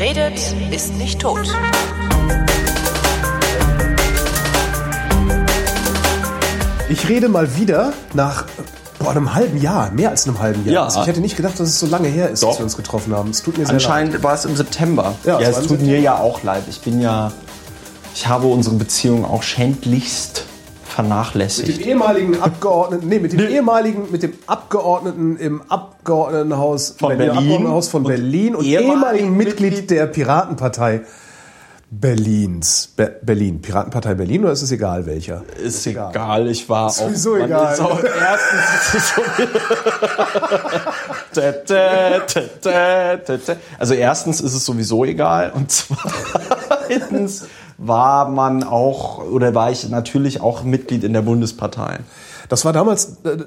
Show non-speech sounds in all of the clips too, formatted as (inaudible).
Wer redet, ist nicht tot. Ich rede mal wieder nach boah, einem halben Jahr, mehr als einem halben Jahr. Ja. Also ich hätte nicht gedacht, dass es so lange her ist, Doch. dass wir uns getroffen haben. Es tut mir sehr leid. Anscheinend war es im September. Ja, es ja es im tut mir September. ja auch leid. Ich bin ja, ich habe unsere Beziehung auch schändlichst Mit vernachlässigt. dem ehemaligen Abgeordneten, nee, mit dem ehemaligen, mit dem Abgeordneten im Abgeordnetenhaus Von Berlin. Abgeordnetenhaus von Und Berlin und ehemaligen Mitglied, Mitglied der Piratenpartei Berlins. Be Berlin. Piratenpartei Berlin oder ist es egal welcher? Ist egal, ich war auch. sowieso man egal. Ist auch, erstens ist also erstens ist es sowieso egal und zweitens war man auch oder war ich natürlich auch Mitglied in der Bundespartei. Das war damals, äh,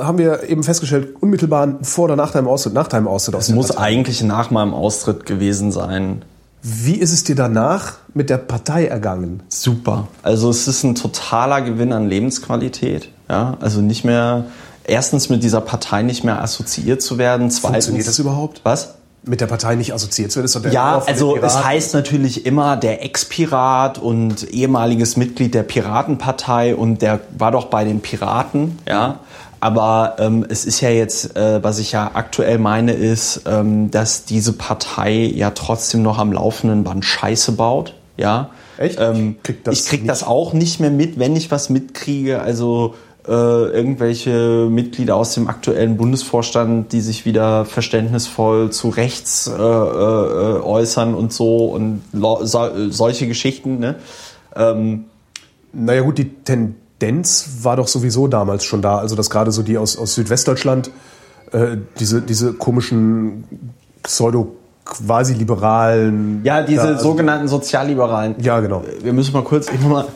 haben wir eben festgestellt, unmittelbar vor oder nach deinem Austritt, nach deinem Austritt der muss Partei. eigentlich nach meinem Austritt gewesen sein. Wie ist es dir danach mit der Partei ergangen? Super. Also es ist ein totaler Gewinn an Lebensqualität. Ja, also nicht mehr erstens mit dieser Partei nicht mehr assoziiert zu werden. Zweitens, Funktioniert das überhaupt? Was? Mit der Partei nicht assoziiert werden, ist Ja, also es heißt natürlich immer der Ex-Pirat und ehemaliges Mitglied der Piratenpartei und der war doch bei den Piraten, ja. Aber ähm, es ist ja jetzt, äh, was ich ja aktuell meine, ist, ähm, dass diese Partei ja trotzdem noch am laufenden Band Scheiße baut, ja. Echt? Ähm, Ich krieg das ich krieg das auch nicht mehr mit, wenn ich was mitkriege. Also äh, irgendwelche Mitglieder aus dem aktuellen Bundesvorstand, die sich wieder verständnisvoll zu rechts äh, äh, äußern und so und so, solche Geschichten. Ne? Ähm, Naja gut, die Tendenz war doch sowieso damals schon da. Also dass gerade so die aus, aus Südwestdeutschland äh, diese, diese komischen pseudo quasi liberalen ja, diese da, also- sogenannten Sozialliberalen. Ja, genau. Wir müssen mal kurz, ich mal,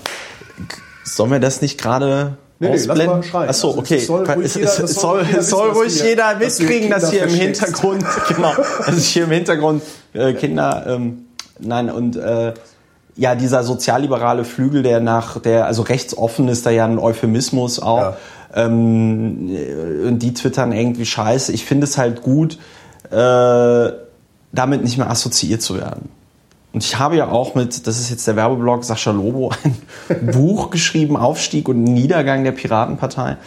sollen wir das nicht gerade Nee, nee, lass mal schreien. Ach so, Also, okay. es soll ruhig jeder- soll soll, jeder soll dass ruhig jeder dass mitkriegen, dass Kinder hier im. Hintergrund, (laughs) genau, dass ich hier im Hintergrund äh, Kinder, ähm, nein, und äh, ja, dieser sozialliberale Flügel, der nach, der also rechtsoffen ist, da ja ein Euphemismus auch. Ja. Ähm, äh, und die twittern irgendwie Scheiße. Ich finde es halt gut, äh, damit nicht mehr assoziiert zu werden. Und ich habe ja auch mit, das ist jetzt der Werbeblog Sascha Lobo, (laughs) ein Buch geschrieben, Aufstieg und Niedergang der Piratenpartei,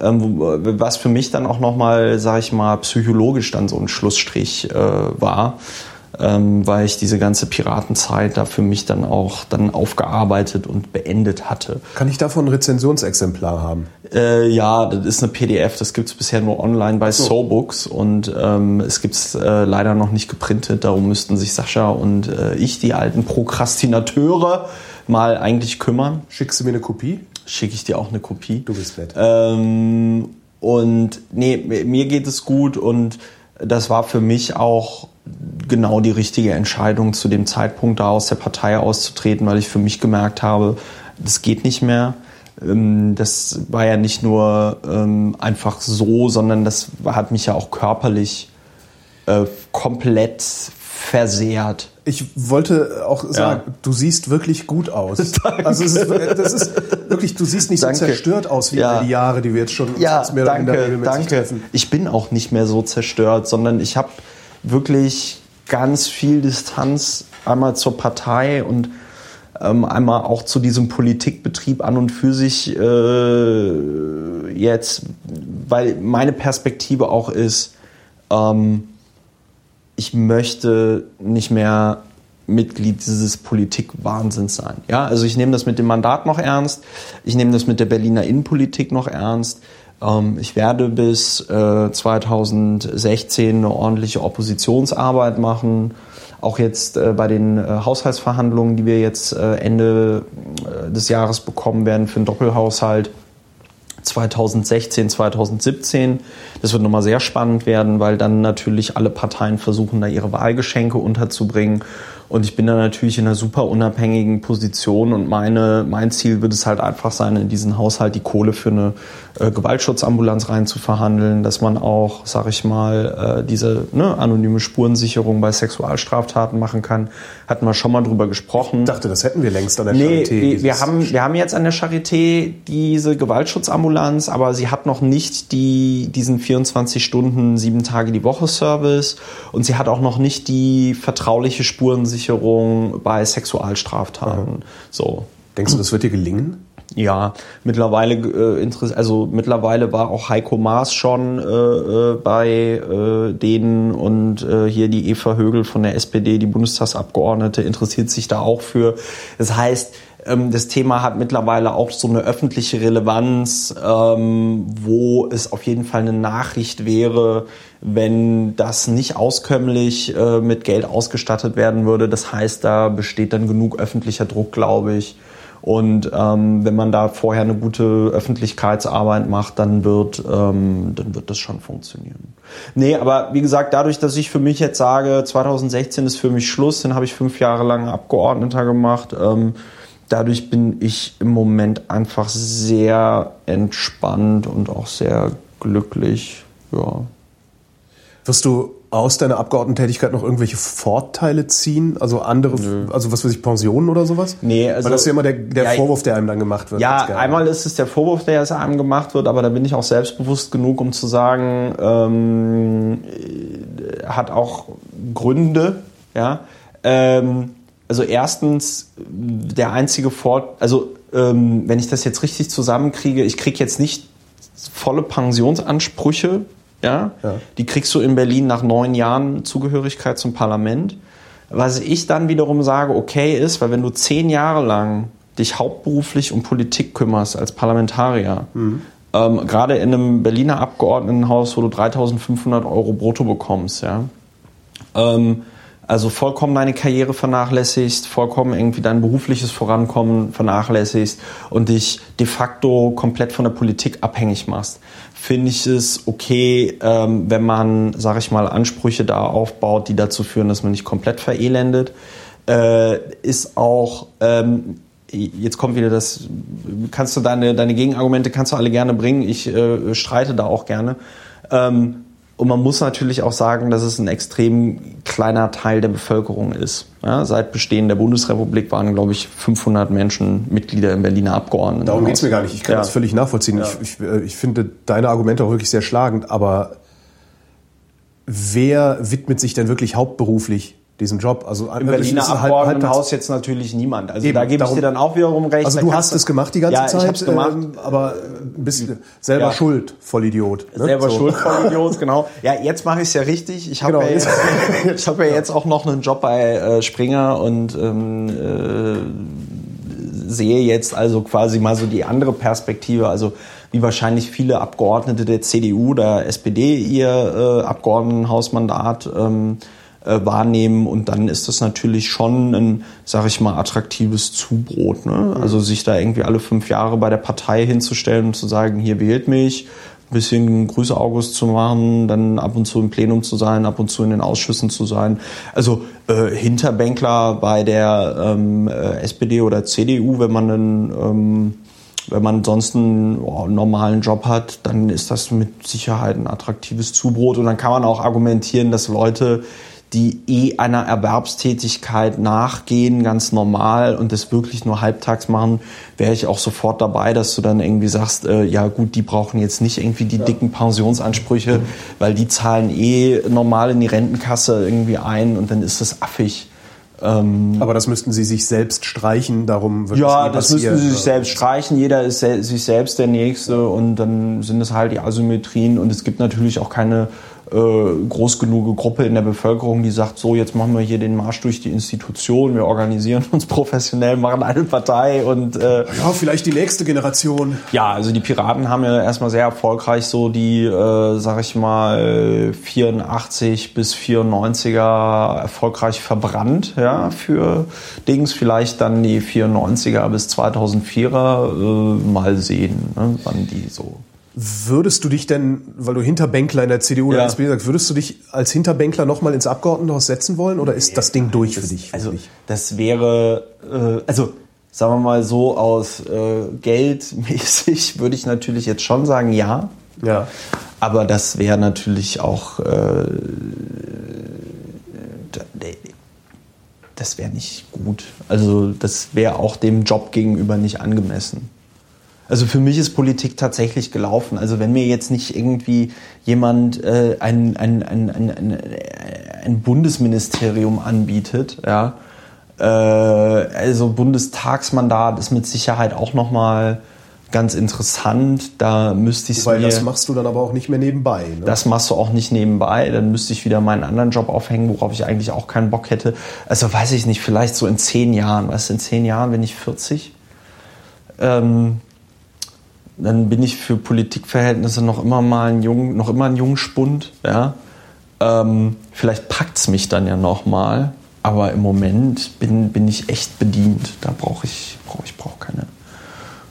ähm, was für mich dann auch nochmal, sage ich mal, psychologisch dann so ein Schlussstrich äh, war, ähm, weil ich diese ganze Piratenzeit da für mich dann auch dann aufgearbeitet und beendet hatte. Kann ich davon ein Rezensionsexemplar haben? Äh, ja, das ist eine PDF, das gibt's bisher nur online bei SoBooks und ähm, es gibt's äh, leider noch nicht geprintet. Darum müssten sich Sascha und äh, ich, die alten Prokrastinateure, mal eigentlich kümmern. Schickst du mir eine Kopie? Schicke ich dir auch eine Kopie. Du bist nett. Ähm, und nee, mir geht es gut und das war für mich auch genau die richtige Entscheidung, zu dem Zeitpunkt da aus der Partei auszutreten, weil ich für mich gemerkt habe, das geht nicht mehr. Ähm, Das war ja nicht nur ähm, einfach so, sondern das hat mich ja auch körperlich äh, komplett versehrt. Ich wollte auch sagen, du siehst wirklich gut aus. (laughs) Also es ist, das ist wirklich, du siehst nicht Danke. so zerstört aus wie Ja. die Jahre, die wir jetzt schon Ja, uns mehr danke, regelmäßig danke. treffen. Ich bin auch nicht mehr so zerstört, sondern ich habe wirklich ganz viel Distanz einmal zur Partei und ähm, einmal auch zu diesem Politikbetrieb an und für sich äh, jetzt, weil meine Perspektive auch ist, ähm, ich möchte nicht mehr Mitglied dieses Politikwahnsinns sein. Ja, also ich nehme das mit dem Mandat noch ernst. Ich nehme das mit der Berliner Innenpolitik noch ernst. Ähm, ich werde bis äh, 2016 eine ordentliche Oppositionsarbeit machen. Auch jetzt äh, bei den äh, Haushaltsverhandlungen, die wir jetzt äh, Ende äh, des Jahres bekommen werden für einen Doppelhaushalt. 2016, 2017. Das wird nochmal sehr spannend werden, weil dann natürlich alle Parteien versuchen, da ihre Wahlgeschenke unterzubringen. Und ich bin da natürlich in einer super unabhängigen Position und meine, mein Ziel wird es halt einfach sein, in diesen Haushalt die Kohle für eine äh, Gewaltschutzambulanz rein zu verhandeln, dass man auch, sag ich mal, äh, diese ne, anonyme Spurensicherung bei Sexualstraftaten machen kann. Hatten wir schon mal drüber gesprochen. Ich dachte, das hätten wir längst an der Nee, Charité. wir, haben, wir haben jetzt an der Charité diese Gewaltschutzambulanz, aber sie hat noch nicht die, diesen 24 Stunden, sieben Tage die Woche Service und sie hat auch noch nicht die vertrauliche Spurensicherung bei Sexualstraftaten. So. Denkst du, das wird dir gelingen? Ja, mittlerweile äh, also mittlerweile war auch Heiko Maas schon äh, äh, bei äh, denen und äh, hier die Eva Högel von der SPD, die Bundestagsabgeordnete, interessiert sich da auch für. Das heißt, das Thema hat mittlerweile auch so eine öffentliche Relevanz, ähm, wo es auf jeden Fall eine Nachricht wäre, wenn das nicht auskömmlich äh, mit Geld ausgestattet werden würde. Das heißt, da besteht dann genug öffentlicher Druck, glaube ich. Und ähm, wenn man da vorher eine gute Öffentlichkeitsarbeit macht, dann wird, ähm, dann wird das schon funktionieren. Nee, aber wie gesagt, dadurch, dass ich für mich jetzt sage, 2016 ist für mich Schluss, dann habe ich fünf Jahre lang Abgeordneter gemacht. Dadurch bin ich im Moment einfach sehr entspannt und auch sehr glücklich. Ja. Wirst du aus deiner Abgeordnetentätigkeit noch irgendwelche Vorteile ziehen? Also andere, also was weiß ich, Pensionen oder sowas? Nee, also- Weil das ist ja immer der, der Ja, Vorwurf, der einem dann gemacht wird. Ja, einmal ist es der Vorwurf, der jetzt einem gemacht wird, aber da bin ich auch selbstbewusst genug, um zu sagen, ähm, äh, hat auch Gründe. Ja, ähm, also erstens der einzige Vor, also ähm, wenn ich das jetzt richtig zusammenkriege, ich kriege jetzt nicht volle Pensionsansprüche. Ja? Ja. die kriegst du in Berlin nach neun Jahren Zugehörigkeit zum Parlament. Was ich dann wiederum sage, okay ist, weil wenn du zehn Jahre lang dich hauptberuflich um Politik kümmerst als Parlamentarier, ähm, gerade in einem Berliner Abgeordnetenhaus, wo du 3.500 Euro brutto bekommst, ja, ähm, also vollkommen deine Karriere vernachlässigst, vollkommen irgendwie dein berufliches Vorankommen vernachlässigst und dich de facto komplett von der Politik abhängig machst, finde ich es okay, ähm, wenn man, sag ich mal, Ansprüche da aufbaut, die dazu führen, dass man nicht komplett verelendet. Äh, ist auch ähm, jetzt kommt wieder das, kannst du deine, deine Gegenargumente kannst du alle gerne bringen, ich äh, streite da auch gerne. Ähm, und man muss natürlich auch sagen, dass es ein extrem kleiner Teil der Bevölkerung ist. Ja, seit Bestehen der Bundesrepublik waren, glaube ich, 500 Menschen Mitglieder im Berliner Abgeordneten. Darum geht's mir gar nicht. Ich kann Ja. das völlig nachvollziehen. Ich, ich, äh, ich finde deine Argumente auch wirklich sehr schlagend, aber wer widmet sich denn wirklich hauptberuflich diesem Job? Also Im Berliner es Abgeordnetenhaus jetzt natürlich niemand. Also Eben, da gebe ich darum- dir dann auch wiederum recht. Also du hast es gemacht die ganze ja, Zeit, ich hab's gemacht. ähm, aber bist selber Ja. schuld, Vollidiot. ne? Selber So. schuld, Vollidiot, (laughs) genau. Ja, jetzt mache ich es ja richtig. Ich habe Genau, ja, jetzt- jetzt, (laughs) (laughs) ich hab ja jetzt auch noch einen Job bei äh, Springer und ähm, äh, sehe jetzt also quasi mal so die andere Perspektive. Also wie wahrscheinlich viele Abgeordnete der CDU oder SPD ihr äh, Abgeordnetenhausmandat ähm, äh, wahrnehmen und dann ist das natürlich schon ein, sag ich mal, attraktives Zubrot. Ne? Also sich da irgendwie alle fünf Jahre bei der Partei hinzustellen und zu sagen, hier wählt mich, ein bisschen Grüße August zu machen, dann ab und zu im Plenum zu sein, ab und zu in den Ausschüssen zu sein. Also äh, Hinterbänkler bei der ähm, äh, SPD oder CDU, wenn man einen ähm, wenn man sonst einen oh, normalen Job hat, dann ist das mit Sicherheit ein attraktives Zubrot. Und dann kann man auch argumentieren, dass Leute, die eh einer Erwerbstätigkeit nachgehen, ganz normal und das wirklich nur halbtags machen, wäre ich auch sofort dabei, dass du dann irgendwie sagst, äh, ja gut, die brauchen jetzt nicht irgendwie die dicken Pensionsansprüche, weil die zahlen eh normal in die Rentenkasse irgendwie ein und dann ist das affig. Aber das müssten sie sich selbst streichen, darum wird Ja, das müssten sie sich selbst streichen. Jeder ist sel sich selbst der Nächste und dann sind es halt die Asymmetrien und es gibt natürlich auch keine äh, groß genug Gruppe in der Bevölkerung, die sagt, so jetzt machen wir hier den Marsch durch die Institution, wir organisieren (laughs) uns professionell, machen eine Partei und äh, Ja, vielleicht die nächste Generation. ja, also die Piraten haben ja erstmal sehr erfolgreich so die, äh, sag ich mal, 84 bis 94er erfolgreich verbrannt, ja, für Dings. Vielleicht dann die 94er bis 2004er, äh, mal sehen, ne, wann die so. Würdest du dich denn, weil du Hinterbänkler in der CDU oder Ja. SPD sagst, würdest du dich als Hinterbänkler nochmal ins Abgeordnetenhaus setzen wollen oder ist das Ding durch für dich? Also wirklich? das wäre, äh, also sagen wir mal so, aus äh, geldmäßig (laughs) würde ich natürlich jetzt schon sagen, ja. ja. Aber das wäre natürlich auch, äh, das wäre nicht gut. Also das wäre auch dem Job gegenüber nicht angemessen. Also für mich ist Politik tatsächlich gelaufen. Also wenn mir jetzt nicht irgendwie jemand äh, ein, ein, ein, ein, ein, Bundesministerium anbietet, ja, äh, also Bundestagsmandat ist mit Sicherheit auch noch mal ganz interessant. Da müsste ich Weil das machst du dann aber auch nicht mehr nebenbei. Ne? das machst du auch nicht nebenbei. Dann müsste ich wieder meinen anderen Job aufhängen, worauf ich eigentlich auch keinen Bock hätte. Also weiß ich nicht, vielleicht so in zehn Jahren. Weißt du, in zehn Jahren bin ich 40. Ähm, dann bin ich für Politikverhältnisse noch immer mal ein jung, noch immer ein Jungspund. Ja? Ähm, vielleicht packt's mich dann ja noch mal. Aber im Moment bin, bin ich echt bedient. Da brauche ich, brauch, ich brauch keine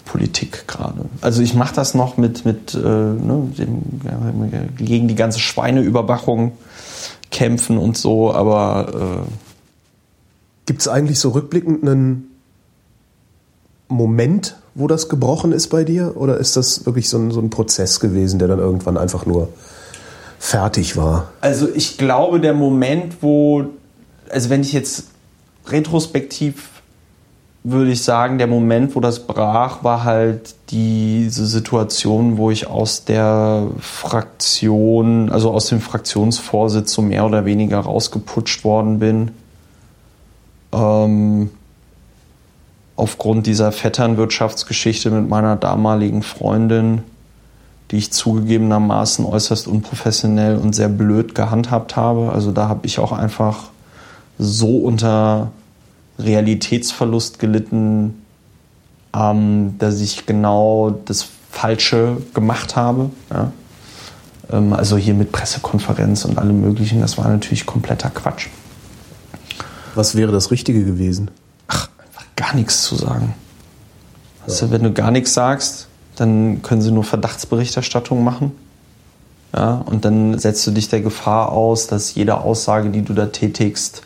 Politik gerade. Also ich mache das noch mit, mit äh, ne, dem, gegen die ganze Schweineüberwachung kämpfen und so, aber Gibt es eigentlich so rückblickend einen Moment, wo das gebrochen ist bei dir? Oder ist das wirklich so ein, so ein Prozess gewesen, der dann irgendwann einfach nur fertig war? also ich glaube, der Moment, wo, also wenn ich jetzt retrospektiv würde ich sagen, der Moment, wo das brach, war halt diese Situation, wo ich aus der Fraktion, also aus dem Fraktionsvorsitz so mehr oder weniger rausgeputscht worden bin. Ähm, aufgrund dieser Vetternwirtschaftsgeschichte mit meiner damaligen Freundin, die ich zugegebenermaßen äußerst unprofessionell und sehr blöd gehandhabt habe. Also da habe ich auch einfach so unter Realitätsverlust gelitten, ähm, dass ich genau das Falsche gemacht habe. Ja? Ähm, also hier mit Pressekonferenz und allem Möglichen, das war natürlich kompletter Quatsch. Was wäre das Richtige gewesen? Gar nichts zu sagen. Also, wenn du gar nichts sagst, dann können sie nur Verdachtsberichterstattung machen. Ja, und dann setzt du dich der Gefahr aus, dass jede Aussage, die du da tätigst,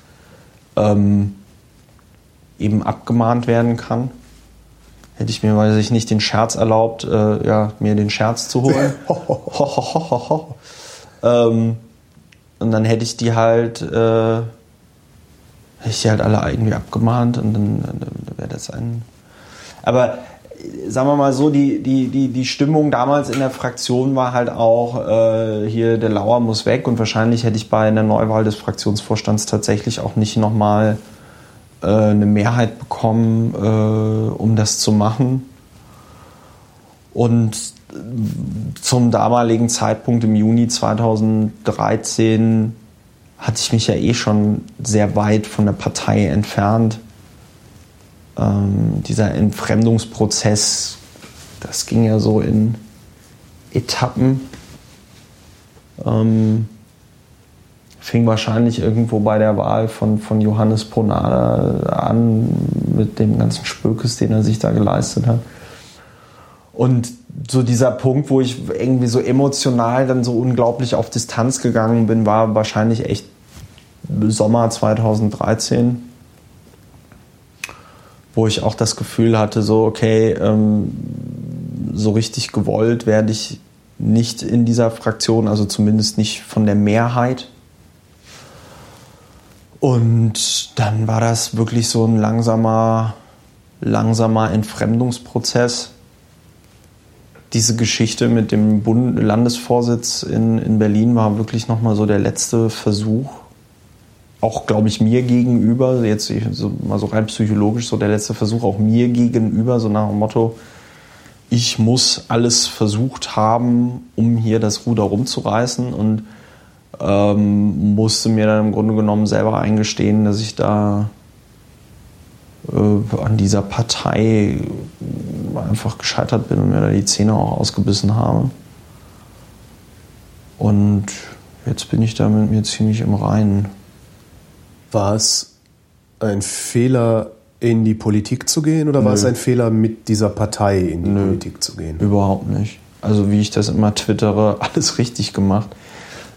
ähm, eben abgemahnt werden kann. Hätte ich mir, weiß ich nicht, den Scherz erlaubt, äh, ja, mir den Scherz zu holen. (laughs) (laughs) ähm, und dann hätte ich die halt, äh, ich die halt alle irgendwie abgemahnt und dann, dann wäre das ein. Aber äh, sagen wir mal so, die, die, die, die Stimmung damals in der Fraktion war halt auch, äh, hier der Lauer muss weg und wahrscheinlich hätte ich bei einer Neuwahl des Fraktionsvorstands tatsächlich auch nicht nochmal äh, eine Mehrheit bekommen, äh, um das zu machen. Und zum damaligen Zeitpunkt im Juni 2013 hatte ich mich ja eh schon sehr weit von der Partei entfernt. Ähm, dieser Entfremdungsprozess, das ging ja so in Etappen. Ähm, fing wahrscheinlich irgendwo bei der Wahl von, von Johannes Ponada an, mit dem ganzen Spökes, den er sich da geleistet hat. Und so dieser Punkt, wo ich irgendwie so emotional dann so unglaublich auf Distanz gegangen bin, war wahrscheinlich echt Sommer 2013, wo ich auch das Gefühl hatte, so okay, ähm, so richtig gewollt werde ich nicht in dieser Fraktion, also zumindest nicht von der Mehrheit. Und dann war das wirklich so ein langsamer, langsamer Entfremdungsprozess diese Geschichte mit dem Bund Landesvorsitz in, in Berlin war wirklich nochmal so der letzte Versuch, auch glaube ich mir gegenüber, jetzt so, mal so rein psychologisch, so der letzte Versuch auch mir gegenüber, so nach dem Motto, ich muss alles versucht haben, um hier das Ruder rumzureißen und ähm, musste mir dann im Grunde genommen selber eingestehen, dass ich da äh, an dieser Partei einfach gescheitert bin und mir da die Zähne auch ausgebissen habe. Und jetzt bin ich da mit mir ziemlich im Reinen. War es ein Fehler, in die Politik zu gehen oder war Nö. es ein Fehler, mit dieser Partei in die Nö. Politik zu gehen? Überhaupt nicht. also wie ich das immer twittere, (laughs) alles richtig gemacht.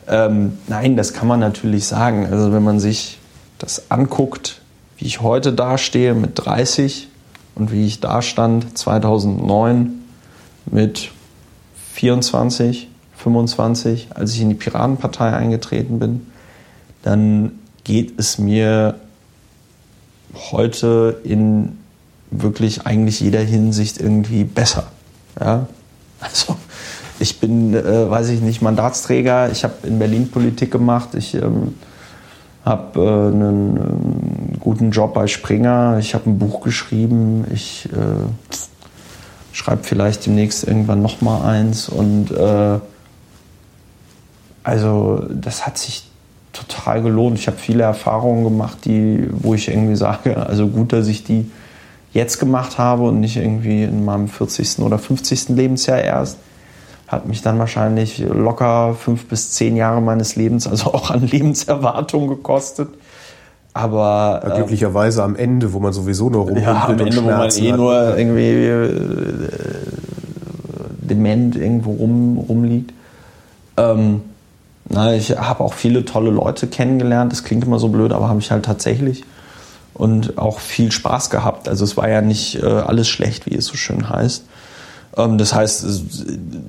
Ähm, nein, das kann man natürlich sagen. Also wenn man sich das anguckt, wie ich heute dastehe mit 30 und wie ich da stand 2009 mit 24, 25, als ich in die Piratenpartei eingetreten bin, dann geht es mir heute in wirklich eigentlich jeder Hinsicht irgendwie besser. Ja? Also ich bin, äh, weiß ich nicht, Mandatsträger. Ich habe in Berlin Politik gemacht. Ich ähm, habe äh, einen, einen, guten Job bei Springer. Ich habe ein Buch geschrieben. Ich äh, schreibe vielleicht demnächst irgendwann noch mal eins. Und äh, also das hat sich total gelohnt. Ich habe viele Erfahrungen gemacht, die, wo ich irgendwie sage, (laughs) also gut, dass ich die jetzt gemacht habe und nicht irgendwie in meinem 40. oder 50. Lebensjahr erst. Hat mich dann wahrscheinlich locker fünf bis zehn Jahre meines Lebens, also auch an Lebenserwartung gekostet. Aber ja, glücklicherweise am Ende, wo man sowieso nur rumhumpelt ja, am Ende, wo man eh hat. nur irgendwie äh, dement irgendwo rum, rumliegt. Ähm, na, ich habe auch viele tolle Leute kennengelernt. Das klingt immer so blöd, aber habe ich halt tatsächlich. Und auch viel Spaß gehabt. Also es war ja nicht äh, alles schlecht, wie es so schön heißt. Ähm, das heißt, es,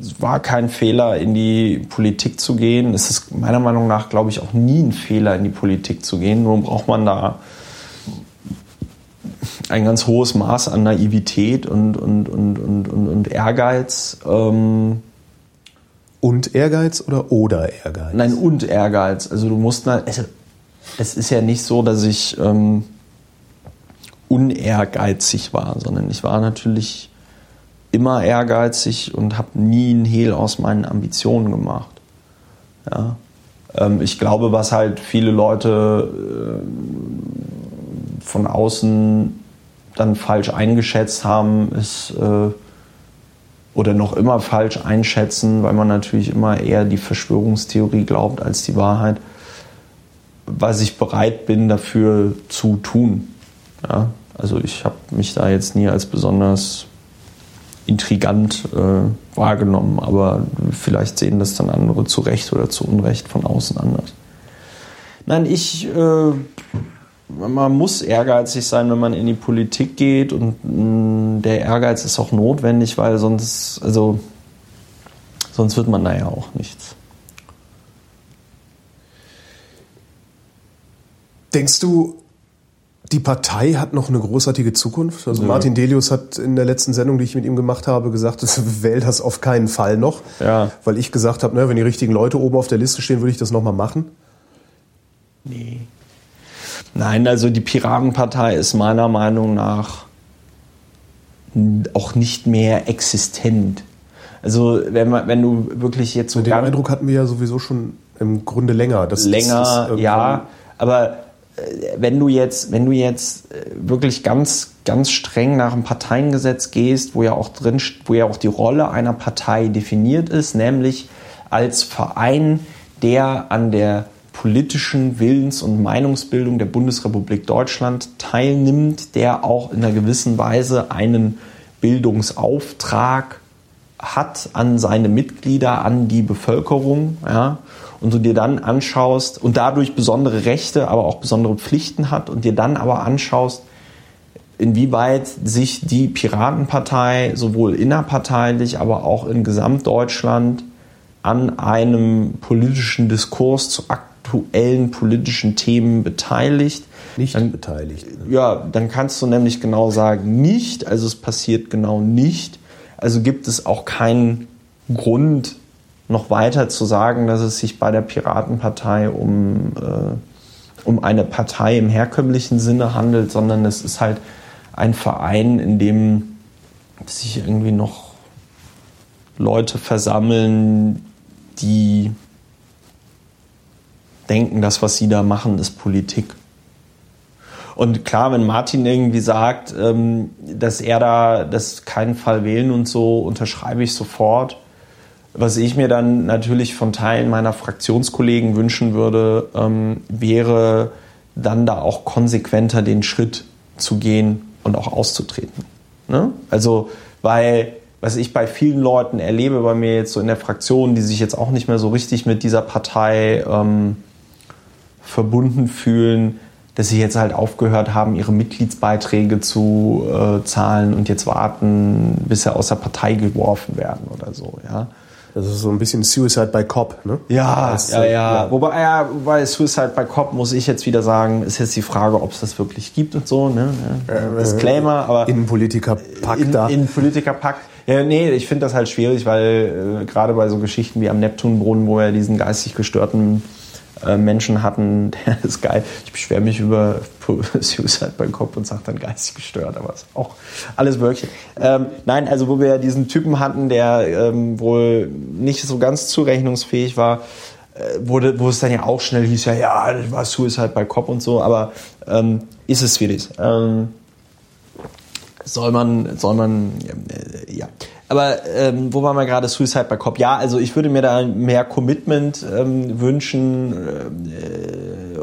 es, war kein Fehler, in die Politik zu gehen. Es ist meiner Meinung nach, glaube ich, auch nie ein Fehler, in die Politik zu gehen. Nur braucht man da ein ganz hohes Maß an Naivität und, und, und, und, und, und Ehrgeiz. Ähm, und Ehrgeiz oder oder Ehrgeiz? Nein, und Ehrgeiz. Also du musst, also, es ist ja nicht so, dass ich ähm, unehrgeizig war, sondern ich war natürlich immer ehrgeizig und habe nie einen Hehl aus meinen Ambitionen gemacht. Ja. Ähm, ich glaube, was halt viele Leute äh, von außen dann falsch eingeschätzt haben, ist äh, oder noch immer falsch einschätzen, weil man natürlich immer eher die Verschwörungstheorie glaubt als die Wahrheit, was ich bereit bin dafür zu tun. Ja? Also ich habe mich da jetzt nie als besonders intrigant äh, wahrgenommen, aber vielleicht sehen das dann andere zu Recht oder zu Unrecht von außen anders. Nein, ich äh, man muss ehrgeizig sein, wenn man in die Politik geht und mh, mm, der Ehrgeiz ist auch notwendig, weil sonst, also, sonst wird man da ja auch nichts. Denkst du, die Partei hat noch eine großartige Zukunft? Also ja. Martin Delius hat in der letzten Sendung, die ich mit ihm gemacht habe, gesagt, (laughs) wähl das auf keinen Fall noch. Ja. Weil ich gesagt habe, ne, wenn die richtigen Leute oben auf der Liste stehen, würde ich das nochmal machen. Nee. Nein, also die Piratenpartei ist meiner Meinung nach auch nicht mehr existent. Also wenn, man, wenn du wirklich jetzt so... Den Eindruck hatten wir ja sowieso schon im Grunde länger. Das, länger, das ja. Aber wenn du jetzt, wenn du jetzt äh, wirklich ganz, ganz streng nach dem Parteiengesetz gehst, wo ja auch drin, wo ja auch die Rolle einer Partei definiert ist, nämlich als Verein, der an der politischen Willens- und Meinungsbildung der Bundesrepublik Deutschland teilnimmt, der auch in einer gewissen Weise einen Bildungsauftrag hat an seine Mitglieder, an die Bevölkerung, ja, und du dir dann anschaust und dadurch besondere Rechte, aber auch besondere Pflichten hat und dir dann aber anschaust, inwieweit sich die Piratenpartei sowohl innerparteilich, aber auch in Gesamtdeutschland an einem politischen Diskurs zu aktuellen politischen Themen beteiligt. Nicht dann, beteiligt. Ne? Ja, dann kannst du nämlich genau sagen, nicht, also es passiert genau nicht. Also gibt es auch keinen Grund, noch weiter zu sagen, dass es sich bei der Piratenpartei um, äh, um eine Partei im herkömmlichen Sinne handelt, sondern es ist halt ein Verein, in dem sich irgendwie noch Leute versammeln, die denken, das, was sie da machen, ist Politik. Und klar, wenn Martin irgendwie sagt, ähm, dass er da das keinen Fall wählen und so, unterschreibe ich sofort. Was ich mir dann natürlich von Teilen meiner Fraktionskollegen wünschen würde, ähm, wäre dann da auch konsequenter den Schritt zu gehen und auch auszutreten. Ne? Also, weil was ich bei vielen Leuten erlebe, bei mir jetzt so in der Fraktion, die sich jetzt auch nicht mehr so richtig mit dieser Partei ähm, verbunden fühlen, dass sie jetzt halt aufgehört haben, ihre Mitgliedsbeiträge zu äh, zahlen und jetzt warten, bis sie aus der Partei geworfen werden oder so. Ja. Das ist so ein bisschen Suicide by Cop, ne? Ja, Das, ja, äh, ja. Wobei, ja, wobei Suicide by Cop muss ich jetzt wieder sagen, ist jetzt die Frage, ob es das wirklich gibt und so. Ne? Disclaimer, aber Innenpolitiker-Pack in, da. in Politikerpack. Ja, nee, ich finde das halt schwierig, weil äh, gerade bei so Geschichten wie am Neptunbrunnen, wo wir diesen geistig gestörten äh, Menschen hatten, (laughs) der ist geil. Ich beschwere mich über (laughs) Suicide beim Kopf und sage dann geistig gestört, aber ist auch alles Wörkchen. Ähm, nein, also wo wir diesen Typen hatten, der ähm, wohl nicht so ganz zurechnungsfähig war, äh, wurde, wo es dann ja auch schnell hieß, ja, ja, das war Suicide bei Cop und so, aber ähm, ist es wie das. Ähm, soll man, soll man, äh, ja. Aber ähm, wo waren wir gerade? Suicide by Cop. Ja, also ich würde mir da mehr Commitment ähm, wünschen, äh,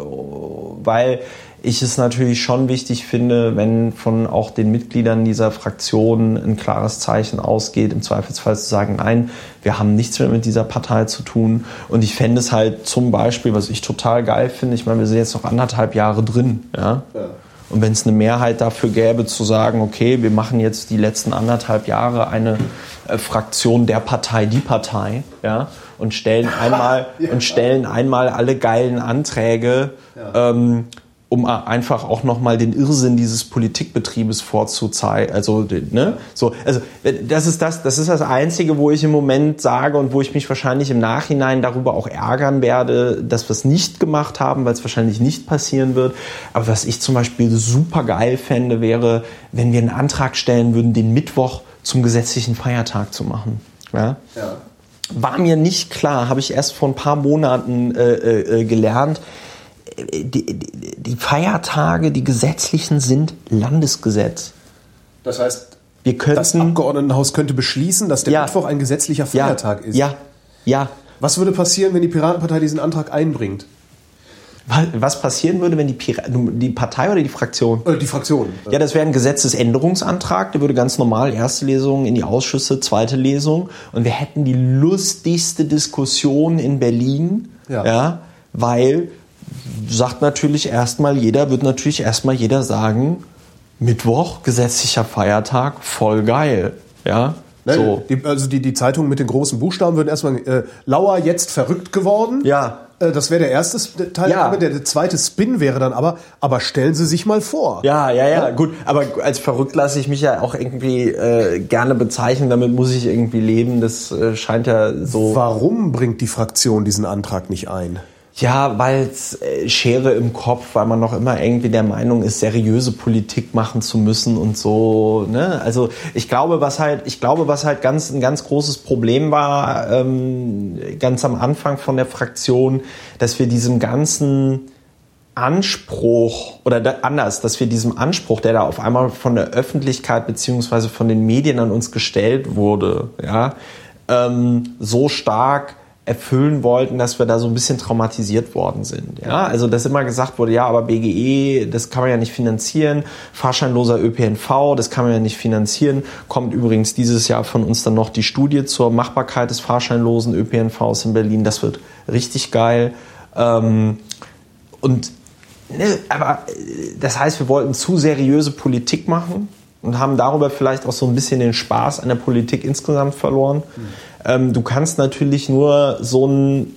weil ich es natürlich schon wichtig finde, wenn von auch den Mitgliedern dieser Fraktion ein klares Zeichen ausgeht, im Zweifelsfall zu sagen, nein, wir haben nichts mehr mit dieser Partei zu tun. Und ich fände es halt zum Beispiel, was ich total geil finde, ich meine, wir sind jetzt noch anderthalb Jahre drin, ja. Und wenn es eine Mehrheit dafür gäbe, zu sagen, okay, wir machen jetzt die letzten anderthalb Jahre eine äh, Fraktion der Partei, die Partei, ja, und stellen einmal (laughs) und stellen einmal alle geilen Anträge, ähm, um einfach auch nochmal den Irrsinn dieses Politikbetriebes vorzuzeigen. Also, ne? so, also äh, das ist das, das ist das Einzige, wo ich im Moment sage und wo ich mich wahrscheinlich im Nachhinein darüber auch ärgern werde, dass wir es nicht gemacht haben, weil es wahrscheinlich nicht passieren wird. Aber was ich zum Beispiel super geil fände, wäre, wenn wir einen Antrag stellen würden, den Mittwoch zum gesetzlichen Feiertag zu machen. Ja? War mir nicht klar, habe ich erst vor ein paar Monaten äh, äh, äh, gelernt. Die, die, Feiertage, die gesetzlichen, sind Landesgesetz. Das heißt, Wir das könnten. Abgeordnetenhaus könnte beschließen, dass der Ja. Mittwoch ein gesetzlicher ja, Feiertag ist. ja, ja. Was würde passieren, wenn die Piratenpartei diesen Antrag einbringt? Was- Was passieren würde, wenn die, Pira die Partei oder die Fraktion? Äh, die Fraktion. Ja, das wäre ein Gesetzesänderungsantrag, der würde ganz normal erste Lesung in die Ausschüsse, zweite Lesung und wir hätten die lustigste Diskussion in Berlin, Ja. ja weil sagt natürlich erstmal jeder, wird natürlich erstmal jeder sagen, Mittwoch, gesetzlicher Feiertag, voll geil, ja, Ne? so. Die, also die, die Zeitungen mit den großen Buchstaben würden erstmal äh, Lauer jetzt verrückt geworden. Ja. Äh, das wäre der erste Teil. Ja. Der, der zweite Spin wäre dann aber, aber stellen Sie sich mal vor. Ja, ja, ja, gut. Aber als verrückt lasse ich mich ja auch irgendwie äh, gerne bezeichnen. Damit muss ich irgendwie leben. Das äh, scheint ja so. Warum bringt die Fraktion diesen Antrag nicht ein? Ja, weil äh, Schere im Kopf, weil man noch immer irgendwie der Meinung ist, seriöse Politik machen zu müssen und so. Ne? Also ich glaube, was halt, ich glaube, was halt ganz ein ganz großes Problem war, ähm, ganz am Anfang von der Fraktion, dass wir diesem ganzen Anspruch oder anders, dass wir diesem Anspruch, der da auf einmal von der Öffentlichkeit beziehungsweise von den Medien an uns gestellt wurde, ja, ähm, so stark erfüllen wollten, dass wir da so ein bisschen traumatisiert worden sind. Ja, also dass immer gesagt wurde, ja, aber BGE, das kann man ja nicht finanzieren, fahrscheinloser ÖPNV, das kann man ja nicht finanzieren. Kommt übrigens dieses Jahr von uns dann noch die Studie zur Machbarkeit des fahrscheinlosen ÖPNVs in Berlin. Das wird richtig geil. Ähm, und ne, aber äh, das heißt, wir wollten zu seriöse Politik machen und haben darüber vielleicht auch so ein bisschen den Spaß an der Politik insgesamt verloren. Ähm, du kannst natürlich nur so ein, äh,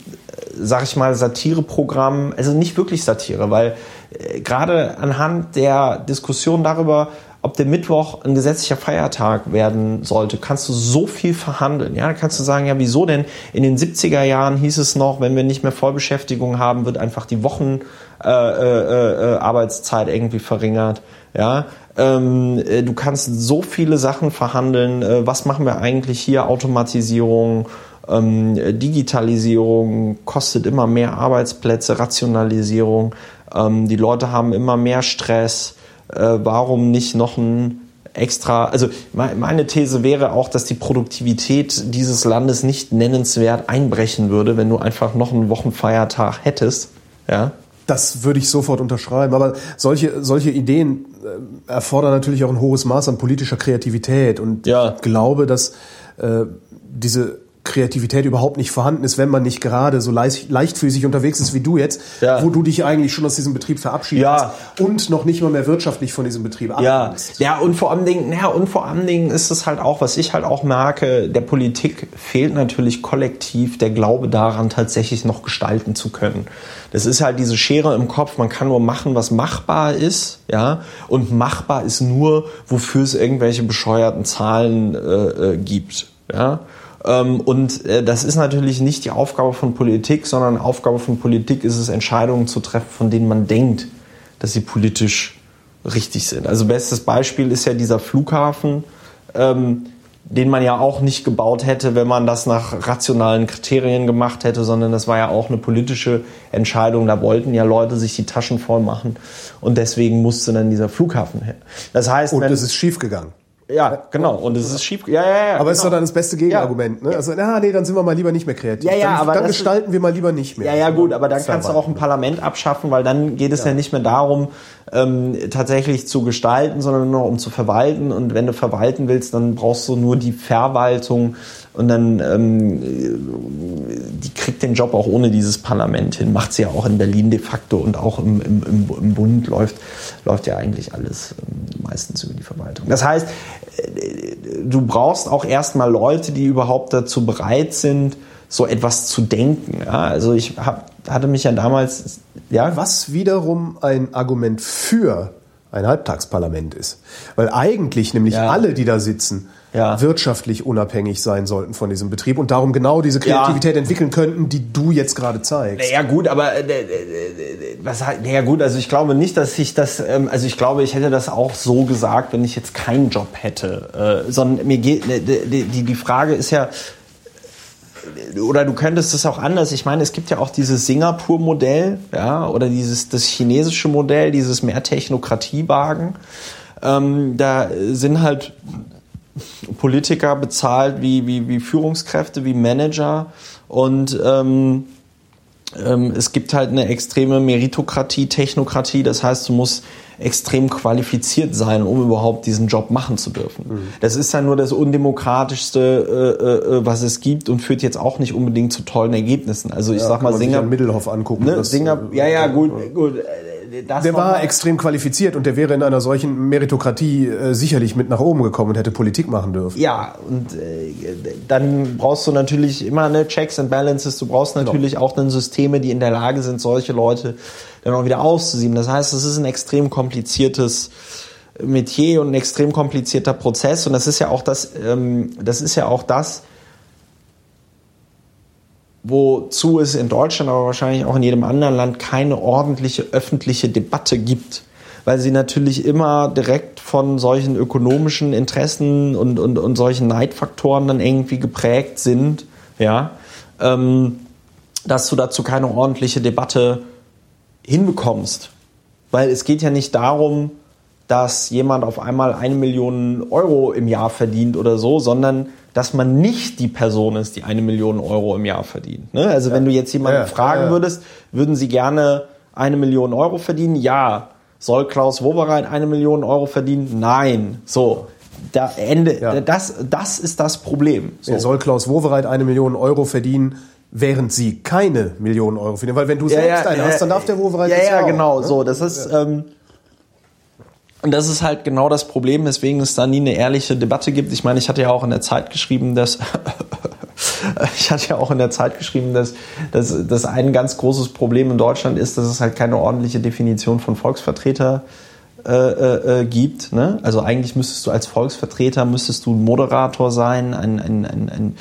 sag ich mal, Satireprogramm, also nicht wirklich Satire, weil äh, gerade anhand der Diskussion darüber, ob der Mittwoch ein gesetzlicher Feiertag werden sollte, kannst du so viel verhandeln. Ja, da kannst du sagen, ja, wieso denn? In den 70er Jahren hieß es noch, wenn wir nicht mehr Vollbeschäftigung haben, wird einfach die Wochen äh, äh, äh, Arbeitszeit irgendwie verringert. Ja, ähm, äh, du kannst so viele Sachen verhandeln. Äh, was machen wir eigentlich hier? Automatisierung, ähm, Digitalisierung kostet immer mehr Arbeitsplätze, Rationalisierung. Ähm, die Leute haben immer mehr Stress. Äh, warum nicht noch ein extra, also me- meine These wäre auch, dass die Produktivität dieses Landes nicht nennenswert einbrechen würde, wenn du einfach noch einen Wochenfeiertag hättest. Ja. Das würde ich sofort unterschreiben. Aber solche, solche Ideen erfordern natürlich auch ein hohes Maß an politischer Kreativität. Und Ja. ich glaube, dass äh, diese Kreativität überhaupt nicht vorhanden ist, wenn man nicht gerade so leicht, leichtfüßig unterwegs ist wie du jetzt, Ja. wo du dich eigentlich schon aus diesem Betrieb verabschiedet Ja. und noch nicht mal mehr wirtschaftlich von diesem Betrieb Ja, abhängst. ja und vor allem Dingen, ja, und vor allem Dingen ist es halt auch, was ich halt auch merke, der Politik fehlt natürlich kollektiv der Glaube daran, tatsächlich noch gestalten zu können. Das ist halt diese Schere im Kopf, man kann nur machen, was machbar ist, ja, und machbar ist nur, wofür es irgendwelche bescheuerten Zahlen äh, äh, gibt, ja. Ähm, und äh, das ist natürlich nicht die Aufgabe von Politik, sondern Aufgabe von Politik ist es, Entscheidungen zu treffen, von denen man denkt, dass sie politisch richtig sind. Also bestes Beispiel ist ja dieser Flughafen, ähm, den man ja auch nicht gebaut hätte, wenn man das nach rationalen Kriterien gemacht hätte, sondern das war ja auch eine politische Entscheidung. Da wollten ja Leute sich die Taschen voll machen und deswegen musste dann dieser Flughafen her. Das heißt, Und es ist schiefgegangen. Ja genau und es ist schief. Ja, ja, ja. Aber es ist genau. doch dann das beste Gegenargument. Ne? Also, na, nee, dann sind wir mal lieber nicht mehr kreativ. Ja, ja, dann, aber dann das ist- gestalten wir mal lieber nicht mehr. Ja, ja, gut, aber dann kannst du auch ein Parlament abschaffen, weil dann geht es ja, nicht mehr darum, ähm, tatsächlich zu gestalten, sondern nur um zu verwalten. Und wenn du verwalten willst, dann brauchst du nur die Verwaltung und dann ähm, die kriegt den Job auch ohne dieses Parlament hin. Macht sie ja auch in Berlin de facto und auch im, im, im, Bund läuft, läuft ja eigentlich alles ähm, meistens über die Verwaltung. Das heißt, äh, du brauchst auch erstmal Leute, die überhaupt dazu bereit sind, so etwas zu denken. Ja, also ich hab, hatte mich ja damals, ja, Was wiederum ein Argument für ein Halbtagsparlament ist. Weil eigentlich nämlich Ja. alle, die da sitzen, Ja. wirtschaftlich unabhängig sein sollten von diesem Betrieb und darum genau diese Kreativität entwickeln könnten, die du jetzt gerade zeigst. Ja gut, aber äh, äh, äh, was halt, ja gut, also ich glaube nicht, dass ich das, ähm, also ich glaube, ich hätte das auch so gesagt, wenn ich jetzt keinen Job hätte, sondern mir geht, die, die, die Frage ist ja, oder du könntest es auch anders. Ich meine, es gibt ja auch dieses Singapur-Modell, ja, oder dieses das chinesische Modell, dieses mehr Technokratie-Wagen. Ähm, da sind halt Politiker bezahlt wie, wie, wie Führungskräfte, wie Manager und ähm, ähm, es gibt halt eine extreme Meritokratie, Technokratie. Das heißt, du musst extrem qualifiziert sein, um überhaupt diesen Job machen zu dürfen. Das ist dann nur das undemokratischste, äh, äh, was es gibt und führt jetzt auch nicht unbedingt zu tollen Ergebnissen. Also ich Ja, sag mal, Singer, an Middelhoff angucken. ne, Singer, äh, ja, ja, gut, gut. Äh, Das Der war extrem qualifiziert und der wäre in einer solchen Meritokratie äh, sicherlich mit nach oben gekommen und hätte Politik machen dürfen. Ja, und äh, dann brauchst du natürlich immer eine Checks and Balances. Du brauchst natürlich auch dann Systeme, die in der Lage sind, solche Leute dann auch wieder auszusieben. Das heißt, es ist ein extrem kompliziertes Metier und ein extrem komplizierter Prozess. Und das ist ja auch das, ähm, das ist ja auch das, wozu es in Deutschland, aber wahrscheinlich auch in jedem anderen Land keine ordentliche öffentliche Debatte gibt, weil sie natürlich immer direkt von solchen ökonomischen Interessen und, und, und solchen Neidfaktoren dann irgendwie geprägt sind, ja, ähm, dass du dazu keine ordentliche Debatte hinbekommst. Weil es geht ja nicht darum, dass jemand auf einmal eine Million Euro im Jahr verdient oder so, sondern dass man nicht die Person ist, die eine Million Euro im Jahr verdient. Ne? Also wenn du jetzt jemanden Ja, fragen ja, ja. würdest, würden sie gerne eine Million Euro verdienen? Ja. Soll Klaus Wowereit eine Million Euro verdienen? Nein. So. Da Ende, Ja. das, das ist das Problem. So. Soll Klaus Wowereit eine Million Euro verdienen, während sie keine Millionen Euro verdienen? Weil wenn du selbst einen hast, dann darf der Wowereit ja, ja, auch, genau. ne? So, das ist ähm, und das ist halt genau das Problem, weswegen es da nie eine ehrliche Debatte gibt. Ich meine, ich hatte ja auch in der Zeit geschrieben, dass (laughs) ich hatte ja auch in der Zeit geschrieben, dass, dass, dass ein ganz großes Problem in Deutschland ist, dass es halt keine ordentliche Definition von Volksvertreter äh, äh, äh, gibt. Ne? Also eigentlich müsstest du als Volksvertreter müsstest du ein Moderator sein, ein, ein, ein, ein,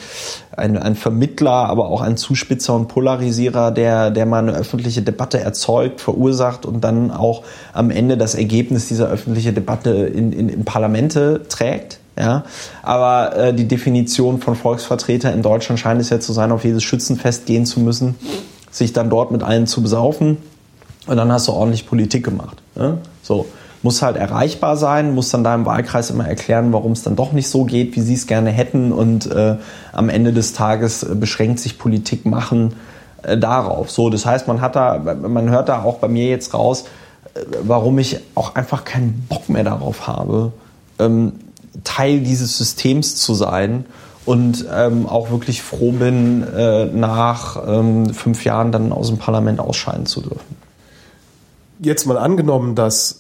ein, ein Vermittler, aber auch ein Zuspitzer und Polarisierer, der, der mal eine öffentliche Debatte erzeugt, verursacht und dann auch am Ende das Ergebnis dieser öffentlichen Debatte in, in, in Parlamente trägt. Ja, aber äh, die Definition von Volksvertreter in Deutschland scheint es ja zu sein, auf jedes Schützenfest gehen zu müssen, sich dann dort mit allen zu besaufen und dann hast du ordentlich Politik gemacht. Ne? So muss halt erreichbar sein, muss dann da im Wahlkreis immer erklären, warum es dann doch nicht so geht, wie sie es gerne hätten und äh, am Ende des Tages äh, beschränkt sich Politik machen äh, darauf. So, das heißt, man hat da, man hört da auch bei mir jetzt raus, warum ich auch einfach keinen Bock mehr darauf habe, ähm, Teil dieses Systems zu sein und ähm, auch wirklich froh bin, äh, nach ähm, fünf Jahren dann aus dem Parlament ausscheiden zu dürfen. Jetzt mal angenommen, dass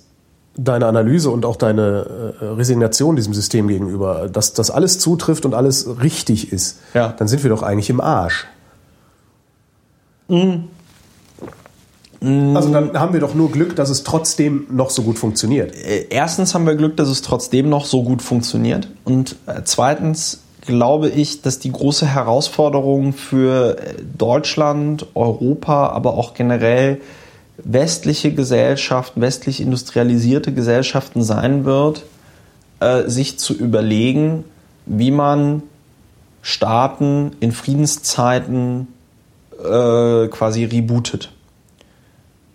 deine Analyse und auch deine äh, Resignation diesem System gegenüber, dass das alles zutrifft und alles richtig ist, Ja. dann sind wir doch eigentlich im Arsch. Mhm. Also dann haben wir doch nur Glück, dass es trotzdem noch so gut funktioniert. Äh, Erstens haben wir Glück, dass es trotzdem noch so gut funktioniert. Und äh, zweitens glaube ich, dass die große Herausforderung für Deutschland, Europa, aber auch generell westliche Gesellschaften, westlich industrialisierte Gesellschaften sein wird, äh, sich zu überlegen, wie man Staaten in Friedenszeiten äh, quasi rebootet.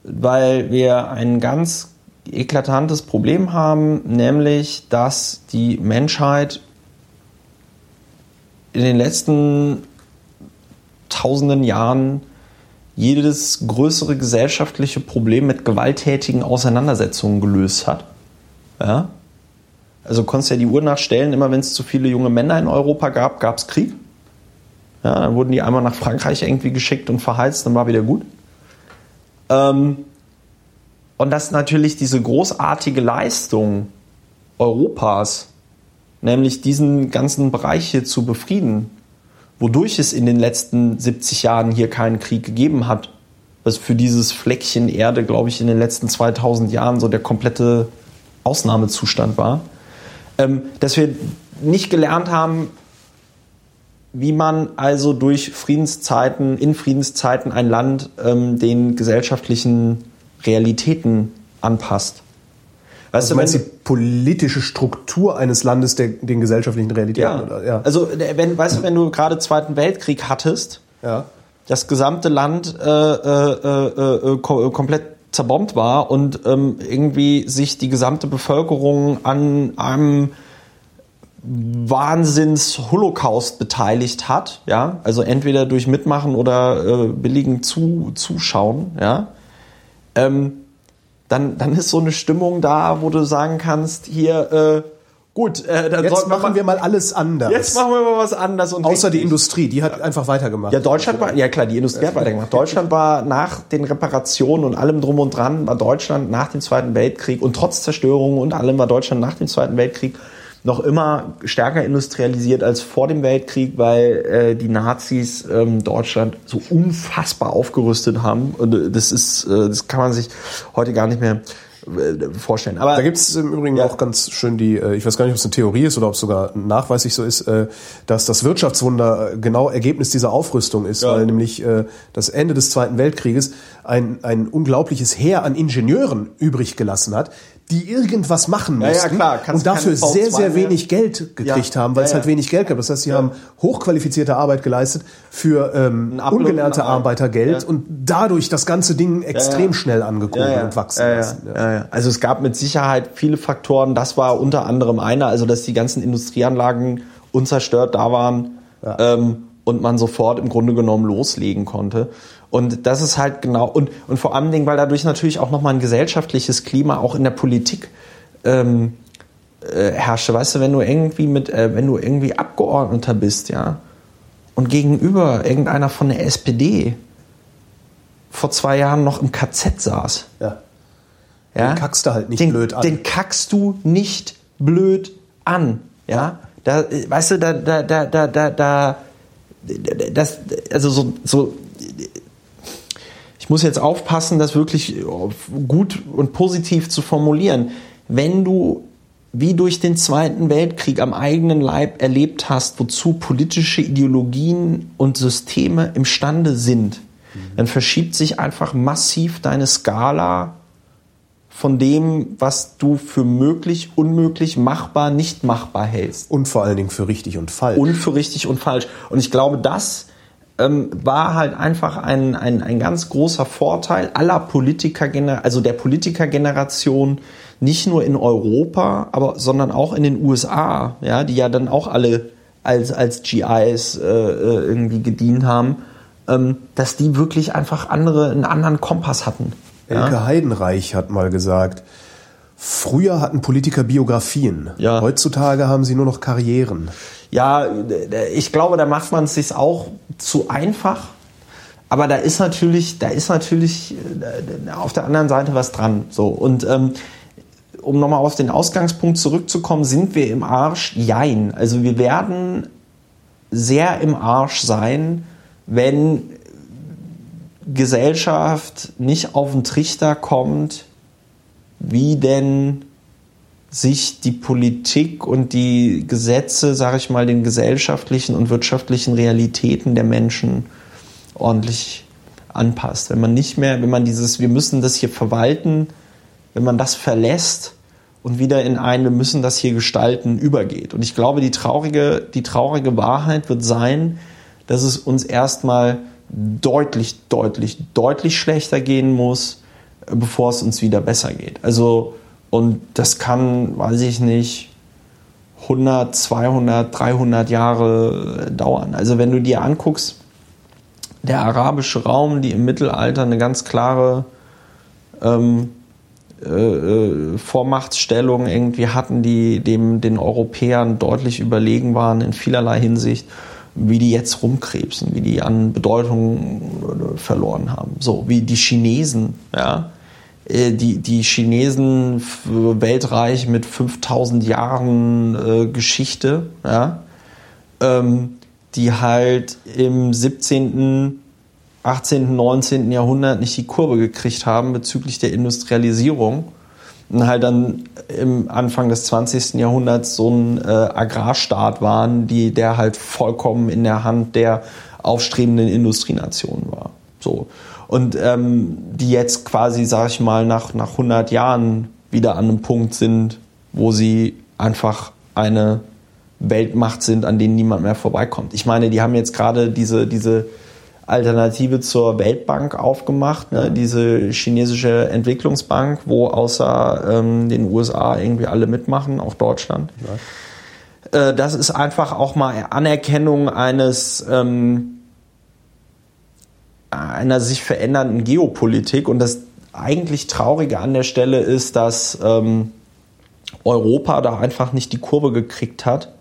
Weil wir ein ganz eklatantes Problem haben, nämlich dass die Menschheit in den letzten tausenden Jahren jedes größere gesellschaftliche Problem mit gewalttätigen Auseinandersetzungen gelöst hat. Ja? Also konntest ja die Uhr nachstellen, immer wenn es zu viele junge Männer in Europa gab, gab es Krieg. Ja, dann wurden die einmal nach Frankreich irgendwie geschickt und verheizt, dann war wieder gut. Ähm, und dass natürlich diese großartige Leistung Europas, nämlich diesen ganzen Bereich hier zu befrieden, wodurch es in den letzten 70 Jahren hier keinen Krieg gegeben hat, was für dieses Fleckchen Erde, glaube ich, in den letzten 2000 Jahren so der komplette Ausnahmezustand war, ähm, dass wir nicht gelernt haben, wie man also durch Friedenszeiten, in Friedenszeiten ein Land ähm, den gesellschaftlichen Realitäten anpasst. Weißt Also du meinst wenn die politische Struktur eines Landes der, den gesellschaftlichen Realitäten? ja. Oder? ja. Also wenn, weißt du, wenn du gerade Zweiten Weltkrieg hattest, ja. das gesamte Land äh, äh, äh, äh, ko komplett zerbombt war und ähm, irgendwie sich die gesamte Bevölkerung an einem Wahnsinns-Holocaust beteiligt hat, ja, also entweder durch Mitmachen oder äh, billigen zu, Zuschauen, ja, ähm, dann, dann ist so eine Stimmung da, wo du sagen kannst, hier, äh, gut, äh, dann Jetzt machen mal, wir mal alles anders. jetzt machen wir mal was anderes und Außer die. Industrie, die hat einfach weitergemacht. Ja, Deutschland war, ja klar, die Industrie hat weitergemacht. Deutschland war nach den Reparationen und allem drum und dran, war Deutschland nach dem Zweiten Weltkrieg und trotz Zerstörung und allem war Deutschland nach dem Zweiten Weltkrieg noch immer stärker industrialisiert als vor dem Weltkrieg, weil äh, die Nazis ähm, Deutschland so unfassbar aufgerüstet haben. Und äh, das ist, äh, das kann man sich heute gar nicht mehr äh, vorstellen. Aber Da gibt es im Übrigen Ja. auch ganz schön die, äh, ich weiß gar nicht, ob es eine Theorie ist oder ob es sogar nachweislich so ist, dass das Wirtschaftswunder genau Ergebnis dieser Aufrüstung ist, Ja. weil nämlich das Ende des Zweiten Weltkrieges ein, ein unglaubliches Heer an Ingenieuren übrig gelassen hat, die irgendwas machen Ja, ja, mussten klar. Kannst und dafür keine V2 sehr, sehr wenig Geld gekriegt Ja. haben, weil Ja, es halt ja. wenig Geld gab. Das heißt, sie haben hochqualifizierte Arbeit geleistet für ähm, ungelernte. Arbeitergeld Ja. und dadurch das ganze Ding extrem ja. schnell angekurbelt und wachsen ja, ja, lassen. Ja. Ja, Also es gab mit Sicherheit viele Faktoren. Das war unter anderem einer, also dass die ganzen Industrieanlagen unzerstört da waren ähm, und man sofort im Grunde genommen loslegen konnte. Und das ist halt genau und und vor allen Dingen, weil dadurch natürlich auch nochmal ein gesellschaftliches Klima auch in der Politik ähm, äh, herrschte. Weißt du, wenn du irgendwie mit, äh, wenn du irgendwie Abgeordneter bist, ja, und gegenüber irgendeiner von der SPD vor zwei Jahren noch im KZ saß. Ja. Ja? Den kackst du halt nicht den, blöd an. Den kackst du nicht blöd an. Ja, da, äh, weißt du, da, da, da, da, da, da, das, also so, so, ich muss jetzt aufpassen, das wirklich gut und positiv zu formulieren. Wenn du wie durch den Zweiten Weltkrieg am eigenen Leib erlebt hast, wozu politische Ideologien und Systeme imstande sind, dann verschiebt sich einfach massiv deine Skala von dem, was du für möglich, unmöglich, machbar, nicht machbar hältst. Und vor allen Dingen für richtig und falsch. Und für richtig und falsch. Und ich glaube, das ähm, war halt einfach ein, ein, ein ganz großer Vorteil aller Politiker, also der Politikergeneration, nicht nur in Europa, aber sondern auch in den USA, ja, die ja dann auch alle als, als GIs äh, äh, irgendwie gedient haben, ähm, dass die wirklich einfach andere, einen anderen Kompass hatten. Elke Heidenreich hat mal gesagt, früher hatten Politiker Biografien. Ja. Heutzutage haben sie nur noch Karrieren. Ja, ich glaube, da macht man es sich auch zu einfach. Aber da ist natürlich, da ist natürlich äh, auf der anderen Seite was dran. So und ähm, um nochmal auf den Ausgangspunkt zurückzukommen, sind wir im Arsch? Jein. Also wir werden sehr im Arsch sein, wenn Gesellschaft nicht auf den Trichter kommt, wie denn sich die Politik und die Gesetze, sage ich mal, den gesellschaftlichen und wirtschaftlichen Realitäten der Menschen ordentlich anpasst. Wenn man nicht mehr, wenn man dieses, wir müssen das hier verwalten, wenn man das verlässt und wieder in ein, wir müssen das hier gestalten, übergeht. Und ich glaube, die traurige, die traurige Wahrheit wird sein, dass es uns erstmal deutlich, deutlich, deutlich schlechter gehen muss, bevor es uns wieder besser geht. Also, und das kann, weiß ich nicht, 100, 200, 300 Jahre dauern. Also, wenn du dir anguckst, der arabische Raum, die im Mittelalter eine ganz klare ähm, äh, äh, Vormachtstellung irgendwie hatten, die dem den Europäern deutlich überlegen waren in vielerlei Hinsicht, wie die jetzt rumkrebsen, wie die an Bedeutung äh, verloren haben. So wie die Chinesen, ja. Äh, die, die Chinesen weltreich mit 5000 Jahren äh, Geschichte, ja, ähm, die halt im 17., 18., 19. Jahrhundert nicht die Kurve gekriegt haben bezüglich der Industrialisierung und halt dann im Anfang des 20. Jahrhunderts so ein äh, Agrarstaat waren, die, der halt vollkommen in der Hand der aufstrebenden Industrienationen war. So. Und ähm, die jetzt quasi, sag ich mal, nach, nach 100 Jahren wieder an einem Punkt sind, wo sie einfach eine Weltmacht sind, an denen niemand mehr vorbeikommt. Ich meine, die haben jetzt gerade diese, diese Alternative zur Weltbank aufgemacht, ne? diese chinesische Entwicklungsbank, wo außer ähm, den USA irgendwie alle mitmachen, auch Deutschland. Äh, das ist einfach auch mal Anerkennung eines ähm, einer sich verändernden Geopolitik und das eigentlich Traurige an der Stelle ist, dass ähm, Europa da einfach nicht die Kurve gekriegt hat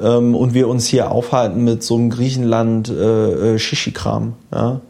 ähm, und wir uns hier aufhalten mit so einem Griechenland äh, äh, ja?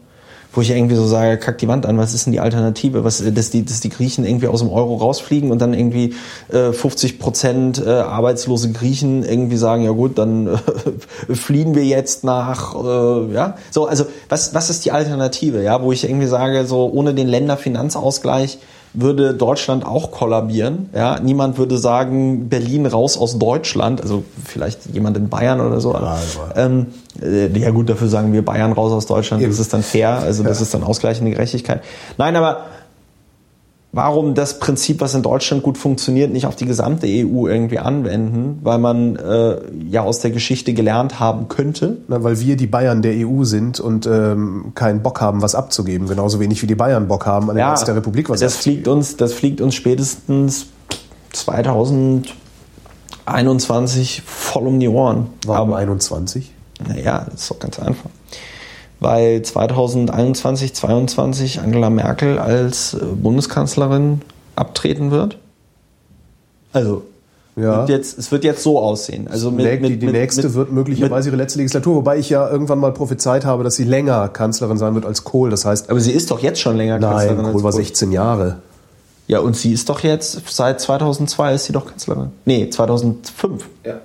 Wo ich irgendwie so sage, kack die Wand an, was ist denn die Alternative? Was, dass, die, dass die Griechen irgendwie aus dem Euro rausfliegen und dann irgendwie äh, 50 Prozent äh, arbeitslose Griechen irgendwie sagen, ja gut, dann äh, (laughs) fliehen wir jetzt nach, äh, ja, so, also was, was ist die Alternative, ja, wo ich irgendwie sage, so ohne den Länderfinanzausgleich würde Deutschland auch kollabieren. Ja? Niemand würde sagen, Berlin raus aus Deutschland, also vielleicht jemand in Bayern oder so. Ja, ähm, äh, ja gut, dafür sagen wir Bayern raus aus Deutschland, Eben. das ist dann fair, also das ja. ist dann ausgleichende Gerechtigkeit. Nein, aber warum das Prinzip, was in Deutschland gut funktioniert, nicht auf die gesamte EU irgendwie anwenden, weil man äh, ja aus der Geschichte gelernt haben könnte. Na, weil wir die Bayern der EU sind und ähm, keinen Bock haben, was abzugeben, genauso wenig wie die Bayern Bock haben, an den ja, Rest der Republik was das abzugeben. Fliegt uns, das fliegt uns spätestens 2021 voll um die Ohren. Warum Aber, 21? Naja, das ist doch ganz einfach weil 2021, 2022 Angela Merkel als äh, Bundeskanzlerin abtreten wird. Also ja. Wird jetzt, es wird jetzt so aussehen. Also mit, mit, die, die nächste mit, wird möglicherweise ihre letzte Legislatur, wobei ich ja irgendwann mal prophezeit habe, dass sie länger Kanzlerin sein wird als Kohl. Das heißt, aber sie ist doch jetzt schon länger Kanzlerin. Nein, Kohl war 16 Jahre. Ja, und sie ist doch jetzt seit 2002 ist sie doch Kanzlerin. Nee, 2005. Ja.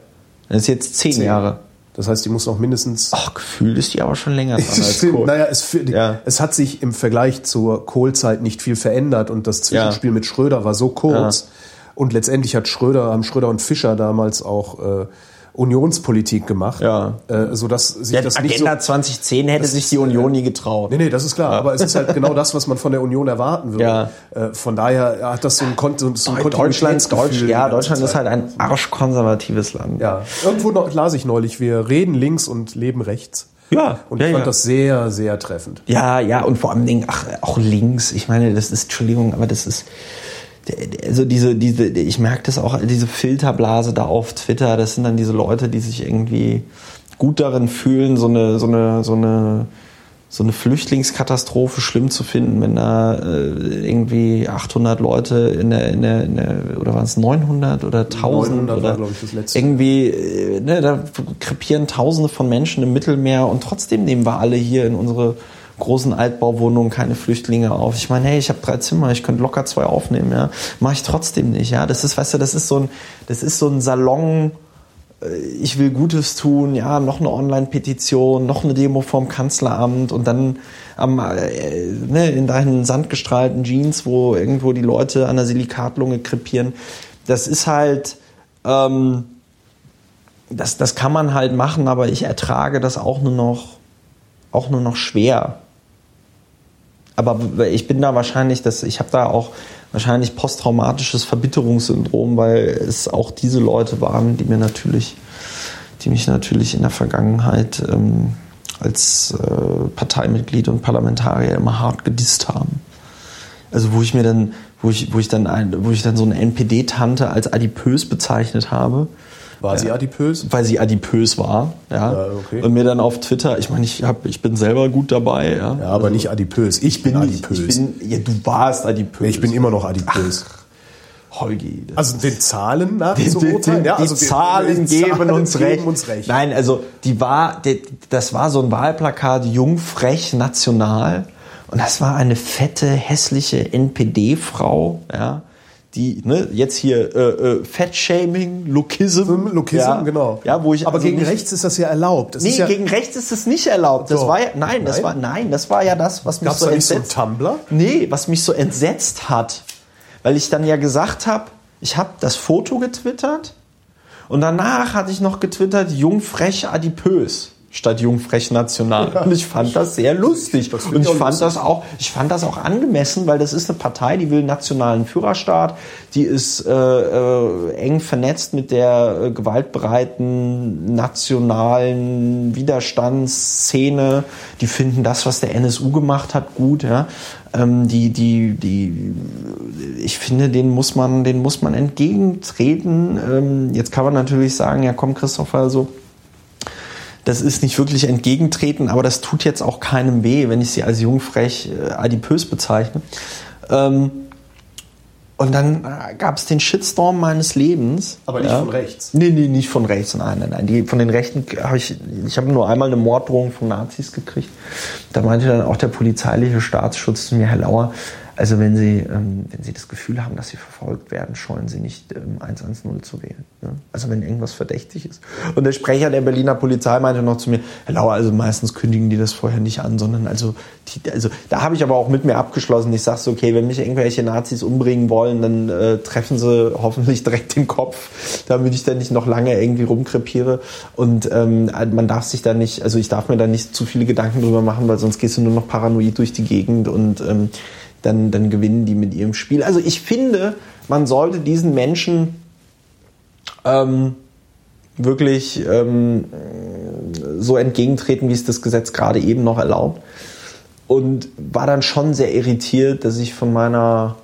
Das ist jetzt zehn, zehn. Jahre. Das heißt, die muss noch mindestens. Ach, gefühlt ist die aber schon länger dran (laughs) als Kohl. Naja, es, ja. es hat sich im Vergleich zur Kohlzeit nicht viel verändert und das Zwischenspiel ja. mit Schröder war so kurz. Ja. Und letztendlich hat Schröder, haben Schröder und Fischer damals auch äh, Unionspolitik gemacht, ja. äh, sodass sich ja, das Agenda nicht so, 2010 hätte sich die Union nie getraut. Nee, nee, das ist klar, aber es ist halt genau das, was man von der Union erwarten würde. Ja. Äh, von daher hat das so ein, Kon so ein Deutschland, Deutsch, ja, Deutschland ist halt ein arschkonservatives Land. Ja, irgendwo noch, las ich neulich, wir reden links und leben rechts. Ja, und ich ja, fand ja. das sehr, sehr treffend. Ja, ja, und vor allem Dingen, ach, auch links. Ich meine, das ist, Entschuldigung, aber das ist, also diese, diese, ich merke das auch, diese Filterblase da auf Twitter, das sind dann diese Leute, die sich irgendwie gut darin fühlen, so eine, so eine, so eine, so eine Flüchtlingskatastrophe schlimm zu finden, wenn da äh, irgendwie 800 Leute in der, in der, in der oder waren es 900 oder 1000 900 oder war, ich, das letzte. irgendwie, äh, ne, da krepieren Tausende von Menschen im Mittelmeer und trotzdem nehmen wir alle hier in unsere großen Altbauwohnungen keine Flüchtlinge auf. Ich meine, hey, ich habe drei Zimmer, ich könnte locker zwei aufnehmen, ja, mache ich trotzdem nicht, ja. Das ist, weißt du, das ist so ein, das ist so ein Salon äh, ich will Gutes tun, ja, noch eine Online-Petition, noch eine Demo vorm Kanzleramt und dann am, äh, ne, in deinen sandgestrahlten Jeans, wo irgendwo die Leute an der Silikatlunge krepieren. Das ist halt, ähm, das, das kann man halt machen, aber ich ertrage das auch nur noch, auch nur noch schwer. Aber ich bin da wahrscheinlich, das, ich habe da auch wahrscheinlich posttraumatisches Verbitterungssyndrom, weil es auch diese Leute waren, die mir natürlich, die mich natürlich in der Vergangenheit ähm, als äh, Parteimitglied und Parlamentarier immer hart gedisst haben. Also wo ich mir dann, wo ich, wo ich dann, ein, wo ich dann so eine NPD-Tante als adipös bezeichnet habe. War sie adipös? Weil sie adipös war, ja. Ja, okay. Und mir dann auf Twitter, ich meine, ich, hab, ich bin selber gut dabei, ja. Ja, aber nicht adipös. Ich bin, nicht- adipös. Ich bin, ja, du warst adipös. ich bin immer noch adipös. Holgi. das also den Zahlen nach die, zu urteilen? die, Ja, also die Zahlen geben Zahlen uns geben recht. uns recht. Nein, also die war, die, das war so ein Wahlplakat jung, frech, national. Und das war eine fette, hässliche NPD-Frau, ja, die, ne, jetzt hier äh, äh, Fettshaming, Lookism. Lookism, ja, genau. Ja, wo ich aber also gegen nicht, rechts ist das ja erlaubt. Das Nee, ja, gegen rechts ist es nicht erlaubt. Das Doch. war ja, nein, das Nein? war, nein, das war ja das, was mich Gab's so da nicht so einen entsetzt Tumblr? Nee, was mich so entsetzt hat, weil ich dann ja gesagt habe, ich habe das Foto getwittert und danach hatte ich noch getwittert, jung, frech, adipös statt jung, frech, national. Und ich fand das sehr lustig. Das Und ich fand lustig. das auch, ich fand das auch angemessen, weil das ist eine Partei, die will einen nationalen Führerstaat, die ist äh, äh, eng vernetzt mit der äh, gewaltbereiten nationalen Widerstandsszene. Die finden das, was der NSU gemacht hat, gut. Ja. Ähm, die, die, die, ich finde, den muss man, den muss man entgegentreten. Ähm, jetzt kann man natürlich sagen, ja, komm, Christopher, also das ist nicht wirklich entgegentreten, aber das tut jetzt auch keinem weh, wenn ich sie als jungfrech äh, adipös bezeichne. Ähm, und dann äh, gab es den Shitstorm meines Lebens. Aber nicht von rechts. Nee, nee, nicht von rechts, nein, nein, nein. Die, von den Rechten habe ich, ich habe nur einmal eine Morddrohung von Nazis gekriegt. Da meinte dann auch der polizeiliche Staatsschutz zu mir, Herr Lauer, also wenn Sie, ähm, wenn Sie das Gefühl haben, dass Sie verfolgt werden, scheuen Sie nicht, ähm, 110 zu wählen. Ne? Also wenn irgendwas verdächtig ist. Und der Sprecher der Berliner Polizei meinte noch zu mir, Herr Lauer, also meistens kündigen die das vorher nicht an, sondern also, die, also da habe ich aber auch mit mir abgeschlossen. Ich sage so, okay, wenn mich irgendwelche Nazis umbringen wollen, dann äh, treffen sie hoffentlich direkt den Kopf, damit ich dann nicht noch lange irgendwie rumkrepiere. Und ähm, man darf sich da nicht, also ich darf mir da nicht zu viele Gedanken drüber machen, weil sonst gehst du nur noch paranoid durch die Gegend und ähm, dann, dann gewinnen die mit ihrem Spiel. Also ich finde, man sollte diesen Menschen ähm, wirklich ähm, so entgegentreten, wie es das Gesetz gerade eben noch erlaubt. Und war dann schon sehr irritiert, dass ich von meiner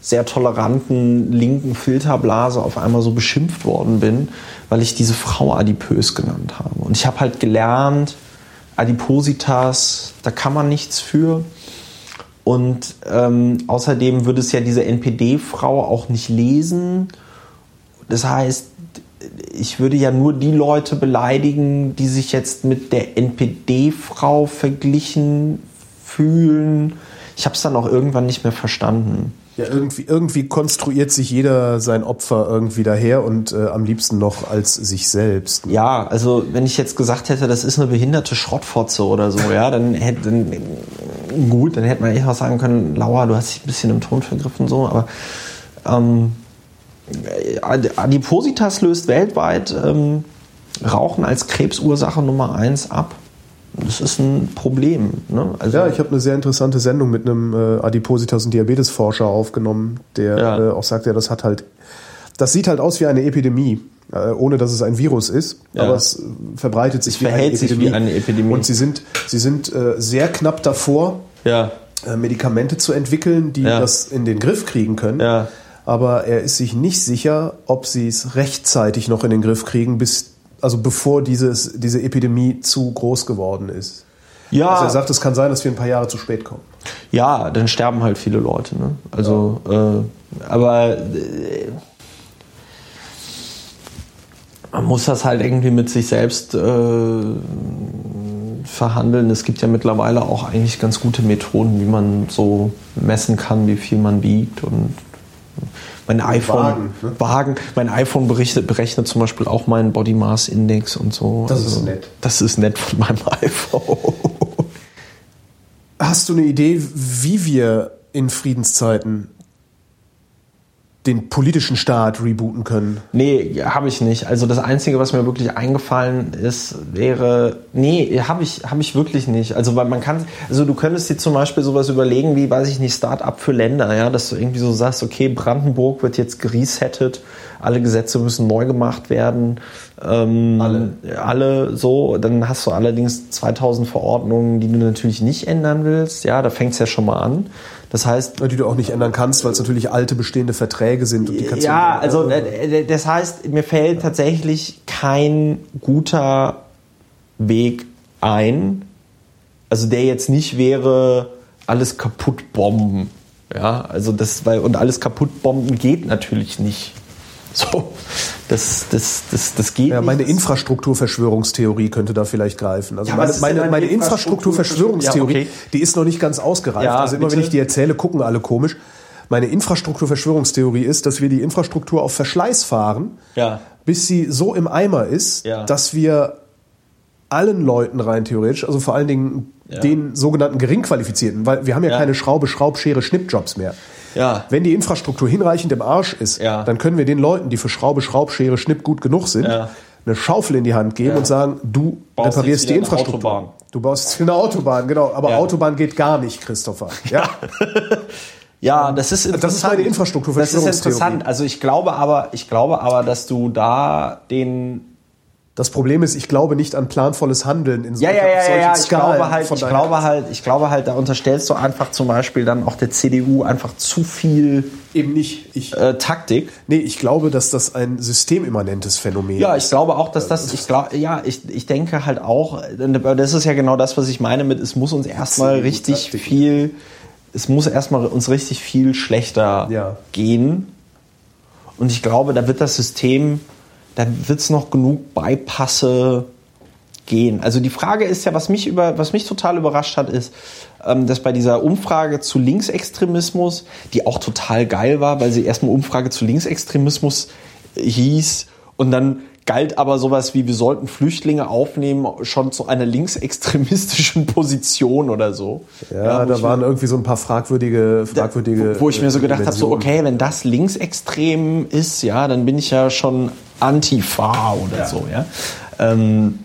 sehr toleranten linken Filterblase auf einmal so beschimpft worden bin, weil ich diese Frau adipös genannt habe. Und ich habe halt gelernt, Adipositas, da kann man nichts für. Und ähm, außerdem würde es ja diese NPD-Frau auch nicht lesen. Das heißt, ich würde ja nur die Leute beleidigen, die sich jetzt mit der NPD-Frau verglichen fühlen. Ich habe es dann auch irgendwann nicht mehr verstanden. Ja, irgendwie, irgendwie konstruiert sich jeder sein Opfer irgendwie daher und äh, am liebsten noch als sich selbst. Ja, also wenn ich jetzt gesagt hätte, das ist eine behinderte Schrottfotze oder so, ja, dann hätte dann, gut, dann hätte man echt auch sagen können, Laura, du hast dich ein bisschen im Ton vergriffen so, aber ähm, Adipositas löst weltweit ähm, Rauchen als Krebsursache Nummer eins ab. Das ist ein Problem. Ne? Also, Ja, ich habe eine sehr interessante Sendung mit einem äh, Adipositas- und Diabetesforscher aufgenommen, der Ja. äh, auch sagt, ja, das hat halt, das sieht halt aus wie eine Epidemie, äh, ohne dass es ein Virus ist, Ja. aber es äh, verbreitet sich Es verhält sich wie eine Epidemie. Und sie sind, sie sind äh, sehr knapp davor, ja, Medikamente zu entwickeln, die Ja. das in den Griff kriegen können. Ja. Aber er ist sich nicht sicher, ob sie es rechtzeitig noch in den Griff kriegen, bis, also bevor dieses, diese Epidemie zu groß geworden ist. Ja. Also er sagt, es kann sein, dass wir ein paar Jahre zu spät kommen. Ja, dann sterben halt viele Leute. Ne? Also, äh, aber äh, man muss das halt irgendwie mit sich selbst äh, verhandeln. Es gibt ja mittlerweile auch eigentlich ganz gute Methoden, wie man so messen kann, wie viel man wiegt und mein iPhone, Wagen, ne? Wagen, mein iPhone berechnet, berechnet zum Beispiel auch meinen Body Mass Index und so. Also, Das ist nett. Das ist nett von meinem (laughs) iPhone. Hast du eine Idee, wie wir in Friedenszeiten den politischen Staat rebooten können? Nee, habe ich nicht. Also das Einzige, was mir wirklich eingefallen ist, wäre, nee, habe ich, hab ich wirklich nicht. Also man kann, also du könntest dir zum Beispiel sowas überlegen wie, weiß ich nicht, Start-up für Länder, ja, dass du irgendwie so sagst, okay, Brandenburg wird jetzt geresettet, alle Gesetze müssen neu gemacht werden. Ähm, Alle. Alle so, dann hast du allerdings 2000 Verordnungen, die du natürlich nicht ändern willst. Ja, da fängt es ja schon mal an. Das heißt, Die du auch nicht ändern kannst, weil es natürlich alte bestehende Verträge sind. Und die kannst ja, du, also äh, das heißt, mir fällt tatsächlich kein guter Weg ein, also der jetzt nicht wäre, alles kaputt bomben. Ja, also das, weil, und alles kaputt bomben geht natürlich nicht. So, das, das, das, das geht Ja, meine. Infrastrukturverschwörungstheorie könnte da vielleicht greifen. Also Ja, meine, meine, eine meine Infrastrukturverschwörung? Infrastrukturverschwörungstheorie, Ja, okay. die ist noch nicht ganz ausgereift. Ja, also immer bitte. wenn ich die erzähle, gucken alle komisch. Meine Infrastrukturverschwörungstheorie ist, dass wir die Infrastruktur auf Verschleiß fahren, Ja. bis sie so im Eimer ist, dass wir allen Leuten rein theoretisch, also vor allen Dingen Ja. den sogenannten Geringqualifizierten, weil wir haben ja, Ja. keine Schraube, Schraubschere, Schnippjobs mehr. Ja. Wenn die Infrastruktur hinreichend im Arsch ist, Ja. dann können wir den Leuten, die für Schraube, Schraubschere, Schnipp gut genug sind, Ja. eine Schaufel in die Hand geben und sagen, du Baust reparierst die eine Infrastruktur. Autobahn. Du baust jetzt eine Autobahn, genau. Aber. Autobahn geht gar nicht, Christopher. Ja. Ja, (laughs) das ist interessant. Das ist meine Das ist interessant. Also ich glaube aber, ich glaube aber, dass du da den Das Problem ist, ich glaube nicht an planvolles Handeln in Ja, solchen, ja, ja, ja, solchen ja. Ich Skalen glaube halt, ich glaube halt, ich glaube halt, da unterstellst du einfach zum Beispiel dann auch der CDU einfach zu viel eben nicht. Ich, äh, Taktik. nee, ich glaube, dass das ein systemimmanentes Phänomen Ja, ist. ich glaube auch, dass das, ich glaube, ja, ich, ich denke halt auch, das ist ja genau das, was ich meine mit, es muss uns erstmal richtig Taktik. viel, es muss erstmal uns richtig viel schlechter Ja. gehen. Und ich glaube, da wird das System, da wird es noch genug Beipasse gehen. Also die Frage ist ja, was mich über, was mich total überrascht hat, ist, ähm, dass bei dieser Umfrage zu Linksextremismus, die auch total geil war, weil sie erstmal Umfrage zu Linksextremismus hieß und dann galt aber sowas wie, wir sollten Flüchtlinge aufnehmen, schon zu einer linksextremistischen (laughs) Position oder so. Ja, wo da waren irgendwie so ein paar fragwürdige, fragwürdige. wo ich mir so gedacht habe, so okay, wenn das linksextrem ist, ja, dann bin ich ja schon Antifa oder so, ja. Ähm,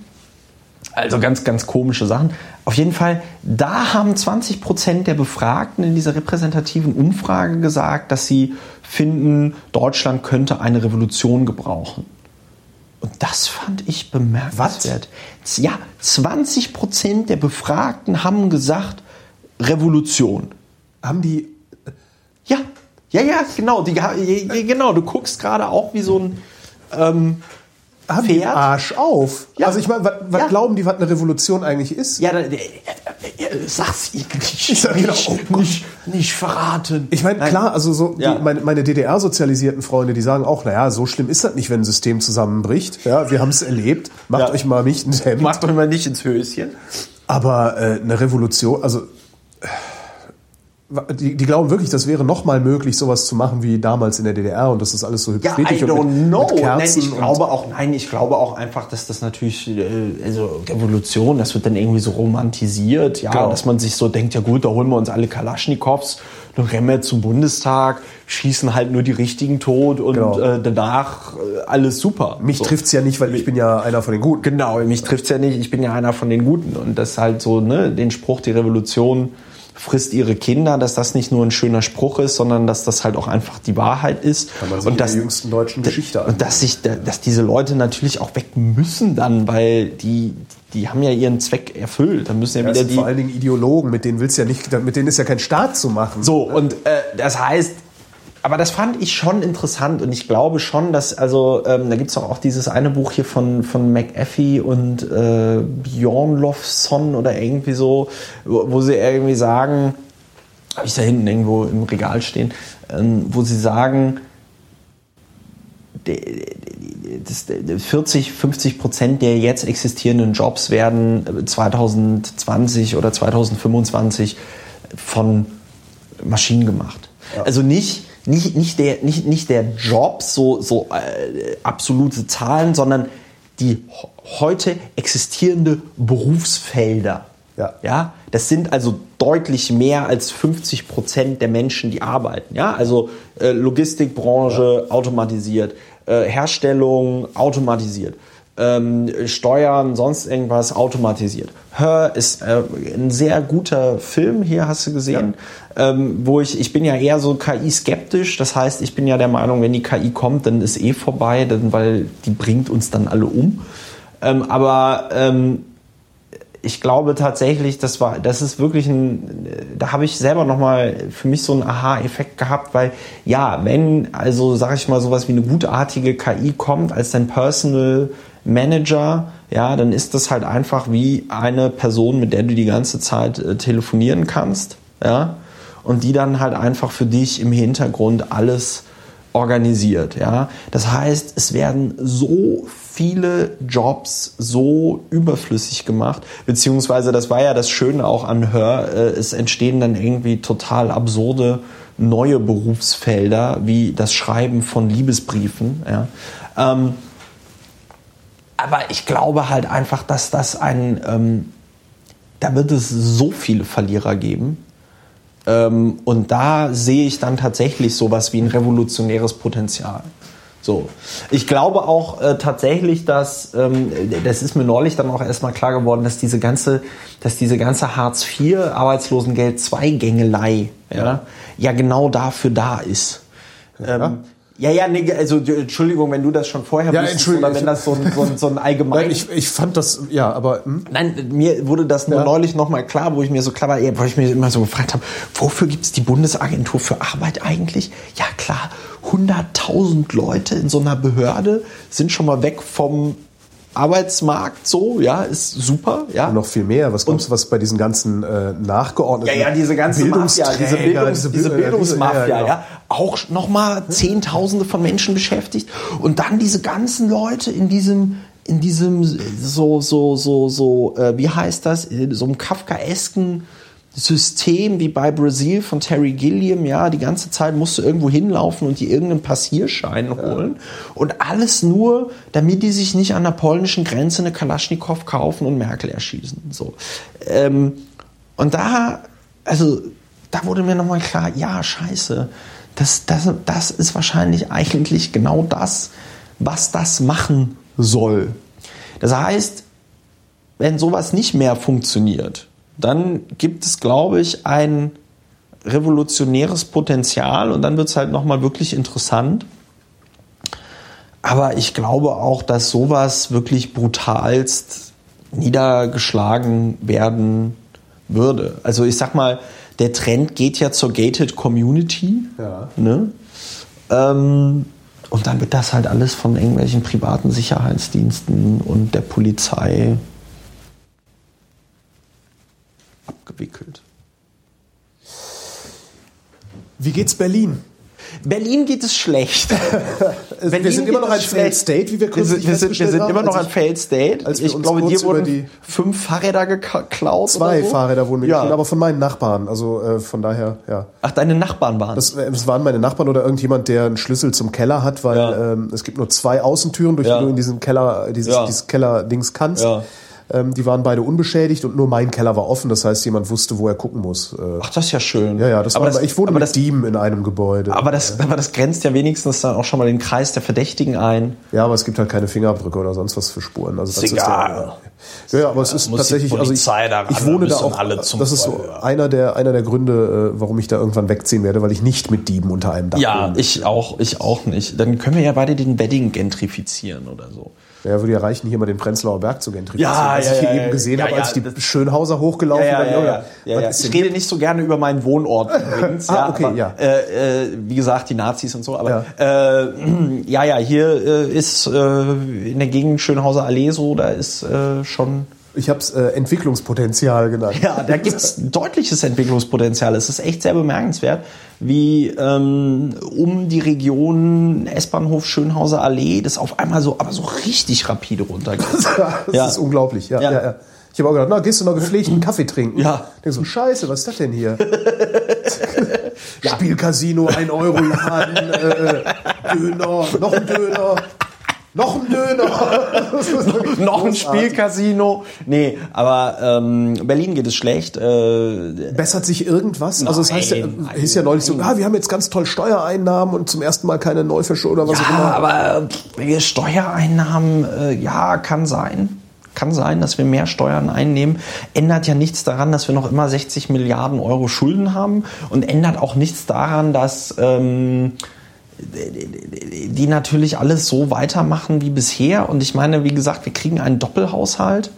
also ganz, ganz komische Sachen. Auf jeden Fall, da haben 20 Prozent der Befragten in dieser repräsentativen Umfrage gesagt, dass sie finden, Deutschland könnte eine Revolution gebrauchen. Und das fand ich bemerkenswert. Ja, 20 Prozent der Befragten haben gesagt, Revolution. Haben die. Ja, ja, ja, genau. Die, ja, ja, genau, du guckst gerade auch wie so ein. Ähm, Haben die Pferd? Arsch auf. Ja. Also ich meine, was, Ja. glauben die, was eine Revolution eigentlich ist? ja, da, äh, äh, äh, sag's ihnen nicht. (laughs) Ich sag genau, nicht, oh Gott. nicht, nicht verraten. Ich meine, klar, also so Ja. die, meine, meine DDR-sozialisierten Freunde, die sagen auch, naja, so schlimm ist das nicht, wenn ein System zusammenbricht. Ja, wir haben es erlebt. Macht euch mal nicht ins Hemd. Macht doch mal nicht ins Höschen. Aber äh, eine Revolution, also äh, die, die glauben wirklich, das wäre noch mal möglich, sowas zu machen wie damals in der DDR und das ist alles so hübsch Ja, I don't mit, know. mit Nein, ich glaube auch, nein, ich glaube auch einfach, dass das natürlich, äh, also Revolution, das wird dann irgendwie so romantisiert, ja, Genau. dass man sich so denkt, ja gut, da holen wir uns alle Kalaschnikows, dann rennen wir zum Bundestag, schießen halt nur die richtigen tot und Genau. äh, danach äh, alles super. Mich so. trifft's ja nicht, weil ich bin ja einer von den Guten. Genau, mich trifft's ja nicht, ich bin ja einer von den Guten und das halt so, ne, den Spruch, die Revolution frisst ihre Kinder, dass das nicht nur ein schöner Spruch ist, sondern dass das halt auch einfach die Wahrheit ist. Kann man sich und dass, der jüngsten deutschen Geschichte und dass sich, dass diese Leute natürlich auch weg müssen dann, weil die, die haben ja ihren Zweck erfüllt. Dann müssen ja Das wieder sind die. vor allen Dingen Ideologen, mit denen willst du ja nicht, mit denen ist ja kein Staat zu machen. So, und äh, das heißt, aber das fand ich schon interessant und ich glaube schon, dass, also ähm, da gibt es auch, auch dieses eine Buch hier von, von McAfee und äh, Bjornlofsson oder irgendwie so, wo, wo sie irgendwie sagen, habe ich da hinten irgendwo im Regal stehen, ähm, wo sie sagen, 40, 50 Prozent der jetzt existierenden Jobs werden 2020 oder 2025 von Maschinen gemacht. Ja. Also nicht, nicht, nicht, der, nicht, nicht der Job, so, so äh, absolute Zahlen, sondern die heute existierende Berufsfelder. Ja. ja. Das sind also deutlich mehr als 50 Prozent der Menschen, die arbeiten. Ja. Also äh, Logistikbranche ja. automatisiert, äh, Herstellung automatisiert. Ähm, Steuern, sonst irgendwas automatisiert. Her ist äh, ein sehr guter Film, hier hast du gesehen, ja. ähm, wo ich, ich bin ja eher so KI-skeptisch, das heißt, ich bin ja der Meinung, wenn die KI kommt, dann ist eh vorbei, denn, weil die bringt uns dann alle um. Ähm, aber ähm, ich glaube tatsächlich, das war, das ist wirklich ein, da habe ich selber nochmal für mich so einen Aha-Effekt gehabt, weil ja, wenn also sage ich mal sowas wie eine gutartige KI kommt als dein Personal Manager, ja, dann ist das halt einfach wie eine Person, mit der du die ganze Zeit äh, telefonieren kannst, ja, und die dann halt einfach für dich im Hintergrund alles organisiert, ja. Das heißt, es werden so viele Jobs so überflüssig gemacht, beziehungsweise das war ja das Schöne auch an Hör, äh, es entstehen dann irgendwie total absurde neue Berufsfelder, wie das Schreiben von Liebesbriefen, ja. Ähm, aber ich glaube halt einfach, dass das ein, ähm, da wird es so viele Verlierer geben. Ähm, und da sehe ich dann tatsächlich sowas wie ein revolutionäres Potenzial. So. Ich glaube auch äh, tatsächlich, dass, ähm, das ist mir neulich dann auch erstmal klar geworden, dass diese ganze, dass diese ganze Hartz IV, Arbeitslosengeld II-Gängelei, ja, ja, genau dafür da ist. Ja. Ähm, ja, ja, nee, also Entschuldigung, wenn du das schon vorher ja, wusstest oder wenn das so ein, so ein, so ein (laughs) allgemein... Nein, ich, ich fand das, ja, aber... Hm? Nein, mir wurde das nur ja. neulich nochmal klar, wo ich mir so klar war, wo ich mir immer so gefragt habe, wofür gibt's die Bundesagentur für Arbeit eigentlich? Ja klar, 100.000 Leute in so einer Behörde sind schon mal weg vom Arbeitsmarkt so, ja, ist super, ja. Und noch viel mehr. Was glaubst du, was bei diesen ganzen äh, nachgeordneten Ja, ja, diese ganze Mafia, diese, Bildungs, diese, diese Bildungsmafia, ja, genau. ja, auch nochmal Zehntausende von Menschen beschäftigt und dann diese ganzen Leute in diesem in diesem so so so so äh, wie heißt das in so einem Kafkaesken System wie bei Brasil von Terry Gilliam, ja, die ganze Zeit musst du irgendwo hinlaufen und dir irgendeinen Passierschein holen. Ja. Und alles nur, damit die sich nicht an der polnischen Grenze eine Kalaschnikow kaufen und Merkel erschießen. So. Ähm, und da, also, da wurde mir nochmal klar, ja, scheiße, das, das, das ist wahrscheinlich eigentlich genau das, was das machen soll. Das heißt, wenn sowas nicht mehr funktioniert, dann gibt es, glaube ich, ein revolutionäres Potenzial und dann wird es halt nochmal wirklich interessant. Aber ich glaube auch, dass sowas wirklich brutalst niedergeschlagen werden würde. Also ich sag mal, der Trend geht ja zur Gated Community. Ja. Ne? Ähm, und dann wird das halt alles von irgendwelchen privaten Sicherheitsdiensten und der Polizei abgewickelt. Wie geht's Berlin? Berlin geht es schlecht. Berlin (laughs) wir sind immer noch ein Failed State, wie wir kürzlich wir sind, wir sind, immer noch ein Failed State. Als ich glaube, dir wurden fünf Fahrräder geklaut. Zwei so. Fahrräder wurden mir ja. geklaut, aber von meinen Nachbarn. Also äh, von daher, ja. Ach, deine Nachbarn waren das? Das waren meine Nachbarn oder irgendjemand, der einen Schlüssel zum Keller hat, weil ja. ähm, es gibt nur zwei Außentüren, durch ja. die du in diesen Keller, dieses, dieses Keller-Dings kannst. Ja. Ähm, die waren beide unbeschädigt und nur mein Keller war offen. Das heißt, jemand wusste, wo er gucken muss. Äh, Ach, das ist ja schön. Ja, ja, das aber war, das, ich wohne aber mit das, Diem in einem Gebäude. Aber das, aber das grenzt ja wenigstens dann auch schon mal den Kreis der Verdächtigen ein. Ja, aber es gibt halt keine Fingerabdrücke oder sonst was für Spuren. Also das ist egal. Ist der, ja, ja, aber es ist tatsächlich, also ich, ich wohne da auch, alle zum das ist so einer der, einer der Gründe, äh, warum ich da irgendwann wegziehen werde, weil ich nicht mit Dieben unter einem Dach ja, bin. Ja, ich auch, ich auch nicht. Dann können wir ja beide den Wedding gentrifizieren oder so. Ja, würde ja reichen, hier mal den Prenzlauer Berg zu gentrifizieren. Ja, was ja, ich hier ja, eben gesehen ja, habe, als ich die Schönhauser hochgelaufen Ja, bin. ja, ja, ja, Ich rede nicht so gerne über meinen Wohnort übrigens. (laughs) Ah, ja, okay, aber, ja. Äh, äh, wie gesagt, die Nazis und so. Aber ja, äh, (clears throat) ja, hier äh, ist äh, in der Gegend Schönhauser Allee so, da ist schon Ich habe es äh, Entwicklungspotenzial genannt. Ja, da gibt es (laughs) deutliches Entwicklungspotenzial. Es ist echt sehr bemerkenswert, wie ähm, um die Region S-Bahnhof Schönhauser Allee das auf einmal so, aber so richtig rapide runtergeht. (laughs) Das Ja. ist unglaublich. Ja, Ja. ja. Ja, Ich habe auch gedacht, na, gehst du noch gepflegten Kaffee trinken? Ja. Denk so, scheiße, was ist das denn hier? (laughs) Spielcasino, ein Euro Laden, äh, Döner, noch ein Döner, noch ein Döner. (laughs) Noch ein. Spielcasino. Nee, aber ähm, Berlin geht es schlecht. Äh, Bessert sich irgendwas? also es heißt ja, Nein, hieß ja neulich so, ah, wir haben jetzt ganz toll Steuereinnahmen und zum ersten Mal keine Neufische oder was auch ja, immer. aber äh, Steuereinnahmen, äh, ja, kann sein. Kann sein, dass wir mehr Steuern einnehmen. Ändert ja nichts daran, dass wir noch immer 60 Milliarden Euro Schulden haben und ändert auch nichts daran, dass ähm, die natürlich alles so weitermachen wie bisher. Und ich meine, wie gesagt, wir kriegen einen Doppelhaushalt,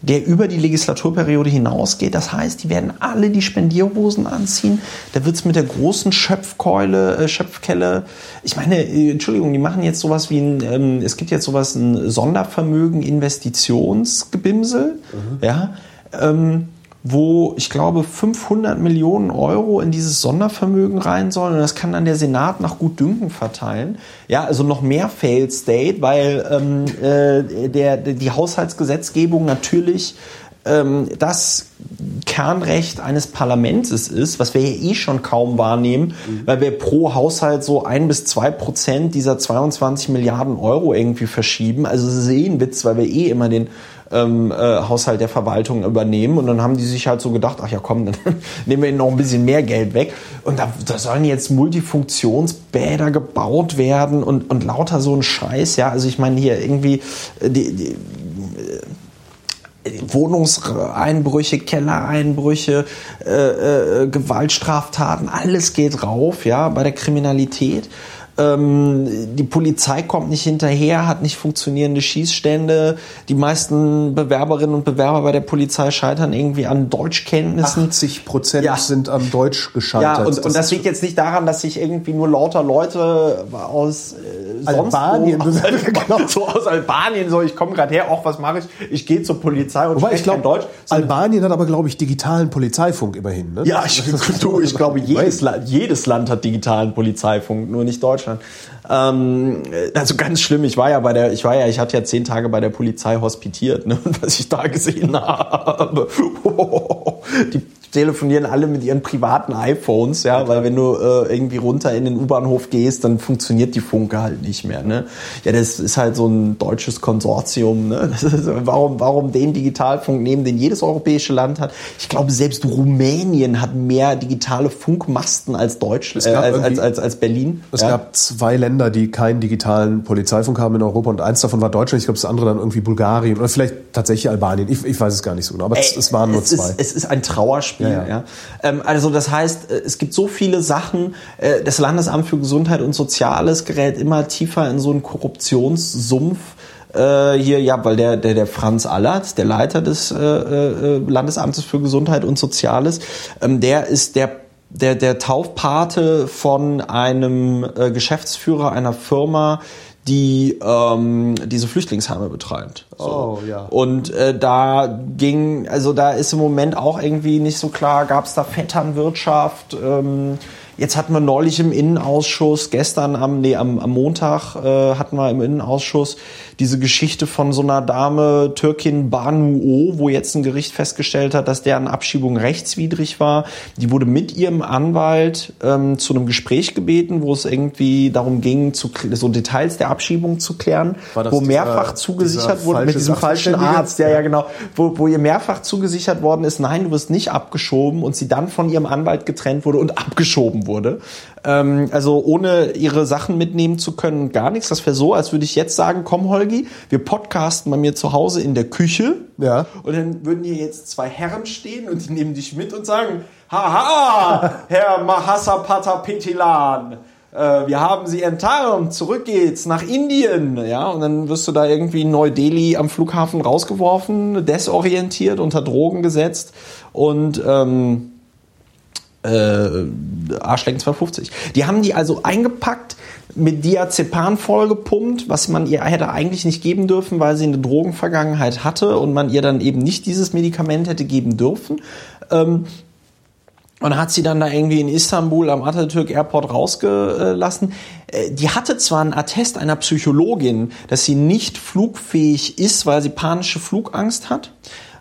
der über die Legislaturperiode hinausgeht. Das heißt, die werden alle die Spendierhosen anziehen. Da wird's mit der großen Schöpfkeule, äh, Schöpfkelle. Ich meine, äh, Entschuldigung, die machen jetzt sowas wie ein, ähm, es gibt jetzt sowas ein Sondervermögen Investitionsgebimsel, ja. Ähm, wo ich glaube 500 Millionen Euro in dieses Sondervermögen rein sollen und das kann dann der Senat nach Gutdünken verteilen. Ja, also noch mehr Failed State, weil ähm, äh, der, die Haushaltsgesetzgebung natürlich ähm, das Kernrecht eines Parlaments ist, was wir ja eh schon kaum wahrnehmen, weil wir pro Haushalt so ein bis zwei Prozent dieser 22 Milliarden Euro irgendwie verschieben. Also eh ein Witz, weil wir eh immer den ähm, äh, Haushalt der Verwaltung übernehmen. Und dann haben die sich halt so gedacht, ach ja komm, dann (laughs) nehmen wir ihnen noch ein bisschen mehr Geld weg. Und da, da sollen jetzt Multifunktionsbäder gebaut werden und, und lauter so ein Scheiß, ja, also ich meine hier irgendwie äh, die, die Wohnungseinbrüche, Kellereinbrüche, äh, äh, Gewaltstraftaten, alles geht rauf, ja, bei der Kriminalität. Ähm, die Polizei kommt nicht hinterher, hat nicht funktionierende Schießstände. Die meisten Bewerberinnen und Bewerber bei der Polizei scheitern irgendwie an Deutschkenntnissen. 80 Prozent Ja. sind am Deutsch gescheitert. Ja, und, und das liegt jetzt nicht daran, dass sich irgendwie nur lauter Leute aus äh, sonst Albanien (laughs) wo, aus, genau. so aus Albanien so, ich komme gerade her, auch was mache ich? Ich gehe zur Polizei und Wobei ich glaube, Deutsch. Albanien hat aber, glaube ich, digitalen Polizeifunk immerhin. Ne? ja, ich, (laughs) du, ich glaube, jedes, jedes Land hat digitalen Polizeifunk, nur nicht Deutschland. Ähm, also ganz schlimm. Ich war ja bei der, ich war ja, ich hatte ja zehn Tage bei der Polizei hospitiert, ne? (laughs) Was ich da gesehen (laughs) habe, (laughs) die telefonieren alle mit ihren privaten iPhones, ja, weil wenn du äh, irgendwie runter in den U-Bahnhof gehst, dann funktioniert die Funke halt nicht mehr, ne? Ja, das ist halt so ein deutsches Konsortium, ne? Ist, warum, warum den Digitalfunk nehmen, den jedes europäische Land hat? Ich glaube, selbst Rumänien hat mehr digitale Funkmasten als Deutschland, äh, als, als, als, als Berlin. Es ja? gab zwei Länder, die keinen digitalen Polizeifunk haben in Europa und eins davon war Deutschland. Ich glaube, das andere dann irgendwie Bulgarien oder vielleicht tatsächlich Albanien. Ich, ich weiß es gar nicht so genau, aber es, Ey, es waren nur es zwei. Ist, es ist ein Trauerspiel. Ja, Ja, ja. Ähm, also das heißt, äh, es gibt so viele Sachen. Äh, das Landesamt für Gesundheit und Soziales gerät immer tiefer in so einen Korruptionssumpf. Äh, hier, ja, weil der, der, der Franz Allert, der Leiter des äh, äh, Landesamtes für Gesundheit und Soziales, ähm, der ist der der, der Taufpate von einem äh, Geschäftsführer einer Firma, die ähm, diese Flüchtlingsheime betreibt. So. Oh, ja. Und äh, da ging, also da ist im Moment auch irgendwie nicht so klar, gab es da Vetternwirtschaft. Ähm, jetzt hatten wir neulich im Innenausschuss, gestern am, nee, am, am Montag äh, hatten wir im Innenausschuss diese Geschichte von so einer Dame, Türkin Banu O, wo jetzt ein Gericht festgestellt hat, dass deren Abschiebung rechtswidrig war. Die wurde mit ihrem Anwalt ähm, zu einem Gespräch gebeten, wo es irgendwie darum ging, zu, so Details der Abschiebung zu klären, wo dieser- mehrfach zugesichert dieser wurde mit diesem falschen? Arzt, ja, ja, genau, wo, wo ihr mehrfach zugesichert worden ist, nein, du wirst nicht abgeschoben und sie dann von ihrem Anwalt getrennt wurde und abgeschoben wurde. Ähm, also ohne ihre Sachen mitnehmen zu können gar nichts. Das wäre so, als würde ich jetzt sagen, komm Holgi, wir podcasten bei mir zu Hause in der Küche. Ja. Und dann würden hier jetzt zwei Herren stehen und die nehmen dich mit und sagen, haha, Herr Mahasa Petilan, äh, wir haben sie enttarnt, zurück geht's nach Indien, ja, und dann wirst du da irgendwie in Neu-Delhi am Flughafen rausgeworfen, desorientiert, unter Drogen gesetzt und ähm, äh, Arschlecken 250. Die haben die also eingepackt, mit Diazepan vollgepumpt, was man ihr hätte eigentlich nicht geben dürfen, weil sie eine Drogenvergangenheit hatte und man ihr dann eben nicht dieses Medikament hätte geben dürfen. Ähm, und hat sie dann da irgendwie in Istanbul am Atatürk Airport rausgelassen. Äh, die hatte zwar einen Attest einer Psychologin, dass sie nicht flugfähig ist, weil sie panische Flugangst hat.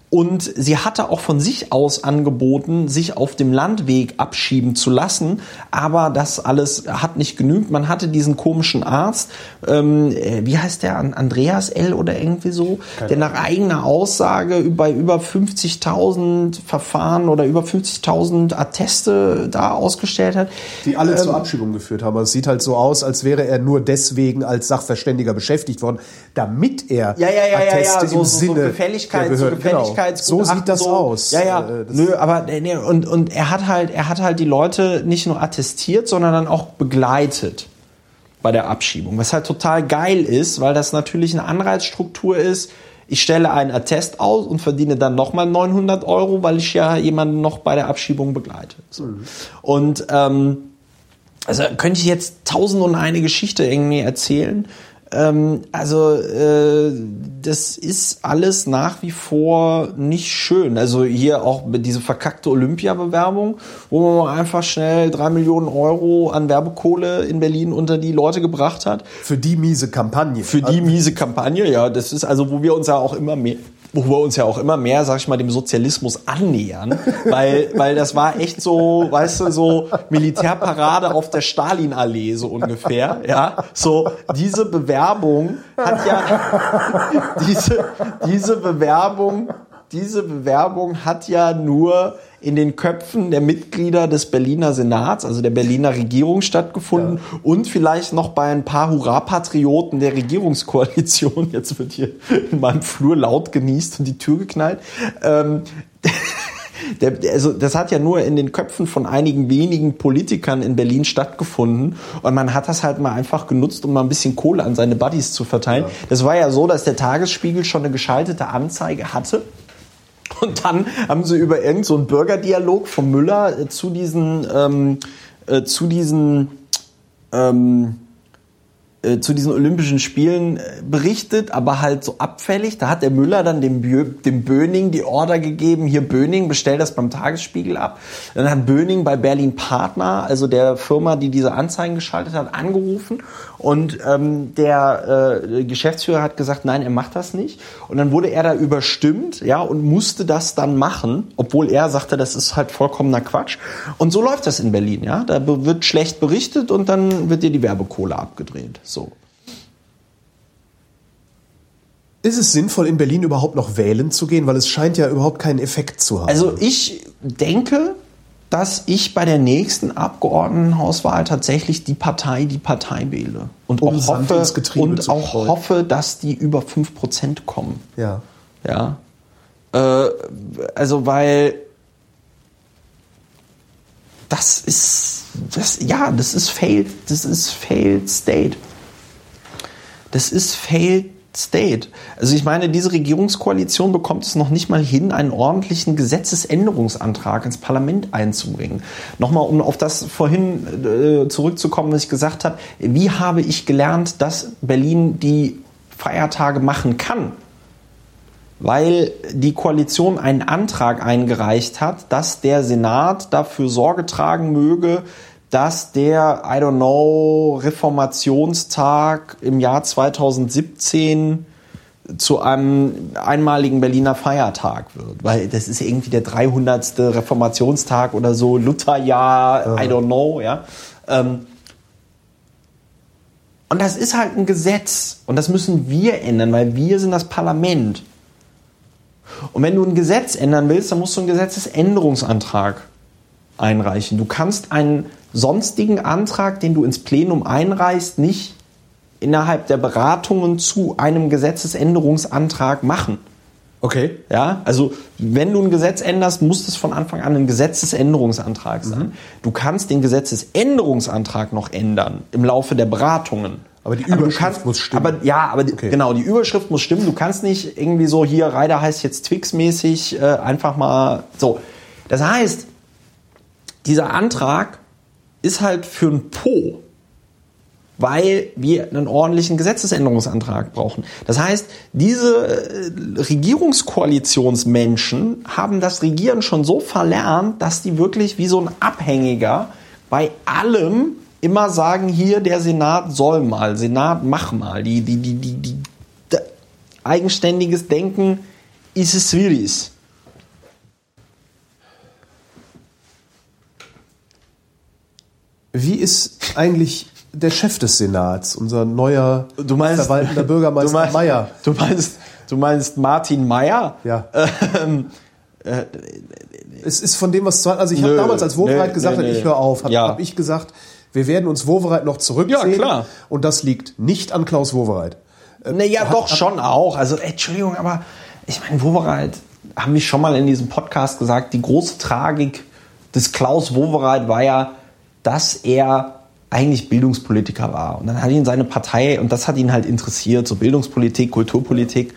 Und sie hatte auch von sich aus angeboten, sich auf dem Landweg abschieben zu lassen. Aber das alles hat nicht genügt. Man hatte diesen komischen Arzt, ähm, äh, wie heißt der, Andreas L. oder irgendwie so, Keine der nach eigener Aussage bei über 50.000 Verfahren oder über 50.000 Atteste da ausgestellt hat. Die alle ähm, zur Abschiebung geführt haben. Es sieht halt so aus, als wäre er nur deswegen als Sachverständiger beschäftigt worden, damit er ja, ja, ja, Atteste ja, ja, so, im so, Sinne so Gefälligkeit, der Behörden, so Gefälligkeit so sieht das so. aus. Ja, ja. Äh, Nö, aber nee, und und er hat halt er hat halt die Leute nicht nur attestiert, sondern dann auch begleitet bei der Abschiebung, was halt total geil ist, weil das natürlich eine Anreizstruktur ist. Ich stelle einen Attest aus und verdiene dann nochmal 900 Euro, weil ich ja jemanden noch bei der Abschiebung begleite. So. Mhm. Und ähm, also könnte ich jetzt tausend und eine Geschichte irgendwie erzählen. Ähm, also äh, das ist alles nach wie vor nicht schön. Also hier auch diese verkackte Olympia-Bewerbung, wo man einfach schnell drei Millionen Euro an Werbekohle in Berlin unter die Leute gebracht hat. Für die miese Kampagne. Für die miese Kampagne, ja. Das ist also, wo wir uns ja auch immer mehr wo wir uns ja auch immer mehr, sag ich mal, dem Sozialismus annähern, (laughs) weil, weil das war echt so, weißt du, so Militärparade auf der Stalinallee so ungefähr, ja, so diese Bewerbung hat ja (laughs) diese diese Bewerbung diese Bewerbung hat ja nur in den Köpfen der Mitglieder des Berliner Senats, also der Berliner Regierung stattgefunden ja. und vielleicht noch bei ein paar Hurra-Patrioten der Regierungskoalition. (laughs) Jetzt wird hier in meinem Flur laut genießt und die Tür geknallt. Ähm, (laughs) der, also das hat ja nur in den Köpfen von einigen wenigen Politikern in Berlin stattgefunden und man hat das halt mal einfach genutzt, um mal ein bisschen Kohle an seine Buddies zu verteilen. Ja. Das war ja so, dass der Tagesspiegel schon eine geschaltete Anzeige hatte und dann haben sie über irgendeinen so Bürgerdialog von Müller äh, zu diesen, ähm, äh, zu diesen, ähm, äh, zu diesen Olympischen Spielen äh, berichtet, aber halt so abfällig. Da hat der Müller dann dem, Bö dem Böning die Order gegeben, hier Böning, bestell das beim Tagesspiegel ab. Dann hat Böning bei Berlin Partner, also der Firma, die diese Anzeigen geschaltet hat, angerufen und ähm, der äh, Geschäftsführer hat gesagt, nein, er macht das nicht. Und dann wurde er da überstimmt, ja, und musste das dann machen, obwohl er sagte, das ist halt vollkommener Quatsch. Und so läuft das in Berlin, ja. Da wird schlecht berichtet und dann wird dir die Werbekohle abgedreht. So. Ist es sinnvoll, in Berlin überhaupt noch wählen zu gehen? Weil es scheint ja überhaupt keinen Effekt zu haben. Also ich denke, dass ich bei der nächsten Abgeordnetenhauswahl tatsächlich die Partei, die Partei wähle. Und um auch, hoffe, und auch hoffe, dass die über 5% kommen. Ja. Ja. Äh, also, weil das ist, das, ja, das ist failed, das ist failed state. Das ist failed state. Also ich meine, diese Regierungskoalition bekommt es noch nicht mal hin, einen ordentlichen Gesetzesänderungsantrag ins Parlament einzubringen. Nochmal, um auf das vorhin äh, zurückzukommen, was ich gesagt habe. Wie habe ich gelernt, dass Berlin die Feiertage machen kann? weil die Koalition einen Antrag eingereicht hat, dass der Senat dafür Sorge tragen möge, dass der, I don't know, Reformationstag im Jahr 2017 zu einem einmaligen Berliner Feiertag wird, weil das ist irgendwie der 300. Reformationstag oder so, Lutherjahr, I don't know, ja. Ähm, und das ist halt ein Gesetz und das müssen wir ändern, weil wir sind das Parlament. Und wenn du ein Gesetz ändern willst, dann musst du einen Gesetzesänderungsantrag einreichen. Du kannst einen sonstigen Antrag, den du ins Plenum einreichst, nicht innerhalb der Beratungen zu einem Gesetzesänderungsantrag machen. Okay. Ja, also wenn du ein Gesetz änderst, muss es von Anfang an ein Gesetzesänderungsantrag sein. Mhm. Du kannst den Gesetzesänderungsantrag noch ändern im Laufe der Beratungen. Aber die Überschrift muss stimmen. Aber ja, aber Okay. genau, die Überschrift muss stimmen. Du kannst nicht irgendwie so hier Reiter heißt jetzt Twix-mäßig äh, einfach mal so. Das heißt, dieser Antrag ist halt für ein Po weil wir einen ordentlichen Gesetzesänderungsantrag brauchen. Das heißt, diese äh, Regierungskoalitionsmenschen haben das Regieren schon so verlernt, dass die wirklich wie so ein Abhängiger bei allem immer sagen, hier der Senat soll mal, Senat mach mal. Die, die, die, die, die, eigenständiges Denken ist es schwierig. Wie ist eigentlich der Chef des Senats, unser neuer Du meinst verwaltender Bürgermeister (laughs) du meinst, Meyer? Du meinst, du meinst Martin Meyer? Ja. (laughs) Ähm, Es ist von dem, was zu also ich habe Nö, damals, als Wovereit gesagt hat, nee. ich höre auf, habe Ja. hab ich gesagt, wir werden uns Wovereit noch zurücksehen. Ja, klar. Und das liegt nicht an Klaus Wovereit. Naja, doch schon auch. Also, Entschuldigung, aber ich meine, Wovereit, haben wir schon mal in diesem Podcast gesagt, die große Tragik des Klaus Wovereit war ja, dass er eigentlich Bildungspolitiker war. Und dann hat ihn seine Partei, und das hat ihn halt interessiert, so Bildungspolitik, Kulturpolitik.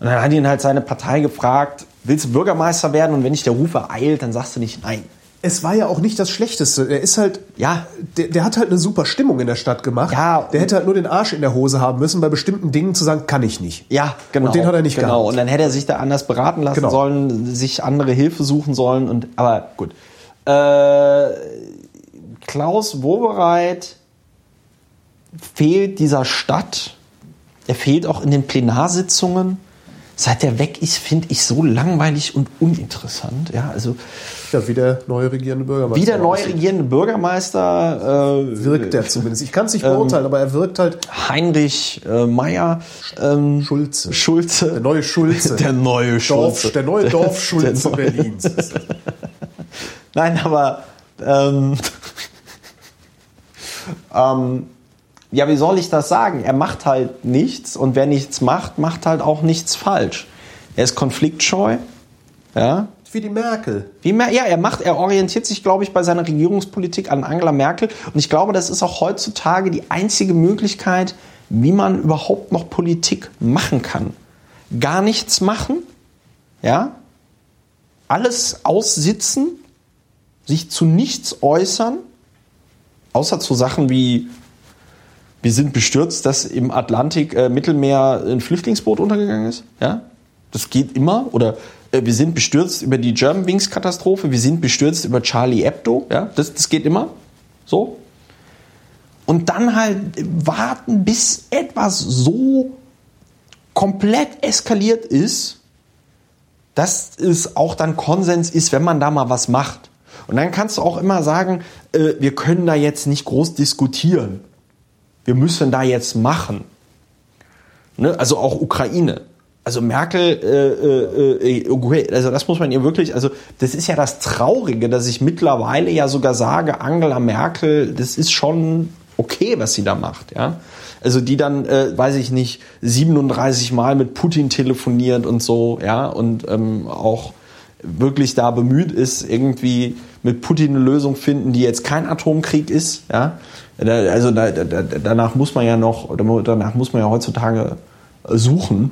Und dann hat ihn halt seine Partei gefragt, willst du Bürgermeister werden? Und wenn dich der Ruf ereilt, dann sagst du nicht nein. Es war ja auch nicht das Schlechteste. Er ist halt, Ja. der, der hat halt eine super Stimmung in der Stadt gemacht. Ja. Der hätte halt nur den Arsch in der Hose haben müssen, bei bestimmten Dingen zu sagen, kann ich nicht. Ja, genau. Und den hat er nicht Genau. gehabt. Und dann hätte er sich da anders beraten lassen Genau. sollen, sich andere Hilfe suchen sollen. Und aber gut. Äh, Klaus Wobereit fehlt dieser Stadt. Er fehlt auch in den Plenarsitzungen. Seit er weg ist, finde ich so langweilig und uninteressant. Ja, also Ja, wie der neue regierende Bürgermeister. wie der neu aussieht. regierende Bürgermeister äh, Wirkt der zumindest. Ich kann es nicht beurteilen, aber er wirkt halt Heinrich äh, Meyer ähm, Schulze. Schulze. Der neue Schulze. Der neue Dorf, Schulze. der neue (laughs) Dorfschulze Der neue- Berlins. (laughs) Nein, aber ähm, ähm, ja, wie soll ich das sagen? Er macht halt nichts und wer nichts macht, macht halt auch nichts falsch. Er ist konfliktscheu, ja. Wie die Merkel. Wie mehr, ja, er macht, er orientiert sich, glaube ich, bei seiner Regierungspolitik an Angela Merkel. Und ich glaube, das ist auch heutzutage die einzige Möglichkeit, wie man überhaupt noch Politik machen kann. Gar nichts machen, ja, alles aussitzen, sich zu nichts äußern, außer zu Sachen wie wir sind bestürzt, dass im Atlantik äh, Mittelmeer ein Flüchtlingsboot untergegangen ist. Ja, das geht immer. Oder äh, wir sind bestürzt über die Germanwings Katastrophe. Wir sind bestürzt über Charlie Hebdo. Ja, das, das geht immer. So. Und dann halt warten, bis etwas so komplett eskaliert ist, dass es auch dann Konsens ist, wenn man da mal was macht. Und dann kannst du auch immer sagen, äh, wir können da jetzt nicht groß diskutieren. Wir müssen da jetzt machen. Ne? Also auch Ukraine. Also Merkel, äh, äh, äh, okay, also das muss man ihr wirklich, also das ist ja das Traurige, dass ich mittlerweile ja sogar sage, Angela Merkel, das ist schon okay, was sie da macht, ja. Also die dann, äh, weiß ich nicht, 37 Mal mit Putin telefoniert und so, ja, und ähm, auch wirklich da bemüht ist, irgendwie mit Putin eine Lösung finden, die jetzt kein Atomkrieg ist, ja. Also da, da, danach muss man ja noch, danach muss man ja heutzutage suchen.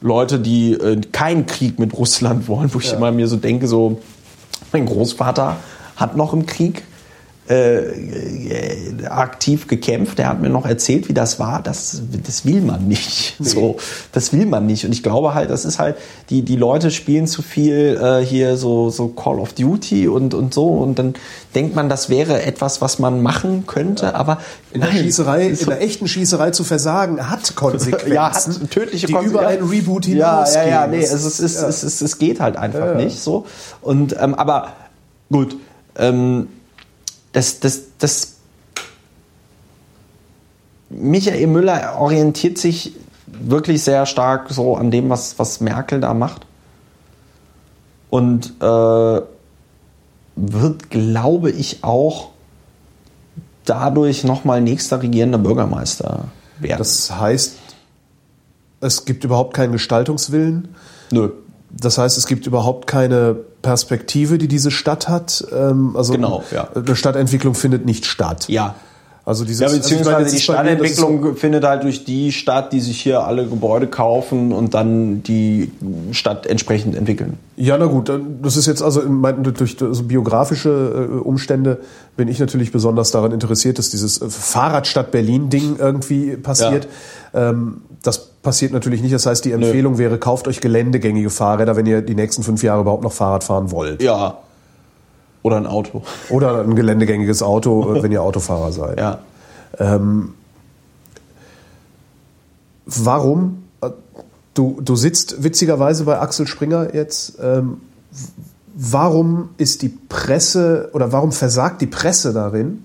Leute, die äh, keinen Krieg mit Russland wollen, wo ich immer mir so denke, so, mein Großvater hat noch im Krieg äh, äh, aktiv gekämpft. Er hat mir noch erzählt, wie das war. Das, das will man nicht. (laughs) So, das will man nicht. Und ich glaube halt, das ist halt, die, die Leute spielen zu viel äh, hier so, so Call of Duty und, und so. Und dann denkt man, das wäre etwas, was man machen könnte. Aber In der nein, Schießerei, (laughs) ist in der echten Schießerei zu versagen, hat Konsequenzen. (laughs) ja, hat tödliche die Konsequenzen. über einen Reboot Ja, ja, ja, hinausgehen. nee, es, ist, es, ja. es, es, es geht halt einfach Ja, ja. nicht so. Und, ähm, aber gut, ähm, das, das, das, Michael Müller orientiert sich wirklich sehr stark so an dem, was, was Merkel da macht. Und äh, wird, glaube ich, auch dadurch nochmal nächster regierender Bürgermeister werden. Das heißt, Es gibt überhaupt keinen Gestaltungswillen. Nö. Das heißt, es gibt überhaupt keine Perspektive, die diese Stadt hat. Ähm, also Genau, ja. eine Stadtentwicklung findet nicht statt. Ja. Also dieses, Ja, also meine, beziehungsweise jetzt die Stadtentwicklung findet halt durch die statt, die sich hier alle Gebäude kaufen und dann die Stadt entsprechend entwickeln. Ja, na gut, das ist jetzt also durch so biografische äh, Umstände bin ich natürlich besonders daran interessiert, dass dieses äh, Fahrradstadt Berlin-Ding irgendwie passiert. Ähm, das passiert natürlich nicht. Das heißt, die Empfehlung wäre, kauft euch geländegängige Fahrräder, wenn ihr die nächsten fünf Jahre überhaupt noch Fahrrad fahren wollt. Ja. Oder ein Auto. (laughs) Oder ein geländegängiges Auto, äh, wenn ihr Autofahrer seid. Ja. Warum? äh, Du, du sitzt witzigerweise bei Axel Springer jetzt. Ähm, warum ist die Presse oder warum versagt die Presse darin,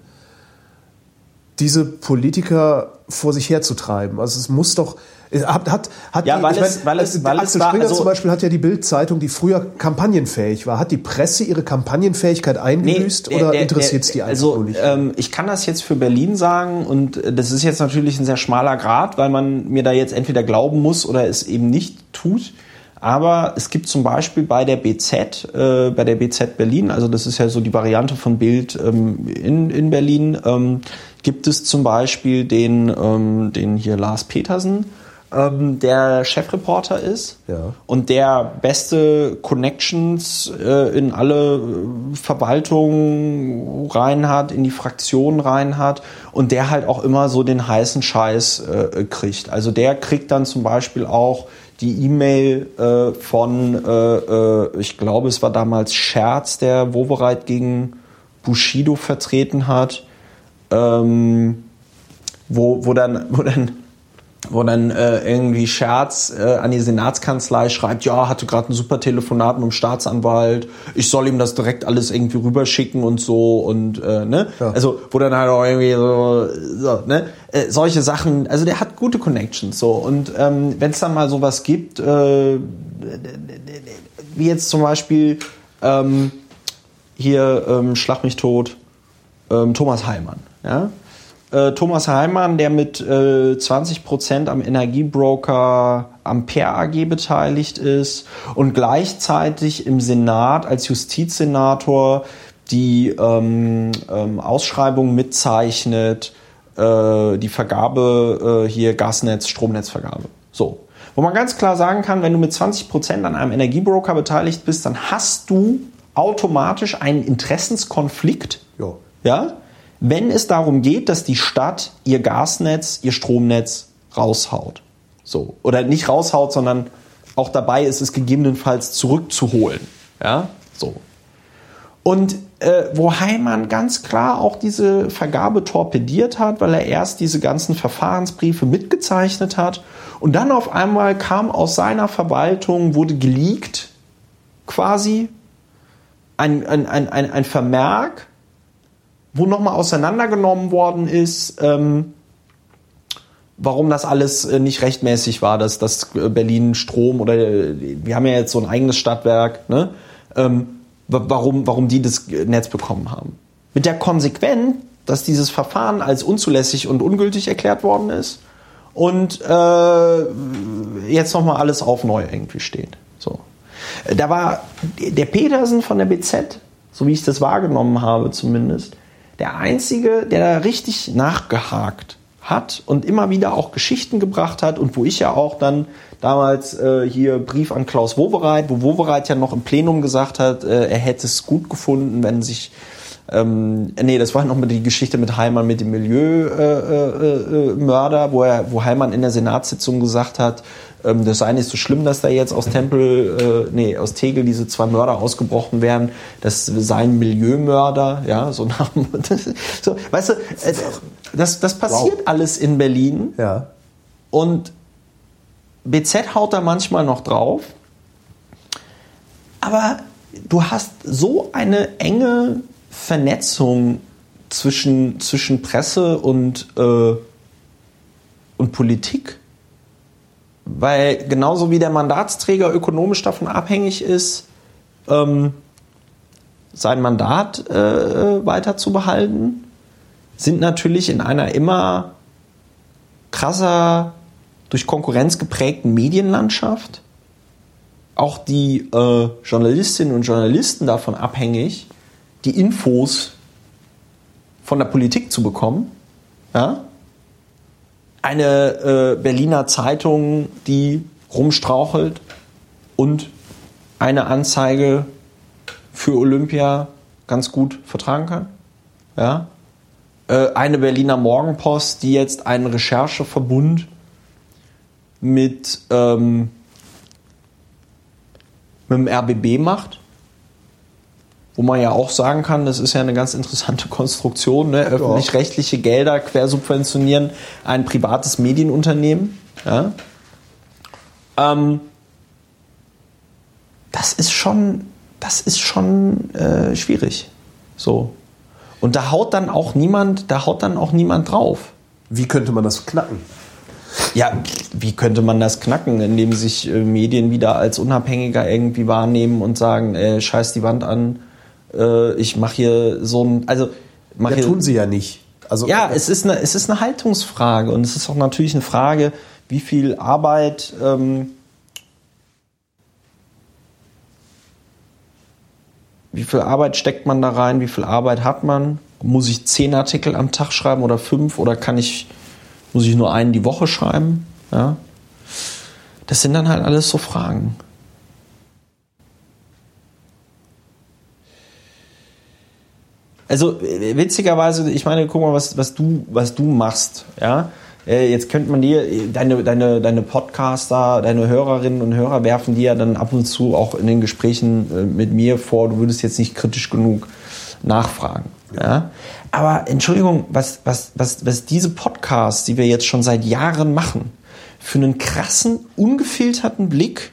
diese Politiker vor sich herzutreiben? Also es muss doch. Hat, hat, hat Ja, die, weil es- weil es- äh, weil es Axel war- Springer also- zum Beispiel hat ja die Bild-Zeitung, die früher kampagnenfähig war. Hat die Presse ihre Kampagnenfähigkeit eingebüßt der- oder der- interessiert es die der- einfach also, nicht? Ähm, ich kann das jetzt für Berlin sagen und äh, das ist jetzt natürlich ein sehr schmaler Grad, weil man mir da jetzt entweder glauben muss oder es eben nicht tut. Aber es gibt zum Beispiel bei der BZ, äh, bei der BZ Berlin, also das ist ja so die Variante von Bild ähm, in, in Berlin, ähm, gibt es zum Beispiel den, ähm, den hier Lars Petersen, ähm, der Chefreporter ist Ja. und der beste Connections äh, in alle äh, Verwaltungen rein hat, in die Fraktionen rein hat und der halt auch immer so den heißen Scheiß äh, kriegt. Also der kriegt dann zum Beispiel auch die E-Mail äh, von, äh, äh, ich glaube, es war damals Scherz, der Wovereit gegen Bushido vertreten hat, ähm, wo, wo dann, wo dann wo dann äh, irgendwie Scherz äh, an die Senatskanzlei schreibt, ja, hatte gerade ein super Telefonat mit dem Staatsanwalt, ich soll ihm das direkt alles irgendwie rüberschicken und so und äh, ne, also wo dann halt auch irgendwie so, so ne, äh, solche Sachen, also der hat gute Connections so und ähm, wenn es dann mal sowas gibt, äh, wie jetzt zum Beispiel ähm, hier ähm, Schlag mich tot, ähm, Thomas Heilmann. Ja? Äh, Thomas Heilmann, der mit äh, 20% am Energiebroker Ampere AG beteiligt ist und gleichzeitig im Senat als Justizsenator die ähm, ähm, Ausschreibung mitzeichnet, äh, die Vergabe äh, hier Gasnetz, Stromnetzvergabe. So. Wo man ganz klar sagen kann, wenn du mit 20% an einem Energiebroker beteiligt bist, dann hast du automatisch einen Interessenskonflikt. Ja. Ja? Wenn es darum geht, dass die Stadt ihr Gasnetz, ihr Stromnetz raushaut. So. Oder nicht raushaut, sondern auch dabei ist es gegebenenfalls zurückzuholen. Ja? So. Und äh, wo Heimann ganz klar auch diese Vergabe torpediert hat, weil er erst diese ganzen Verfahrensbriefe mitgezeichnet hat und dann auf einmal kam aus seiner Verwaltung, wurde geleakt quasi ein, ein, ein, ein, ein Vermerk, wo nochmal auseinandergenommen worden ist, ähm, warum das alles äh, nicht rechtmäßig war, dass das äh, Berlin Strom oder äh, wir haben ja jetzt so ein eigenes Stadtwerk, ne? ähm, wa- warum, warum die das Netz bekommen haben. Mit der Konsequenz, dass dieses Verfahren als unzulässig und ungültig erklärt worden ist und äh, jetzt nochmal alles auf neu irgendwie steht. So. Da war der Petersen von der BZ, so wie ich das wahrgenommen habe zumindest, der Einzige, der da richtig nachgehakt hat und immer wieder auch Geschichten gebracht hat und wo ich ja auch dann damals äh, hier Brief an Klaus Wowereit, wo Wowereit ja noch im Plenum gesagt hat, äh, er hätte es gut gefunden, wenn sich ähm, nee, das war nochmal die Geschichte mit Heimann mit dem Milieumörder, äh, äh, Mörder, wo, er, wo Heimann in der Senatssitzung gesagt hat, ähm, das sei nicht so schlimm, dass da jetzt aus Tempel, äh, nee, aus Tegel diese zwei Mörder ausgebrochen wären. Das seien Milieumörder, ja, so nach (laughs) so, weißt du, äh, das, das passiert alles in Berlin Ja. und BZ haut da manchmal noch drauf. Aber du hast so eine enge Vernetzung zwischen, zwischen Presse und, äh, und Politik. Weil genauso wie der Mandatsträger ökonomisch davon abhängig ist, ähm, sein Mandat äh, weiter zu behalten, sind natürlich in einer immer krasser durch Konkurrenz geprägten Medienlandschaft auch die äh, Journalistinnen und Journalisten davon abhängig, die Infos von der Politik zu bekommen. Ja? Eine äh, Berliner Zeitung, die rumstrauchelt und eine Anzeige für Olympia ganz gut vertragen kann. Ja? Äh, eine Berliner Morgenpost, die jetzt einen Rechercheverbund mit, ähm, mit dem RBB macht. Wo man ja auch sagen kann, das ist ja eine ganz interessante Konstruktion. Ne? Öffentlich-rechtliche Gelder quersubventionieren ein privates Medienunternehmen. Ja? Ähm, das ist schon, das ist schon äh, schwierig. So. Und da haut dann auch niemand, da haut dann auch niemand drauf. Wie könnte man das knacken? Ja, wie könnte man das knacken, indem sich äh, Medien wieder als unabhängiger irgendwie wahrnehmen und sagen, äh, scheiß die Wand an, äh, ich mache hier so ein, also mach Ja, tun sie ja nicht. Also, ja, es ist, eine, es ist eine Haltungsfrage und es ist auch natürlich eine Frage, wie viel Arbeit ähm, wie viel Arbeit steckt man da rein, wie viel Arbeit hat man? Muss ich zehn Artikel am Tag schreiben oder fünf oder kann ich, muss ich nur einen die Woche schreiben? Ja? Das sind dann halt alles so Fragen. Also witzigerweise, ich meine, guck mal, was, was, du, was du machst. Ja? Äh, Jetzt könnte man dir, äh, deine, deine, deine Podcaster, deine Hörerinnen und Hörer werfen dir ja dann ab und zu auch in den Gesprächen äh, mit mir vor, du würdest jetzt nicht kritisch genug nachfragen. Ja? Aber Entschuldigung, was, was, was, was diese Podcasts, die wir jetzt schon seit Jahren machen, für einen krassen, ungefilterten Blick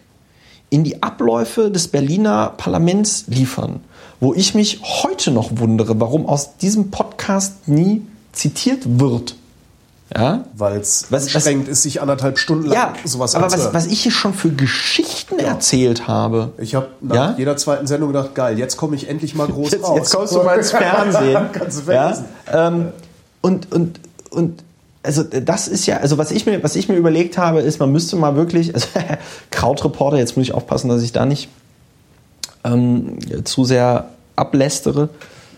in die Abläufe des Berliner Parlaments liefern, wo ich mich heute noch wundere, warum aus diesem Podcast nie zitiert wird. Ja? weil es Was- was- anstrengend ist, sich anderthalb Stunden lang Ja, sowas aber was, anzuhören. was ich hier schon für Geschichten erzählt habe. Ich habe nach Ja? jeder zweiten Sendung gedacht, geil, jetzt komme ich endlich mal groß Jetzt, raus. jetzt kommst du mal ins Fernsehen. (laughs) Kannst du ja? ähm, und, und, und also das ist ja, also was ich mir, was ich mir überlegt habe, ist, man müsste mal wirklich, also (laughs) Krautreporter, jetzt muss ich aufpassen, dass ich da nicht ähm, zu sehr ablästere.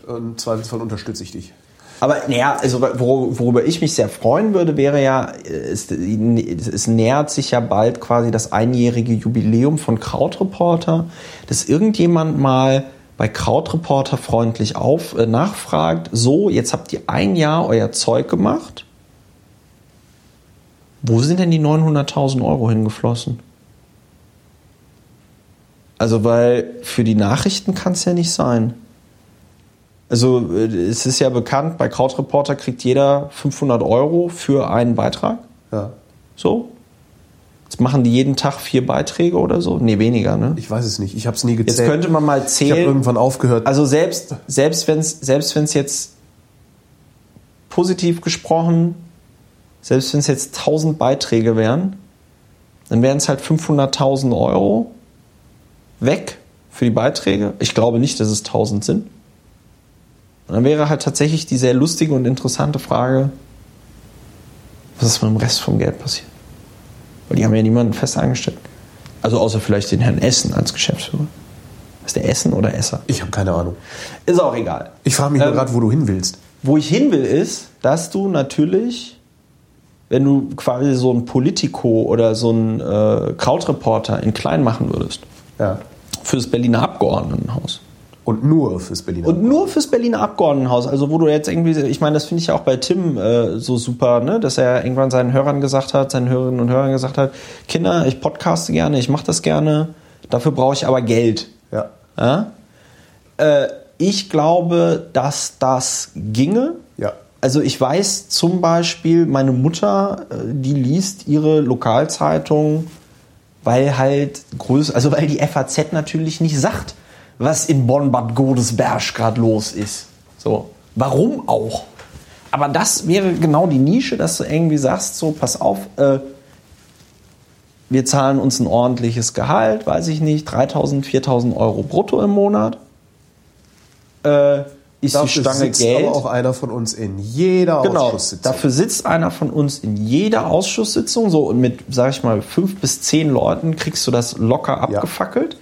Im Zweifelsfall unterstütze ich dich. Aber naja, also wor- worüber ich mich sehr freuen würde, wäre ja, es, es nähert sich ja bald quasi das einjährige Jubiläum von Krautreporter, dass irgendjemand mal bei Krautreporter freundlich auf äh, nachfragt, so, jetzt habt ihr ein Jahr euer Zeug gemacht. Wo sind denn die 900.000 Euro hingeflossen? Also, weil für die Nachrichten kann es ja nicht sein. Also äh, es ist ja bekannt, bei Krautreporter kriegt jeder 500 Euro für einen Beitrag. Ja. So. Jetzt machen die jeden Tag vier Beiträge oder so. Nee, weniger, ne? Ich weiß es nicht. Ich habe es nie gezählt. Jetzt könnte man mal ich habe zählen. irgendwann aufgehört. Also selbst, selbst wenn es selbst wenn's jetzt positiv gesprochen, selbst wenn es jetzt 1000 Beiträge wären, dann wären es halt 500.000 Euro weg für die Beiträge. Ich glaube nicht, dass es 1000 sind. Und dann wäre halt tatsächlich die sehr lustige und interessante Frage, was ist mit dem Rest vom Geld passiert? Weil die haben ja niemanden fest angestellt. Also außer vielleicht den Herrn Essen als Geschäftsführer. Ist der Essen oder Esser? ich habe keine Ahnung. Ist auch egal. Ich frage mich nur Ähm, gerade, wo du hin willst. Wo ich hin will, ist, dass du natürlich, wenn du quasi so ein Politico oder so ein äh, Krautreporter in klein machen würdest, Ja. Für das Berliner Abgeordnetenhaus. Und nur fürs Berliner. Und nur fürs Berliner Abgeordnetenhaus, also wo du jetzt irgendwie, ich meine, das finde ich ja auch bei Tim äh, so super, ne? dass er irgendwann seinen Hörern gesagt hat, seinen Hörerinnen und Hörern gesagt hat, Kinder, ich podcaste gerne, ich mache das gerne, dafür brauche ich aber Geld. ja. Ja? Äh, ich glaube, dass das ginge. Ja. Also ich weiß zum Beispiel, meine Mutter, äh, die liest ihre Lokalzeitung, weil halt größ, also weil die FAZ natürlich nicht sagt, was in Bonn-Bad Godesberg gerade los ist. So, warum auch? Aber das wäre genau die Nische, dass du irgendwie sagst, so pass auf, äh, wir zahlen uns ein ordentliches Gehalt, weiß ich nicht, 3.000, 4.000 Euro brutto im Monat. Äh, ist die Dafür Stange sitzt Geld. aber auch einer von uns in jeder Genau, Ausschusssitzung. dafür sitzt einer von uns in jeder Ausschusssitzung so und mit, sag ich mal, fünf bis zehn Leuten kriegst du das locker abgefackelt.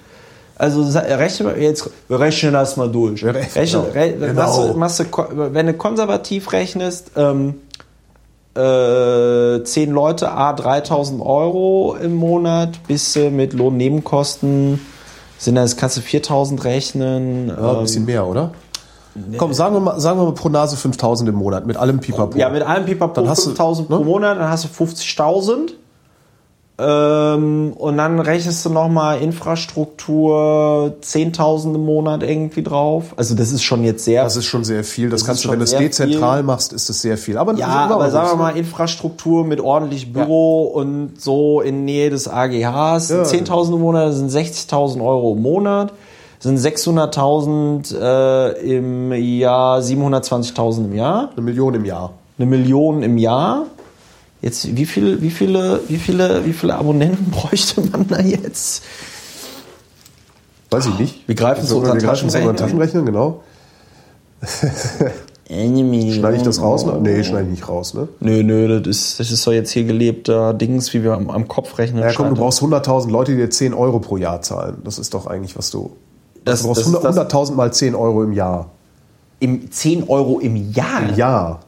Also sa- rechne jetzt rechne das mal durch. Ja, Rechne, genau. re, Genau. machst du, machst du, wenn du konservativ rechnest, ähm, äh, zehn Leute, a 3000 Euro im Monat, bis du mit Lohnnebenkosten sind das, kannst du 4000 rechnen. ja, ein bisschen mehr, oder? Komm, sagen wir, mal, sagen wir mal pro Nase 5000 im Monat mit allem Pipapo. Ja, mit allem Pipapo Dann hast du, 5000 pro ne? Monat, dann hast du 50.000. Ähm, und dann rechnest du nochmal Infrastruktur 10.000 im Monat irgendwie drauf. Also das ist schon jetzt sehr... Das ist schon sehr viel. Das, Das kannst du, wenn du es dezentral viel. machst, ist es sehr viel. Aber ja, aber sagen wir mal? Infrastruktur mit ordentlich Büro und so in Nähe des AGHs. Ja. 10.000 im Monat sind 60.000 Euro im Monat. Sind 600.000 äh, im Jahr, 720.000 im Jahr. eine Million im Jahr. eine Million im Jahr. Jetzt, wie viele, wie viele, wie viele, wie viele Abonnenten (laughs) bräuchte man da jetzt? Weiß ich nicht. Wir greifen zu unseren wir greifen zu unseren Taschenrechnern. Taschenrechnern, genau. Schneide ich das raus? Ne? Nee, schneide ich nicht raus, ne? Nö, nö, das ist, das ist doch jetzt hier gelebter Dings, wie wir am, am Kopf rechnen. Ja, komm, du brauchst 100.000 Leute, die dir 10 Euro pro Jahr zahlen. Das ist doch eigentlich, was du. Das- du brauchst das- 100 das- 100.000 mal 10 Euro im Jahr. Im 10 Euro im Jahr. Im Jahr.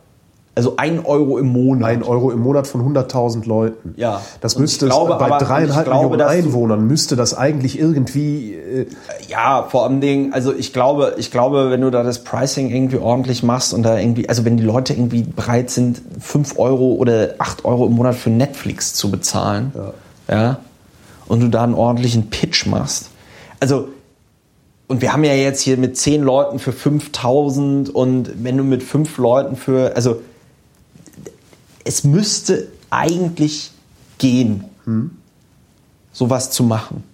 Also 1 Euro im Monat. Ein Euro im Monat von 100.000 Leuten. Ja. Das Und müsste glaube bei dreieinhalb Millionen Einwohnern müsste das eigentlich irgendwie. Äh, Ja, vor allem Dingen, also ich glaube, ich glaube, wenn du da das Pricing irgendwie ordentlich machst und da irgendwie, also wenn die Leute irgendwie bereit sind, 5 Euro oder 8 Euro im Monat für Netflix zu bezahlen, ja, und du da einen ordentlichen Pitch machst. Also, und wir haben ja jetzt hier mit 10 Leuten für 5000 und wenn du mit 5 Leuten für, also es müsste eigentlich gehen, sowas zu machen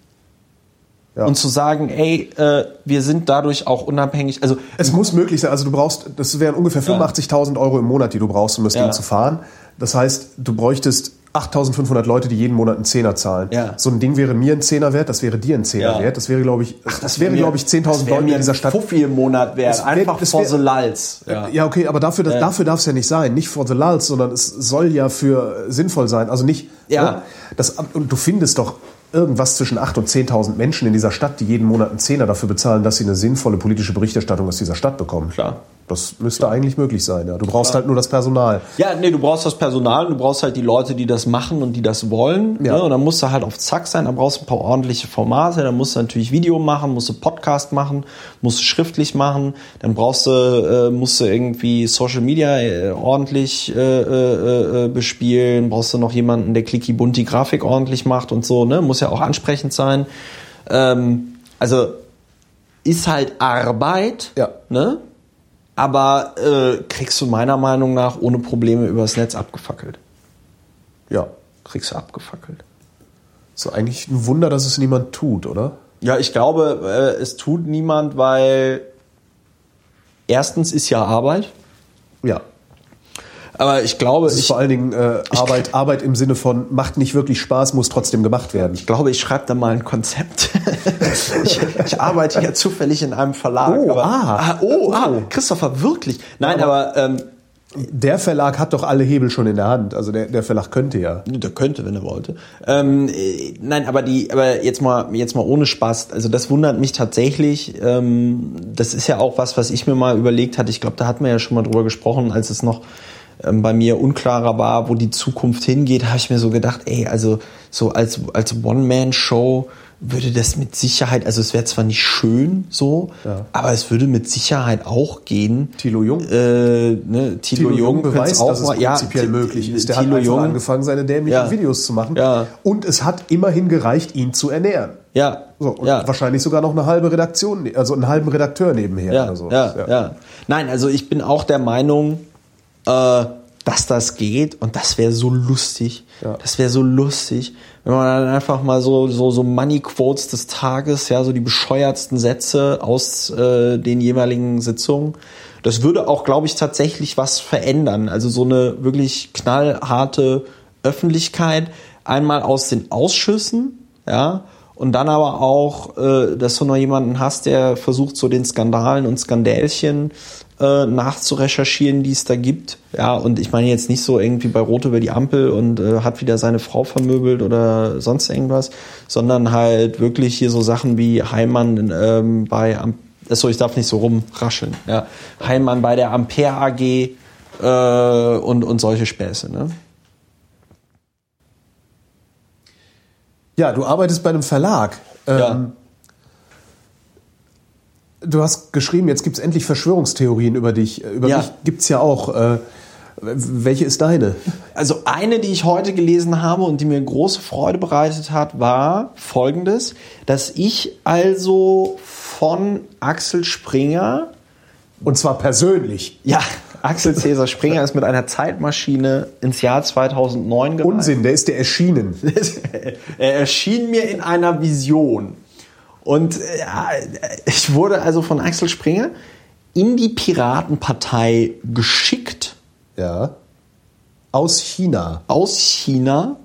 ja. und zu sagen, ey, äh, wir sind dadurch auch unabhängig. Also Es muss möglich sein. Also du brauchst, das wären ungefähr 85.000 Euro im Monat, die du brauchst, um das Ja. Ding zu fahren. Das heißt, du bräuchtest 8.500 Leute, die jeden Monat einen Zehner zahlen. Ja. So ein Ding wäre mir ein Zehner wert, das wäre dir ein Zehner Ja. wert. Das wäre, glaube ich, das, wäre, mir- glaube ich, 10.000 das wär Leute mir in dieser ein Stadt. Fuffi im Monat wert, Das wär- einfach das for wär- the lulz. Ja. ja, okay, aber dafür, das, dafür darf es ja nicht sein. Nicht for the lulz, sondern es soll ja für äh, sinnvoll sein. Also nicht, Ja. ne? das, und du findest doch irgendwas zwischen 8.000 und 10.000 Menschen in dieser Stadt, die jeden Monat einen Zehner dafür bezahlen, dass sie eine sinnvolle politische Berichterstattung aus dieser Stadt bekommen. Klar. Das müsste eigentlich möglich sein. Ja. Du brauchst halt nur das Personal. Ja, nee, du brauchst das Personal, du brauchst halt die Leute, die das machen und die das wollen. Ja. Ne? Und dann musst du halt auf Zack sein, dann brauchst du ein paar ordentliche Formate, dann musst du natürlich Video machen, musst du Podcast machen, musst du schriftlich machen, dann brauchst du, äh, musst du irgendwie Social Media äh, ordentlich äh, äh, äh, bespielen, brauchst du noch jemanden, der clicky bunt die Grafik ordentlich macht und so, ne? Muss ja auch ansprechend sein. Ähm, also ist halt Arbeit, Ja. ne? Aber äh, kriegst du meiner Meinung nach ohne Probleme übers Netz abgefackelt. Ja. Kriegst du abgefackelt. Ist eigentlich ein Wunder, dass es niemand tut, oder? Ja, ich glaube, äh, es tut niemand, weil erstens ist ja Arbeit. Ja. Aber ich glaube, Es ist ich, vor allen Dingen äh, Arbeit, Arbeit im Sinne von macht nicht wirklich Spaß, muss trotzdem gemacht werden. ich glaube, ich schreibe da mal ein Konzept. (laughs) ich, ich arbeite ja zufällig in einem Verlag. Oh, aber, ah. oh, ah, Oh. Christopher, wirklich. Nein, aber, ähm, Der Verlag hat doch alle Hebel schon in der Hand. Also der, der Verlag könnte ja. Der könnte, wenn er wollte. Ähm, äh, nein, aber die, aber jetzt mal, jetzt mal ohne Spaß. Also das wundert mich tatsächlich. Ähm, das ist ja auch was, was ich mir mal überlegt hatte. Ich glaube, da hatten wir ja schon mal drüber gesprochen, als es noch bei mir unklarer war, wo die Zukunft hingeht, habe ich mir so gedacht, ey, also so als als One-Man-Show würde das mit Sicherheit, also es wäre zwar nicht schön so, Ja. aber es würde mit Sicherheit auch gehen. Thilo Jung? Äh, ne, Thilo, Jung könnte beweist, auch dass es mal, ja, prinzipiell Thi- möglich ist. Der Thilo hat Jung, angefangen, seine dämlichen Ja. Videos zu machen. Ja. Und es hat immerhin gereicht, ihn zu ernähren. Ja. So, und ja. wahrscheinlich sogar noch eine halbe Redaktion, also einen halben Redakteur nebenher Ja, oder so. ja, ja, Nein, also ich bin auch der Meinung, äh, dass das geht und das wäre so lustig. Ja. Das wäre so lustig, wenn man dann einfach mal so so so Money Quotes des Tages, ja, so die bescheuertsten Sätze aus äh, den jeweiligen Sitzungen. Das würde auch, glaube ich, tatsächlich was verändern. Also so eine wirklich knallharte Öffentlichkeit einmal aus den Ausschüssen, ja, und dann aber auch, äh, dass du noch jemanden hast, der versucht, so den Skandalen und Skandälchen äh, nachzurecherchieren, die es da gibt. Ja, und ich meine jetzt nicht so irgendwie bei Rot über die Ampel und äh, hat wieder seine Frau vermöbelt oder sonst irgendwas, sondern halt wirklich hier so Sachen wie Heimann ähm, bei Am Achso, ich darf nicht so rumrascheln. Ja. Heimann bei der Ampere AG äh, und, und solche Späße. Ne? Ja, du arbeitest bei einem Verlag. Ähm, Ja. Du hast geschrieben, jetzt gibt es endlich Verschwörungstheorien über dich. Über Ja. mich gibt es ja auch. Äh, welche ist deine? Also eine, die ich heute gelesen habe und die mir große Freude bereitet hat, war folgendes, dass ich also von Axel Springer, Und zwar persönlich. ja, (laughs) Axel Cäsar Springer ist mit einer Zeitmaschine ins Jahr 2009 gereist. Unsinn, der ist dir erschienen. (laughs) er erschien mir in einer Vision. Und äh, ja, ich wurde also von Axel Springer in die Piratenpartei geschickt Ja. Aus China. aus China.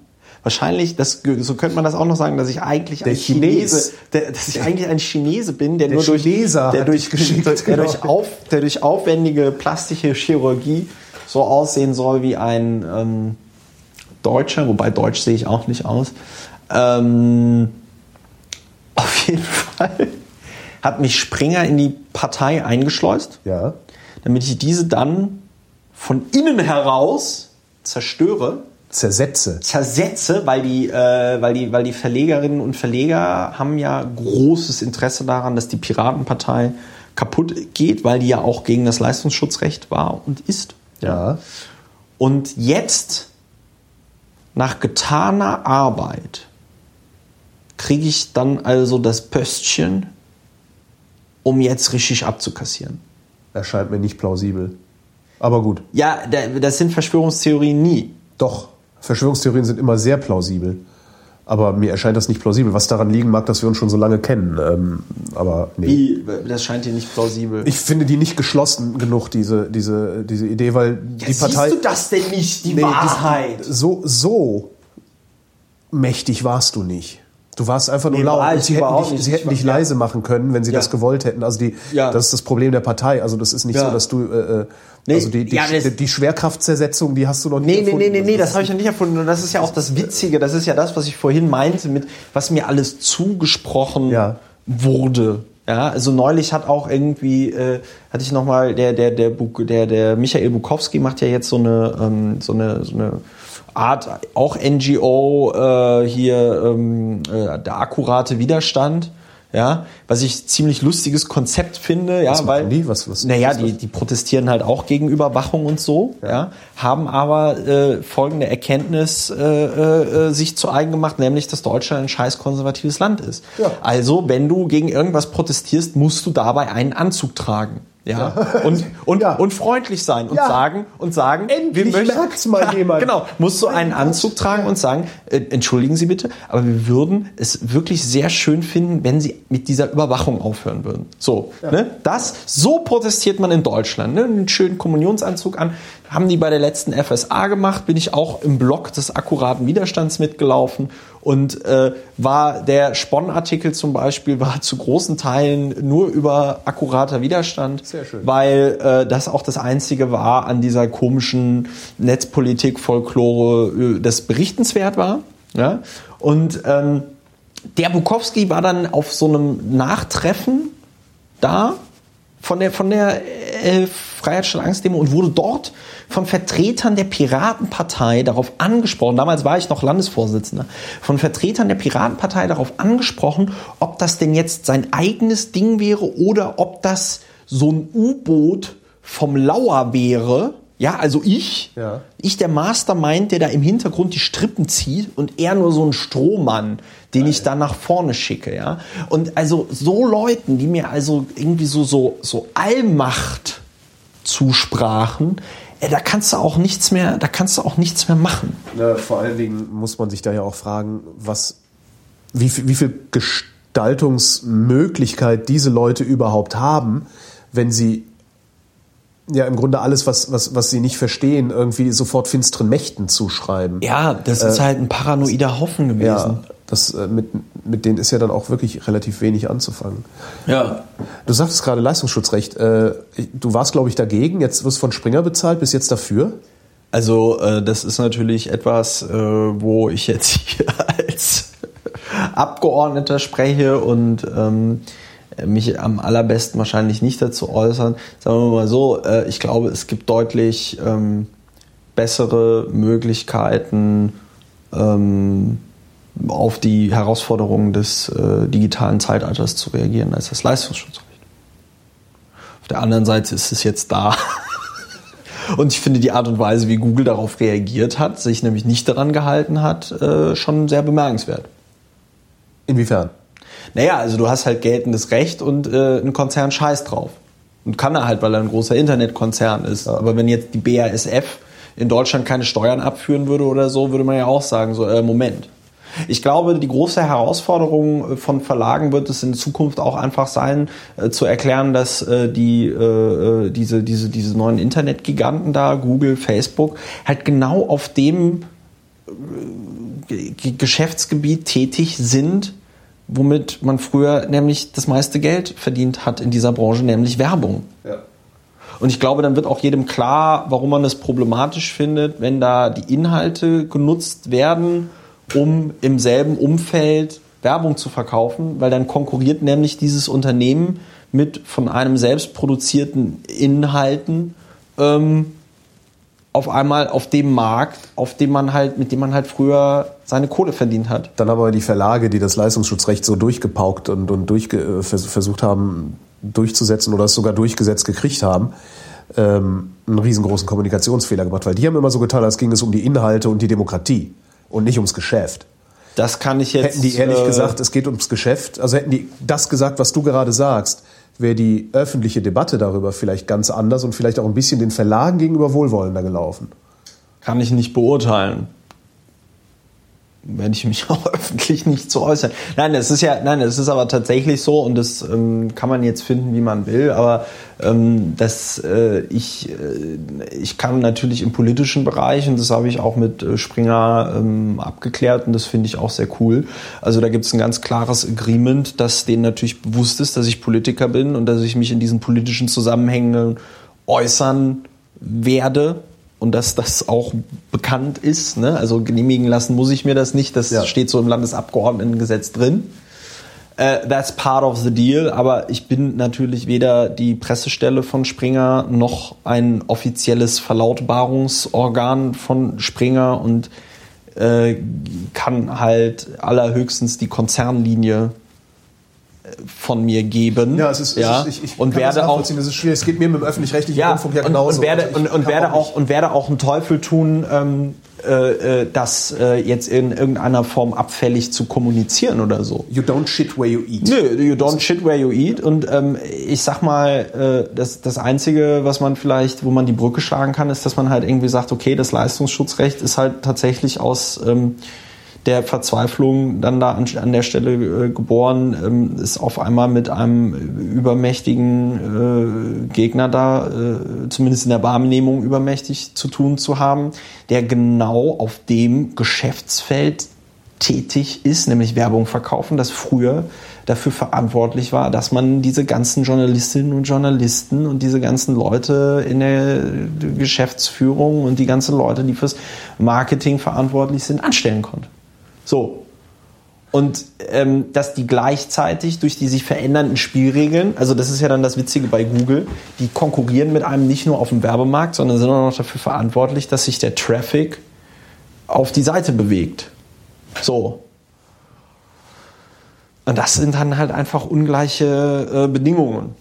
Wahrscheinlich, das, so könnte man das auch noch sagen, dass ich eigentlich Der ein Chinese, Chines. der, dass ich eigentlich ein Chinese bin, der, Der nur durch, der durch, geschickt, der, genau. durch auf, der durch aufwendige plastische Chirurgie so aussehen soll wie ein ähm, Deutscher, wobei Deutsch sehe ich auch nicht aus. Ähm, (laughs) auf jeden Fall hat mich Springer in die Partei eingeschleust Ja. damit ich diese dann von innen heraus zerstöre, Zersetze. zersetze, weil die, äh, weil die, weil die Verlegerinnen und Verleger haben ja großes Interesse daran, dass die Piratenpartei kaputt geht, weil die ja auch gegen das Leistungsschutzrecht war und ist. Ja. Und jetzt, nach getaner Arbeit, kriege ich dann also das Pöstchen, um jetzt richtig abzukassieren. Erscheint mir nicht plausibel. Aber gut. Ja, da- das sind Verschwörungstheorien nie. Doch. Verschwörungstheorien sind immer sehr plausibel. Aber mir erscheint das nicht plausibel. Was daran liegen mag, dass wir uns schon so lange kennen. Ähm, aber nee. Wie, das scheint dir nicht plausibel. Ich finde die nicht geschlossen genug, diese, diese, diese Idee, weil die Partei. Siehst du das denn nicht, die Nee, Wahrheit? So, so mächtig warst du nicht. Du warst einfach nur Nee, laut. sie hätten dich, nicht. sie hätten Ich dich war- leise machen können, wenn sie Ja. das gewollt hätten. Also die, Ja. das ist das Problem der Partei. Also das ist nicht Ja. so, dass du, äh, äh, Nee, also die, die, das- die, die Schwerkraftzersetzung, die hast du noch nicht Nee, nee, erfunden. nee, nee, nee, das ist- habe ich ja nicht erfunden. Und das ist ja auch das Witzige. Das ist ja das, was ich vorhin meinte, mit was mir alles zugesprochen wurde. Ja, also neulich hat auch irgendwie, äh, hatte ich nochmal, der, der, der, Buk- der, der Michael Bukowski macht ja jetzt so eine, ähm, so eine, so eine Art, auch NGO, äh, hier, ähm, äh, der akkurate Widerstand. Ja, was ich ziemlich lustiges Konzept finde, ja, Was weil die? Was- was- naja, was die, die protestieren halt auch gegen Überwachung und so, ja, haben aber äh, folgende Erkenntnis äh, äh, äh, sich zu eigen gemacht, nämlich, dass Deutschland ein scheiß konservatives Land ist. Ja. Also, wenn du gegen irgendwas protestierst, musst du dabei einen Anzug tragen. Ja, und, und, Ja. und freundlich sein und Ja. sagen, und sagen, Endlich merkt's mal (laughs) jemand. Genau, musst du einen Anzug tragen und sagen, äh, entschuldigen Sie bitte, aber wir würden es wirklich sehr schön finden, wenn Sie mit dieser Überwachung aufhören würden. So, ne? Das, so protestiert man in Deutschland. Ne? Einen schönen Kommunionsanzug an. Haben die bei der letzten FSA gemacht, bin ich auch im Blog des akkuraten Widerstands mitgelaufen und äh, war der Spon-Artikel zum Beispiel war zu großen Teilen nur über akkurater Widerstand, Sehr schön. weil äh, das auch das einzige war an dieser komischen Netzpolitik-Folklore, äh, das berichtenswert war. Ja? Und ähm, der Bukowski war dann auf so einem Nachtreffen da von der, von der äh, Freiheit statt Angst-Demo und wurde dort von Vertretern der Piratenpartei darauf angesprochen, damals war ich noch Landesvorsitzender, von Vertretern der Piratenpartei darauf angesprochen, ob das denn jetzt sein eigenes Ding wäre oder ob das so ein U-Boot vom Lauer wäre. Ja, also ich, Ja. ich der Mastermind, der da im Hintergrund die Strippen zieht und er nur so ein Strohmann, den ich dann nach vorne schicke, ja. Und also so Leuten, die mir also irgendwie so, so, so Allmacht zusprachen, ey, da kannst du auch nichts mehr, da kannst du auch nichts mehr machen. Na, vor allen Dingen muss man sich da ja auch fragen, was, wie, viel- wie viel Gestaltungsmöglichkeit diese Leute überhaupt haben, wenn sie ja im Grunde alles, was, was, was sie nicht verstehen, irgendwie sofort finsteren Mächten zuschreiben. Ja, das ist halt ein paranoider Haufen gewesen. Ja, Das, äh, mit, mit denen ist ja dann auch wirklich relativ wenig anzufangen. Ja. Du sagtest gerade Leistungsschutzrecht. Äh, du warst, glaube ich, dagegen. Jetzt wirst du von Springer bezahlt. Bist jetzt dafür? Also äh, das ist natürlich etwas, äh, wo ich jetzt (laughs) hier als Abgeordneter spreche und ähm, mich am allerbesten wahrscheinlich nicht dazu äußern. Sagen wir mal so, äh, ich glaube, es gibt deutlich ähm, bessere Möglichkeiten, ähm, auf die Herausforderungen des äh, digitalen Zeitalters zu reagieren als das Leistungsschutzrecht. Auf der anderen Seite ist es jetzt da. (laughs) Und ich finde die Art und Weise, wie Google darauf reagiert hat, sich nämlich nicht daran gehalten hat, äh, schon sehr bemerkenswert. Inwiefern? Naja, also du hast halt geltendes Recht und äh, ein Konzern scheißt drauf. Und kann er halt, weil er ein großer Internetkonzern ist. Aber wenn jetzt die BASF in Deutschland keine Steuern abführen würde oder so, würde man ja auch sagen, so, äh, Moment. Ich glaube, die große Herausforderung äh, von Verlagen wird es in Zukunft auch einfach sein, äh, zu erklären, dass äh, die, äh, äh diese, diese, diese neuen Internetgiganten da, Google, Facebook, halt genau auf dem äh, Geschäftsgebiet tätig sind, womit man früher nämlich das meiste Geld verdient hat in dieser Branche, nämlich Werbung. Ja. Und ich glaube, dann wird auch jedem klar, warum man es problematisch findet, wenn da die Inhalte genutzt werden, um im selben Umfeld Werbung zu verkaufen, weil dann konkurriert nämlich dieses Unternehmen mit von einem selbst produzierten Inhalten ähm, auf einmal auf dem Markt, auf dem man halt, mit dem man halt früher seine Kohle verdient hat. Dann aber die Verlage, die das Leistungsschutzrecht so durchgepaukt und, und durchge äh, versucht haben durchzusetzen oder es sogar durchgesetzt gekriegt haben, ähm, einen riesengroßen Kommunikationsfehler gemacht, weil die haben immer so getan, als ging es um die Inhalte und die Demokratie und nicht ums Geschäft. Das kann ich jetzt. Hätten die ehrlich äh, gesagt, es geht ums Geschäft, also hätten die das gesagt, was du gerade sagst, wäre die öffentliche Debatte darüber vielleicht ganz anders und vielleicht auch ein bisschen den Verlagen gegenüber wohlwollender gelaufen. Kann ich nicht beurteilen werde ich mich (laughs) auch öffentlich nicht zu äußern. Nein, es ist ja, nein, es ist aber tatsächlich so und das ähm, kann man jetzt finden, wie man will, aber ähm, dass äh, ich, äh, ich kann natürlich im politischen Bereich und das habe ich auch mit äh, Springer ähm, abgeklärt und das finde ich auch sehr cool. Also da gibt es ein ganz klares Agreement, dass denen natürlich bewusst ist, dass ich Politiker bin und dass ich mich in diesen politischen Zusammenhängen äußern werde und dass das auch bekannt ist. Ne? Also genehmigen lassen muss ich mir das nicht. Das ja. steht so im Landesabgeordnetengesetz drin. Uh, that's part of the deal. Aber ich bin natürlich weder die Pressestelle von Springer noch ein offizielles Verlautbarungsorgan von Springer und äh, kann halt allerhöchstens die Konzernlinie von mir geben. Ja, es ist, ja, es ist ich, ich und werde auch, das ist schwierig. Es geht mir mit dem öffentlich-rechtlichen ja, Rundfunk ja genauso. Und, werde, also und, und werde auch, und werde auch einen Teufel tun, ähm, äh, äh, das äh, jetzt in irgendeiner Form abfällig zu kommunizieren oder so. You don't shit where you eat. Nö, you don't shit where you eat. Und ähm, ich sag mal, äh, das, das Einzige, was man vielleicht, wo man die Brücke schlagen kann, ist, dass man halt irgendwie sagt, okay, das Leistungsschutzrecht ist halt tatsächlich aus ähm, der Verzweiflung dann da an, an der Stelle äh, geboren, ähm, ist auf einmal mit einem übermächtigen äh, Gegner da, äh, zumindest in der Wahrnehmung übermächtig zu tun zu haben, der genau auf dem Geschäftsfeld tätig ist, nämlich Werbung verkaufen, das früher dafür verantwortlich war, dass man diese ganzen Journalistinnen und Journalisten und diese ganzen Leute in der Geschäftsführung und die ganzen Leute, die fürs Marketing verantwortlich sind, anstellen konnte. So. Und ähm, dass die gleichzeitig durch die sich verändernden Spielregeln, also das ist ja dann das Witzige bei Google, die konkurrieren mit einem nicht nur auf dem Werbemarkt, sondern sind auch noch dafür verantwortlich, dass sich der Traffic auf die Seite bewegt. So. Und das sind dann halt einfach ungleiche äh, Bedingungen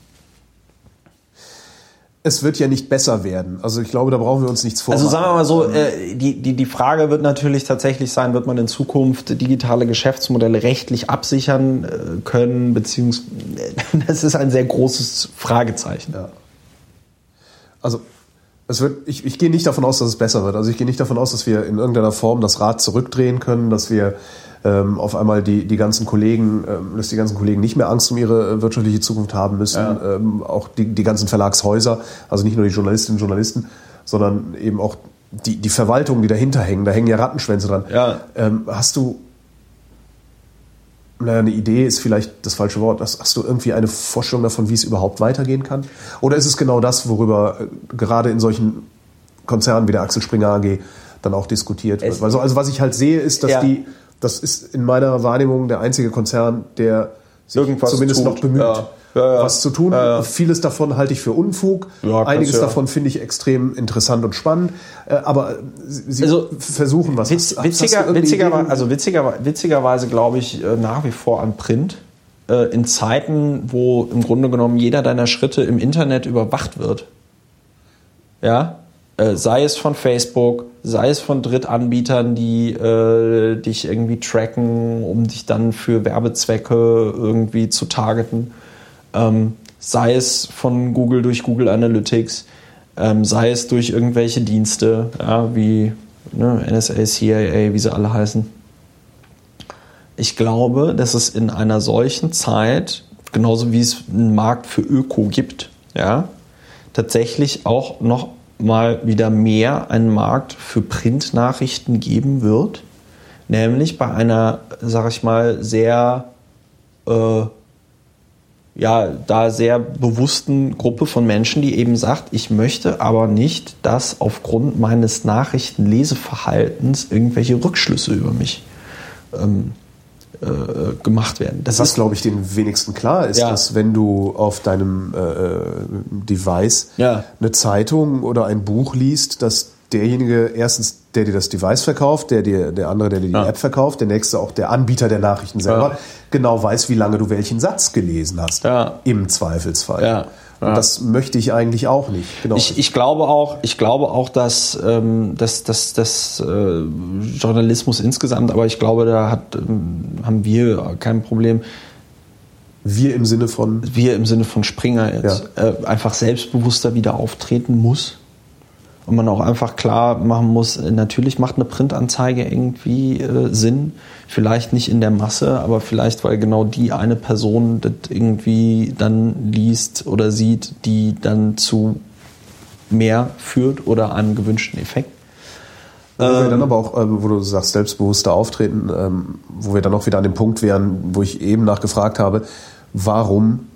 es wird ja nicht besser werden. Also ich glaube, da brauchen wir uns nichts vormachen. Also sagen wir mal so, äh, die, die, die Frage wird natürlich tatsächlich sein, wird man in Zukunft digitale Geschäftsmodelle rechtlich absichern äh, können, beziehungsweise (laughs) das ist ein sehr großes Fragezeichen. Ja. Also es wird, ich, ich gehe nicht davon aus, dass es besser wird. Also ich gehe nicht davon aus, dass wir in irgendeiner Form das Rad zurückdrehen können, dass wir ähm, auf einmal die, die ganzen Kollegen, ähm, dass die ganzen Kollegen nicht mehr Angst um ihre äh, wirtschaftliche Zukunft haben müssen, ja. ähm, auch die, die ganzen Verlagshäuser, also nicht nur die Journalistinnen und Journalisten, sondern eben auch die, die Verwaltungen, die dahinter hängen, da hängen ja Rattenschwänze dran. Ja. Ähm, hast du naja, eine Idee ist vielleicht das falsche Wort. Hast, hast, du irgendwie eine Vorstellung davon, wie es überhaupt weitergehen kann? Oder ist es genau das, worüber äh, gerade in solchen Konzernen wie der Axel Springer AG dann auch diskutiert wird? Also, also was ich halt sehe, ist, dass ja. die, das ist in meiner Wahrnehmung der einzige Konzern, der sich Irgendwas zumindest tut. noch bemüht. Ja ja, ja. was zu tun. Ja, Vieles davon halte ich für Unfug. Einiges davon finde ich extrem interessant und spannend. Äh, aber sie also, versuchen was. Witz, witziger, witziger, also witziger, witzigerweise glaube ich äh, nach wie vor an Print. Äh, in Zeiten, wo im Grunde genommen jeder deiner Schritte im Internet überwacht wird. Ja, sei es von Facebook, sei es von Drittanbietern, die äh, dich irgendwie tracken, um dich dann für Werbezwecke irgendwie zu targeten ähm, sei es von Google durch Google Analytics, ähm, sei es durch irgendwelche Dienste, ja, wie ne, NSA, CIA, wie sie alle heißen. Ich glaube, dass es in einer solchen Zeit, genauso wie es einen Markt für Öko gibt, ja, tatsächlich auch noch mal wieder mehr einen Markt für Printnachrichten geben wird, nämlich bei einer, sag ich mal, sehr äh, ja, da sehr bewussten Gruppe von Menschen, die eben sagt, ich möchte aber nicht, dass aufgrund meines Nachrichtenleseverhaltens irgendwelche Rückschlüsse über mich ähm, äh, gemacht werden. Das Was, glaube ich, den wenigsten klar ist, ja. dass wenn du auf deinem äh, Device ja. eine Zeitung oder ein Buch liest, dass derjenige erstens der dir das Device verkauft, der dir, der andere, der dir die ja. App verkauft, der nächste auch der Anbieter der Nachrichten selber, genau weiß, wie lange du welchen Satz gelesen hast. Im Zweifelsfall. Ja. Und das möchte ich eigentlich auch nicht. Genau. Ich, ich glaube auch, ich glaube auch, dass, ähm, dass, dass, dass äh, Journalismus insgesamt, aber ich glaube, da hat, ähm, haben wir kein Problem. Wir im Sinne von? Wir im Sinne von Springer jetzt. Ja. Äh, einfach selbstbewusster wieder auftreten muss und man auch einfach klar machen muss, natürlich macht eine Printanzeige irgendwie äh, Sinn. Vielleicht nicht in der Masse, aber vielleicht, weil genau die eine Person das irgendwie dann liest oder sieht, die dann zu mehr führt oder einem gewünschten Effekt. Wo wir dann ähm, aber auch, äh, wo du sagst, selbstbewusster auftreten, ähm, wo wir dann auch wieder an dem Punkt wären, wo ich eben nachgefragt habe, warum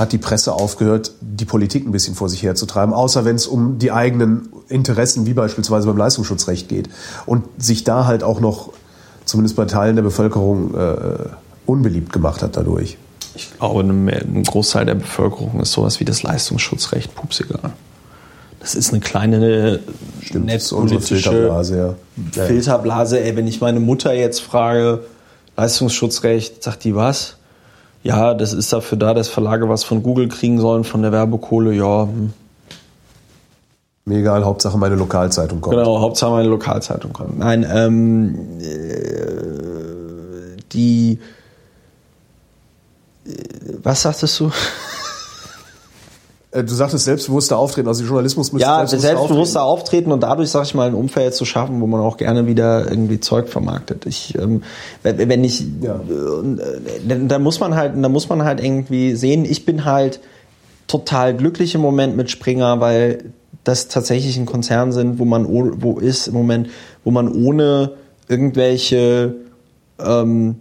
hat die Presse aufgehört, die Politik ein bisschen vor sich herzutreiben, außer wenn es um die eigenen Interessen, wie beispielsweise beim Leistungsschutzrecht geht. Und sich da halt auch noch, zumindest bei Teilen der Bevölkerung, äh, unbeliebt gemacht hat dadurch. Ich glaube, ein Großteil der Bevölkerung ist sowas wie das Leistungsschutzrecht pupsiger. Das ist eine kleine Stimmt, netzpolitische Filterblase, ja. Filterblase. Ey, wenn ich meine Mutter jetzt frage, Leistungsschutzrecht, sagt die was? Ja, das ist dafür da, dass Verlage was von Google kriegen sollen, von der Werbekohle, ja. Hm. Mir egal, Hauptsache meine Lokalzeitung kommt. Genau, Hauptsache meine Lokalzeitung kommt. Nein, ähm, äh, die, äh, was sagtest du? Äh, du sagtest selbstbewusster auftreten, also Journalismus müsste ja, selbstbewusster, selbstbewusster auftreten. auftreten. und dadurch, sag ich mal, ein Umfeld zu schaffen, wo man auch gerne wieder irgendwie Zeug vermarktet. Ich, ähm, wenn ich, ja. äh, da muss man halt, da muss man halt irgendwie sehen. Ich bin halt total glücklich im Moment mit Springer, weil das tatsächlich ein Konzern sind, wo man, wo ist im Moment, wo man ohne irgendwelche ähm,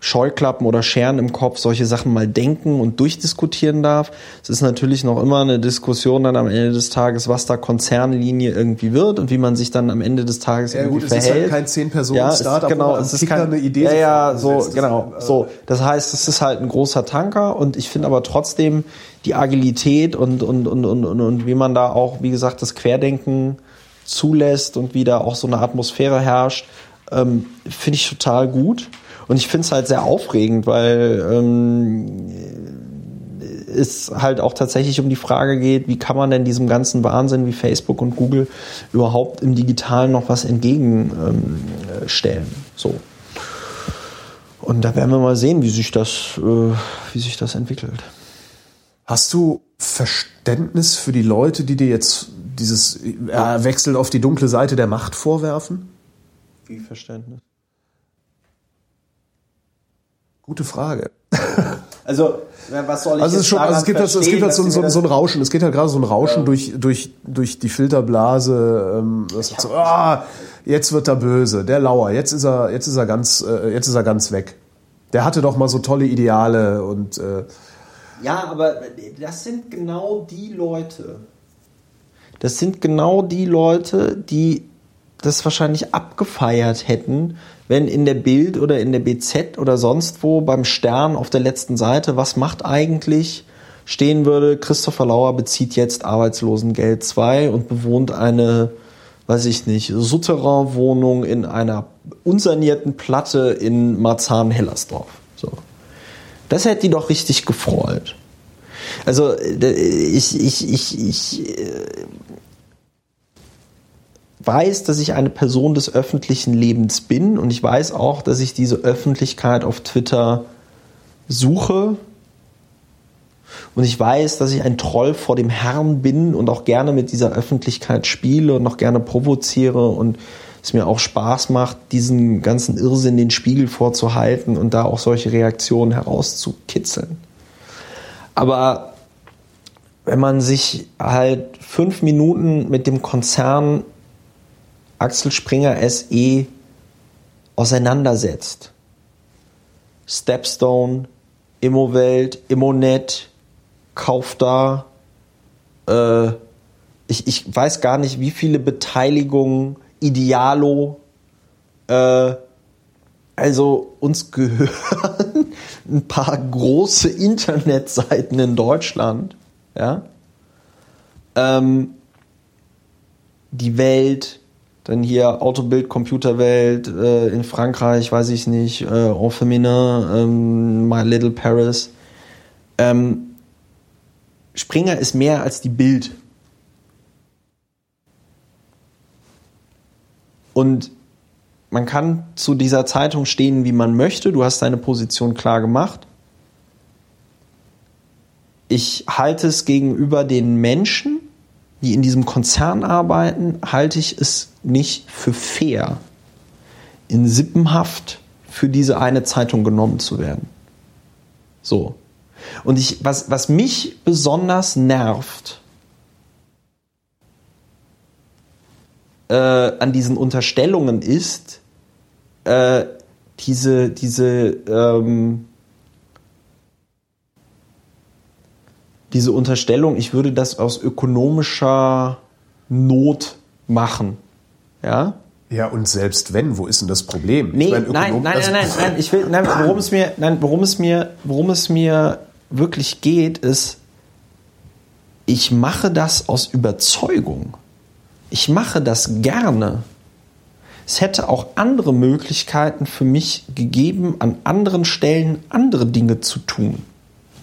Scheuklappen oder Scheren im Kopf solche Sachen mal denken und durchdiskutieren darf. Es ist natürlich noch immer eine Diskussion dann am Ende des Tages, was da Konzernlinie irgendwie wird und wie man sich dann am Ende des Tages ja, irgendwie gut, verhält. Es ist halt kein zehn Personen ja, Startup, genau, es ist kein, eine Idee. Ja, ja, so genau. Äh, so, das heißt, es ist halt ein großer Tanker und ich finde aber trotzdem die Agilität und und, und und und und wie man da auch, wie gesagt, das Querdenken zulässt und wie da auch so eine Atmosphäre herrscht, ähm, finde ich total gut. Und ich finde es halt sehr aufregend, weil ähm, es halt auch tatsächlich um die Frage geht, wie kann man denn diesem ganzen Wahnsinn wie Facebook und Google überhaupt im Digitalen noch was entgegenstellen. Ähm, so. Und da werden wir mal sehen, wie sich das, äh, wie sich das entwickelt. Hast du Verständnis für die Leute, die dir jetzt dieses äh, Wechsel auf die dunkle Seite der Macht vorwerfen? Wie Verständnis? Gute Frage. Also, was soll ich also jetzt schon, also es gibt, halt, es gibt halt so, so, so ein Rauschen. Es geht halt gerade so ein Rauschen ja. durch, durch, durch die Filterblase. Ähm, das so, ah, jetzt wird er böse, der Lauer. Jetzt ist er, jetzt ist er ganz, äh, jetzt ist er ganz weg. Der hatte doch mal so tolle Ideale und äh, ja, aber das sind genau die Leute. Das sind genau die Leute, die das wahrscheinlich abgefeiert hätten, wenn in der Bild oder in der BZ oder sonst wo beim Stern auf der letzten Seite, was macht eigentlich, stehen würde, Christopher Lauer bezieht jetzt Arbeitslosengeld 2 und bewohnt eine, weiß ich nicht, Souterrain-Wohnung in einer unsanierten Platte in Marzahn-Hellersdorf. So. Das hätte die doch richtig gefreut. Also ich, ich, ich, ich äh, weiß, dass ich eine Person des öffentlichen Lebens bin und ich weiß auch, dass ich diese Öffentlichkeit auf Twitter suche. Und ich weiß, dass ich ein Troll vor dem Herrn bin und auch gerne mit dieser Öffentlichkeit spiele und auch gerne provoziere und es mir auch Spaß macht, diesen ganzen Irrsinn den Spiegel vorzuhalten und da auch solche Reaktionen herauszukitzeln. Aber wenn man sich halt fünf Minuten mit dem Konzern Axel Springer SE auseinandersetzt, Stepstone, Immowelt, Immonet, Kaufda, äh, ich, ich weiß gar nicht, wie viele Beteiligungen Idealo. Äh, also uns gehören (laughs) ein paar große Internetseiten in Deutschland. Ja? Ähm, die Welt, dann hier Autobild, Computerwelt, äh, in Frankreich, weiß ich nicht, äh, En Feminin, ähm, My Little Paris. Ähm, Springer ist mehr als die Bild. Und man kann zu dieser Zeitung stehen, wie man möchte. Du hast deine Position klar gemacht. Ich halte es gegenüber den Menschen, die in diesem Konzern arbeiten, halte ich es nicht für fair, in Sippenhaft für diese eine Zeitung genommen zu werden. So. Und ich, was, was mich besonders nervt, äh, an diesen Unterstellungen ist, äh, diese, diese, ähm, diese Unterstellung, ich würde das aus ökonomischer Not machen. Ja? Ja, und selbst wenn, wo ist denn das Problem? Nee, meine, nein, nein, nein, nein, nein, ich will, nein, worum es mir, nein, worum es mir, worum es mir wirklich geht, ist, ich mache das aus Überzeugung. Ich mache das gerne. Es hätte auch andere Möglichkeiten für mich gegeben, an anderen Stellen andere Dinge zu tun.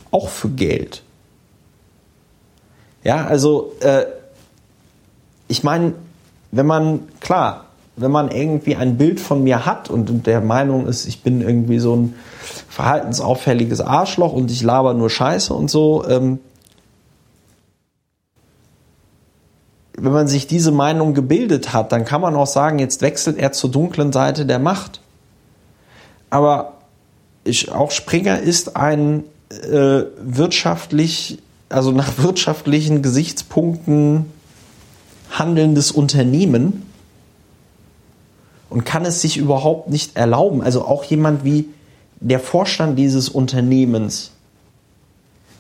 Auch für Geld. Ja, also äh, ich meine, wenn man, klar, wenn man irgendwie ein Bild von mir hat und der Meinung ist, ich bin irgendwie so ein verhaltensauffälliges Arschloch und ich laber nur Scheiße und so, ähm, wenn man sich diese Meinung gebildet hat, dann kann man auch sagen, jetzt wechselt er zur dunklen Seite der Macht. Aber ich, auch Springer ist ein äh, wirtschaftlich, also nach wirtschaftlichen Gesichtspunkten handelndes Unternehmen und kann es sich überhaupt nicht erlauben. Also auch jemand wie der Vorstand dieses Unternehmens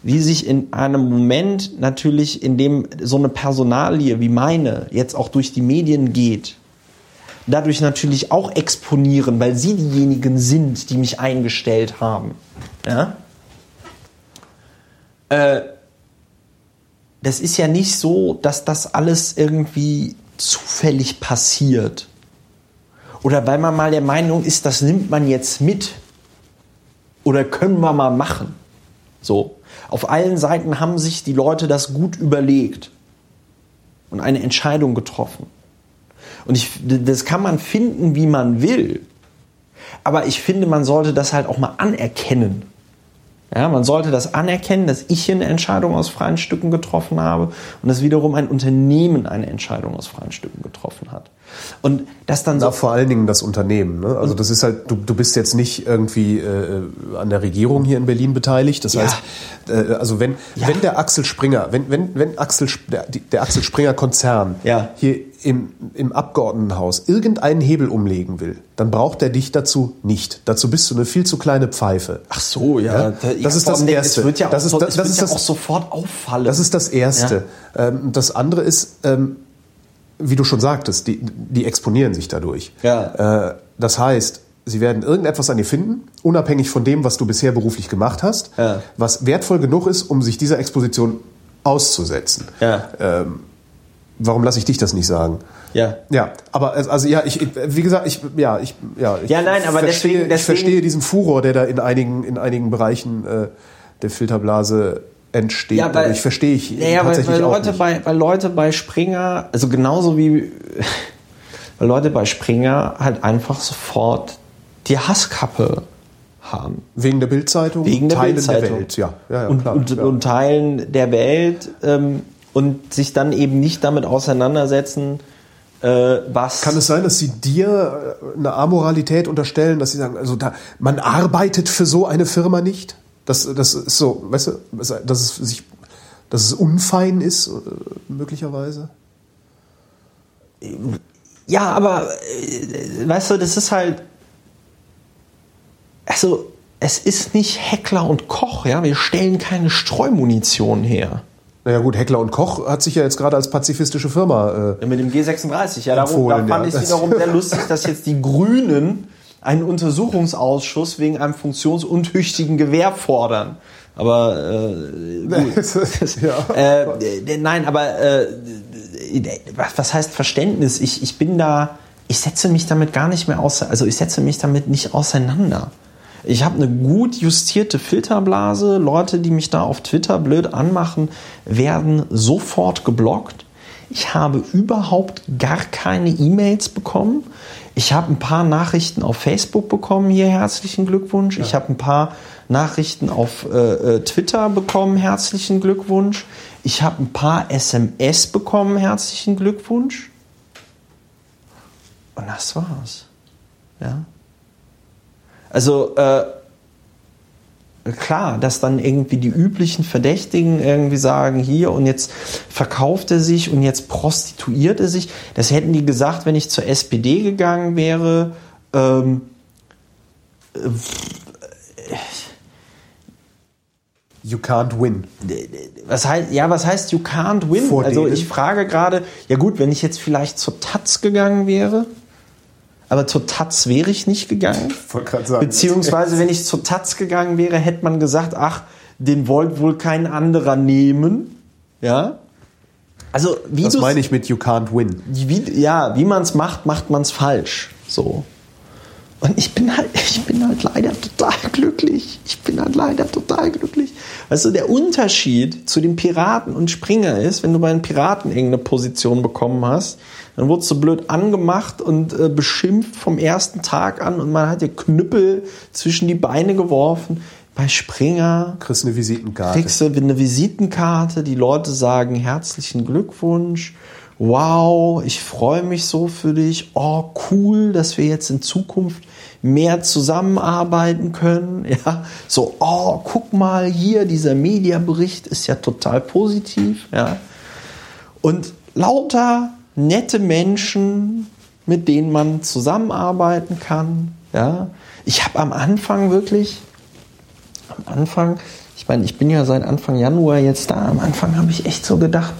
wie sich in einem Moment natürlich, in dem so eine Personalie wie meine jetzt auch durch die Medien geht, dadurch natürlich auch exponieren, weil sie diejenigen sind, die mich eingestellt haben. Ja? Äh, das ist ja nicht so, dass das alles irgendwie zufällig passiert. Oder weil man mal der Meinung ist, das nimmt man jetzt mit. Oder können wir mal machen. So. Auf allen Seiten haben sich die Leute das gut überlegt und eine Entscheidung getroffen. Und ich, das kann man finden, wie man will. Aber ich finde, man sollte das halt auch mal anerkennen. Ja, man sollte das anerkennen, dass ich hier eine Entscheidung aus freien Stücken getroffen habe und dass wiederum ein Unternehmen eine Entscheidung aus freien Stücken getroffen hat. Und das dann so. vor allen Dingen das Unternehmen. Ne? Also das ist halt, du, du bist jetzt nicht irgendwie äh, an der Regierung hier in Berlin beteiligt. Das ja. heißt, äh, also wenn, ja. wenn der Axel Springer, wenn, wenn, wenn Axel, der, der Axel Springer Konzern ja. hier im, im Abgeordnetenhaus irgendeinen Hebel umlegen will, dann braucht er dich dazu nicht. Dazu bist du eine viel zu kleine Pfeife. Ach so, ja. Ja, das ist das Erste. Es wird ja auch, Das ist- das- das wird ist ja das- auch sofort auffallen. Das ist das Erste. Ähm, das andere ist, ähm, wie du schon sagtest, die, die exponieren sich dadurch. Ja. Äh, das heißt, sie werden irgendetwas an dir finden, unabhängig von dem, was du bisher beruflich gemacht hast, Ja. was wertvoll genug ist, um sich dieser Exposition auszusetzen. Ja. Ähm, warum lasse ich dich das nicht sagen? ja. Ja, aber also ja, ich, ich- wie gesagt, ich ja, ich ja, ich Ja, nein, aber verstehe, deswegen- ich deswegen- verstehe diesen Furor, der da in einigen in einigen Bereichen äh, der Filterblase entsteht. Ja, weil, Dadurch verstehe ich weil, tatsächlich weil, auch Leute nicht. bei, weil Leute bei Springer, also genauso wie (laughs) weil Leute bei Springer halt einfach sofort die Hasskappe haben. Wegen der Bildzeitung, Wegen der Teilen Bildzeitung. der Welt, ja, ja, ja und, klar. und, ja. und Teilen der Welt ähm, und sich dann eben nicht damit auseinandersetzen, äh, was. Kann es sein, dass sie dir äh, eine Amoralität unterstellen, dass sie sagen, also da, man arbeitet für so eine Firma nicht? Das, das ist so, weißt du, dass es sich, dass es unfein ist, äh, möglicherweise? Ja, aber weißt du, das ist halt. Also, es ist nicht Heckler und Koch, ja. Wir stellen keine Streumunition her. Naja gut, Heckler und Koch hat sich ja jetzt gerade als pazifistische Firma äh, Mit dem G36, ja, darum, da fand ja. ich es wiederum (laughs) sehr lustig, dass jetzt die Grünen einen Untersuchungsausschuss wegen einem funktionsuntüchtigen Gewehr fordern. Aber äh, (laughs) gut. ja. Äh, nein, aber äh, was, was heißt Verständnis? Ich, ich bin da, ich setze mich damit gar nicht mehr auseinander, also ich setze mich damit nicht auseinander. Ich habe eine gut justierte Filterblase. Leute, die mich da auf Twitter blöd anmachen, werden sofort geblockt. Ich habe überhaupt gar keine E-Mails bekommen. Ich habe ein paar Nachrichten auf Facebook bekommen, hier herzlichen Glückwunsch. Ich habe ein paar Nachrichten auf äh, äh, Twitter bekommen, herzlichen Glückwunsch. Ich habe ein paar SMS bekommen, herzlichen Glückwunsch. Und das war's. Ja. Also, äh, klar, dass dann irgendwie die üblichen Verdächtigen irgendwie sagen, hier und jetzt verkauft er sich und jetzt prostituiert er sich. Das hätten die gesagt, wenn ich zur SPD gegangen wäre. Ähm, You can't win. was heißt, ja, was heißt you can't win? Vor also ich frage gerade, ja gut, wenn ich jetzt vielleicht zur Taz gegangen wäre, aber zur Taz wäre ich nicht gegangen. gerade sagen. Beziehungsweise, wenn ich zur Taz gegangen wäre, hätte man gesagt, ach, den wollt wohl kein anderer nehmen. Ja. Also, wie Das meine ich mit You can't win. wie, ja, wie man es macht, macht man es falsch. So. Und ich bin halt, (laughs) ich bin halt leider total glücklich. Ich bin halt leider total glücklich. Weißt du, der Unterschied zu den Piraten und Springer ist, wenn du bei den Piraten irgendeine Position bekommen hast, dann wurdest du blöd angemacht und äh, beschimpft vom ersten Tag an und man hat dir Knüppel zwischen die Beine geworfen. Bei Springer Kriegst eine Visitenkarte. kriegst du eine Visitenkarte, die Leute sagen herzlichen Glückwunsch, wow, ich freue mich so für dich, oh cool, dass wir jetzt in Zukunft mehr zusammenarbeiten können, (laughs) ja, so, oh, guck mal hier, dieser Mediabericht ist ja total positiv, ja, und lauter nette Menschen, mit denen man zusammenarbeiten kann, ja, ich habe am Anfang wirklich, am Anfang, ich meine, ich bin ja seit Anfang Januar jetzt da. Am Anfang habe ich echt so gedacht,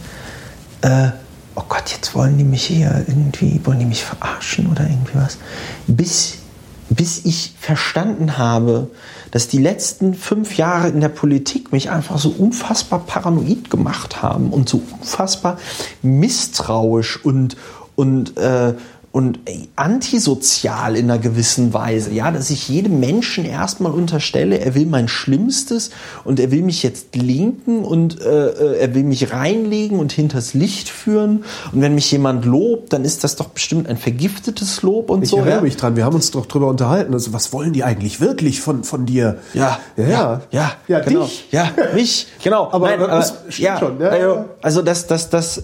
äh, oh Gott, jetzt wollen die mich hier irgendwie, wollen die mich verarschen oder irgendwie was. Bis, bis ich verstanden habe, dass die letzten fünf Jahre in der Politik mich einfach so unfassbar paranoid gemacht haben und so unfassbar misstrauisch und, und, äh, und ey, antisozial in einer gewissen Weise, ja, dass ich jedem Menschen erstmal unterstelle, er will mein Schlimmstes und er will mich jetzt linken und äh, äh, er will mich reinlegen und hinters Licht führen und wenn mich jemand lobt, dann ist das doch bestimmt ein vergiftetes Lob und Ich so. erinnere ja? mich dran, wir haben uns doch drüber unterhalten. Also, was wollen die eigentlich wirklich von, von dir? Ja, ja, ja. ja, ja genau. dich. Ja, mich, genau. Aber das stimmt ja, schon, ja, also, ja. also das, das, das,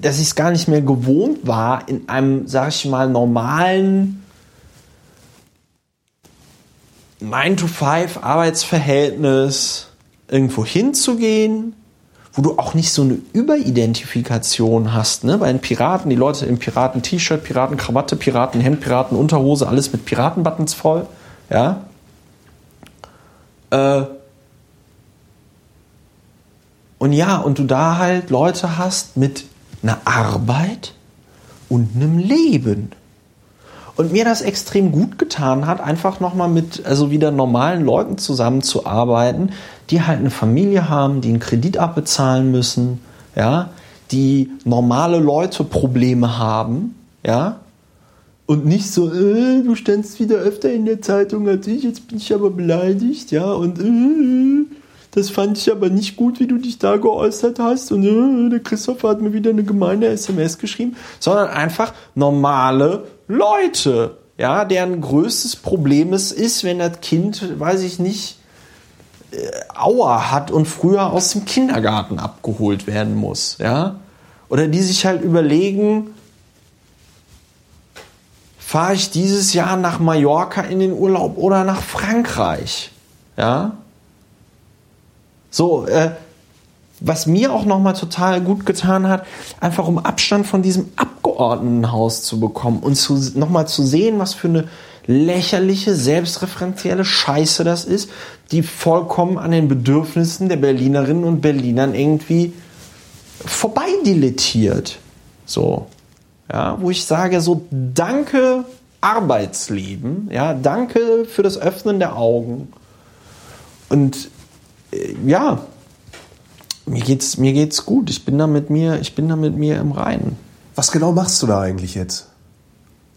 dass ich es gar nicht mehr gewohnt war, in einem, sag ich mal, normalen 9-to-5 Arbeitsverhältnis irgendwo hinzugehen, wo du auch nicht so eine Überidentifikation hast. Ne? Bei den Piraten, die Leute im Piraten-T-Shirt, Piratenkrawatte, Piratenhemd, Piratenunterhose, alles mit Piratenbuttons voll. Ja. Äh, und ja, und du da halt Leute hast mit einer Arbeit und einem Leben. Und mir das extrem gut getan hat, einfach nochmal mit, also wieder normalen Leuten zusammenzuarbeiten, die halt eine Familie haben, die einen Kredit abbezahlen müssen, ja, die normale Leute Probleme haben, ja, und nicht so, äh, du standst wieder öfter in der Zeitung als ich, jetzt bin ich aber beleidigt, ja, und äh, das fand ich aber nicht gut, wie du dich da geäußert hast. Und äh, der Christopher hat mir wieder eine gemeine SMS geschrieben, sondern einfach normale Leute, ja, deren größtes Problem es ist, wenn das Kind, weiß ich nicht, äh, Aua hat und früher aus dem Kindergarten abgeholt werden muss, ja. Oder die sich halt überlegen, fahre ich dieses Jahr nach Mallorca in den Urlaub oder nach Frankreich, ja. So, äh, was mir auch nochmal total gut getan hat, einfach um Abstand von diesem Abgeordnetenhaus zu bekommen und nochmal zu sehen, was für eine lächerliche, selbstreferenzielle Scheiße das ist, die vollkommen an den Bedürfnissen der Berlinerinnen und Berlinern irgendwie vorbeidilettiert. So. Ja, wo ich sage, so danke Arbeitsleben, ja, danke für das Öffnen der Augen. Und ja, mir geht's, mir geht's gut. Ich bin da mit mir, ich bin da mit mir im Reinen. Was genau machst du da eigentlich jetzt?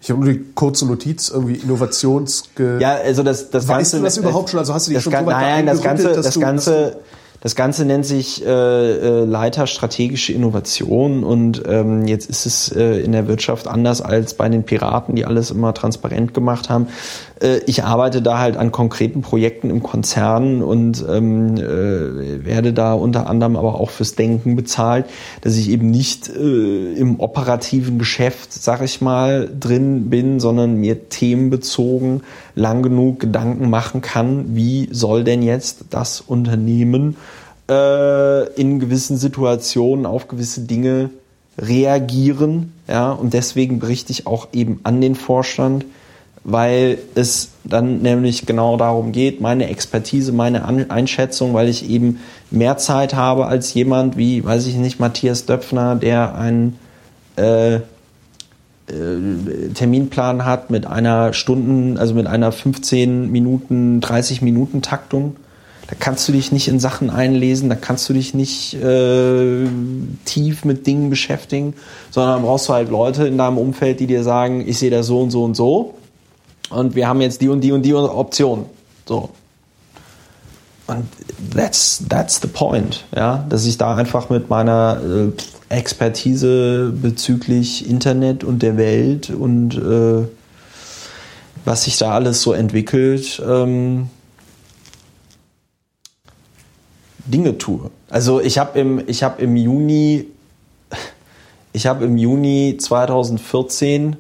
Ich habe nur die kurze Notiz, irgendwie Innovations... Ja, also das, das weißt Ganze... du das überhaupt schon? Also hast du dich schon so weit Nein, das Ganze, das Ganze, das Ganze nennt sich äh, äh, Leiter strategische Innovation und ähm, jetzt ist es äh, in der Wirtschaft anders als bei den Piraten, die alles immer transparent gemacht haben. Äh, ich arbeite da halt an konkreten Projekten im Konzern und ähm, äh, werde da unter anderem aber auch fürs Denken bezahlt, dass ich eben nicht äh, im operativen Geschäft, sag ich mal, drin bin, sondern mir themenbezogen lang genug Gedanken machen kann, wie soll denn jetzt das Unternehmen äh, in gewissen Situationen auf gewisse Dinge reagieren. Ja, und deswegen berichte ich auch eben an den Vorstand, weil es dann nämlich genau darum geht, meine Expertise, meine Einschätzung, weil ich eben mehr Zeit habe als jemand wie, weiß ich nicht, Matthias Döpfner, der einen äh, äh, Terminplan hat mit einer Stunden, also mit einer 15 Minuten, 30 Minuten Taktung. Da kannst du dich nicht in Sachen einlesen, da kannst du dich nicht äh, tief mit Dingen beschäftigen, sondern brauchst du halt Leute in deinem Umfeld, die dir sagen, ich sehe das so und so und so. Und wir haben jetzt die und die und die Option. So. Und that's, that's the point, ja, dass ich da einfach mit meiner äh, Expertise bezüglich Internet und der Welt und äh, was sich da alles so entwickelt, ähm, Dinge tue. Also ich habe im, habe im Juni, ich habe im Juni 2014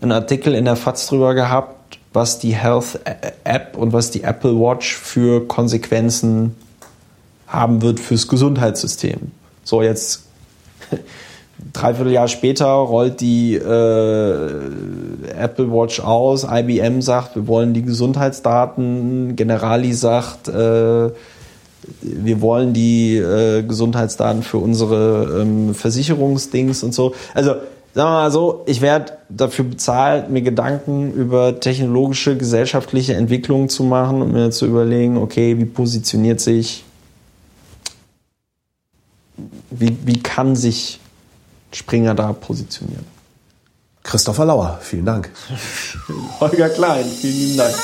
einen Artikel in der FAZ drüber gehabt, was die Health App und was die Apple Watch für Konsequenzen haben wird fürs Gesundheitssystem. So jetzt (laughs) dreiviertel Jahr später rollt die äh, Apple Watch aus, IBM sagt, wir wollen die Gesundheitsdaten, Generali sagt, äh, wir wollen die äh, Gesundheitsdaten für unsere ähm, Versicherungsdings und so. Also sagen wir mal so, ich werde dafür bezahlt, mir Gedanken über technologische, gesellschaftliche Entwicklungen zu machen und mir zu überlegen, okay, wie positioniert sich, wie, wie kann sich Springer da positionieren? Christopher Lauer, vielen Dank. (laughs) Holger Klein, vielen lieben Dank.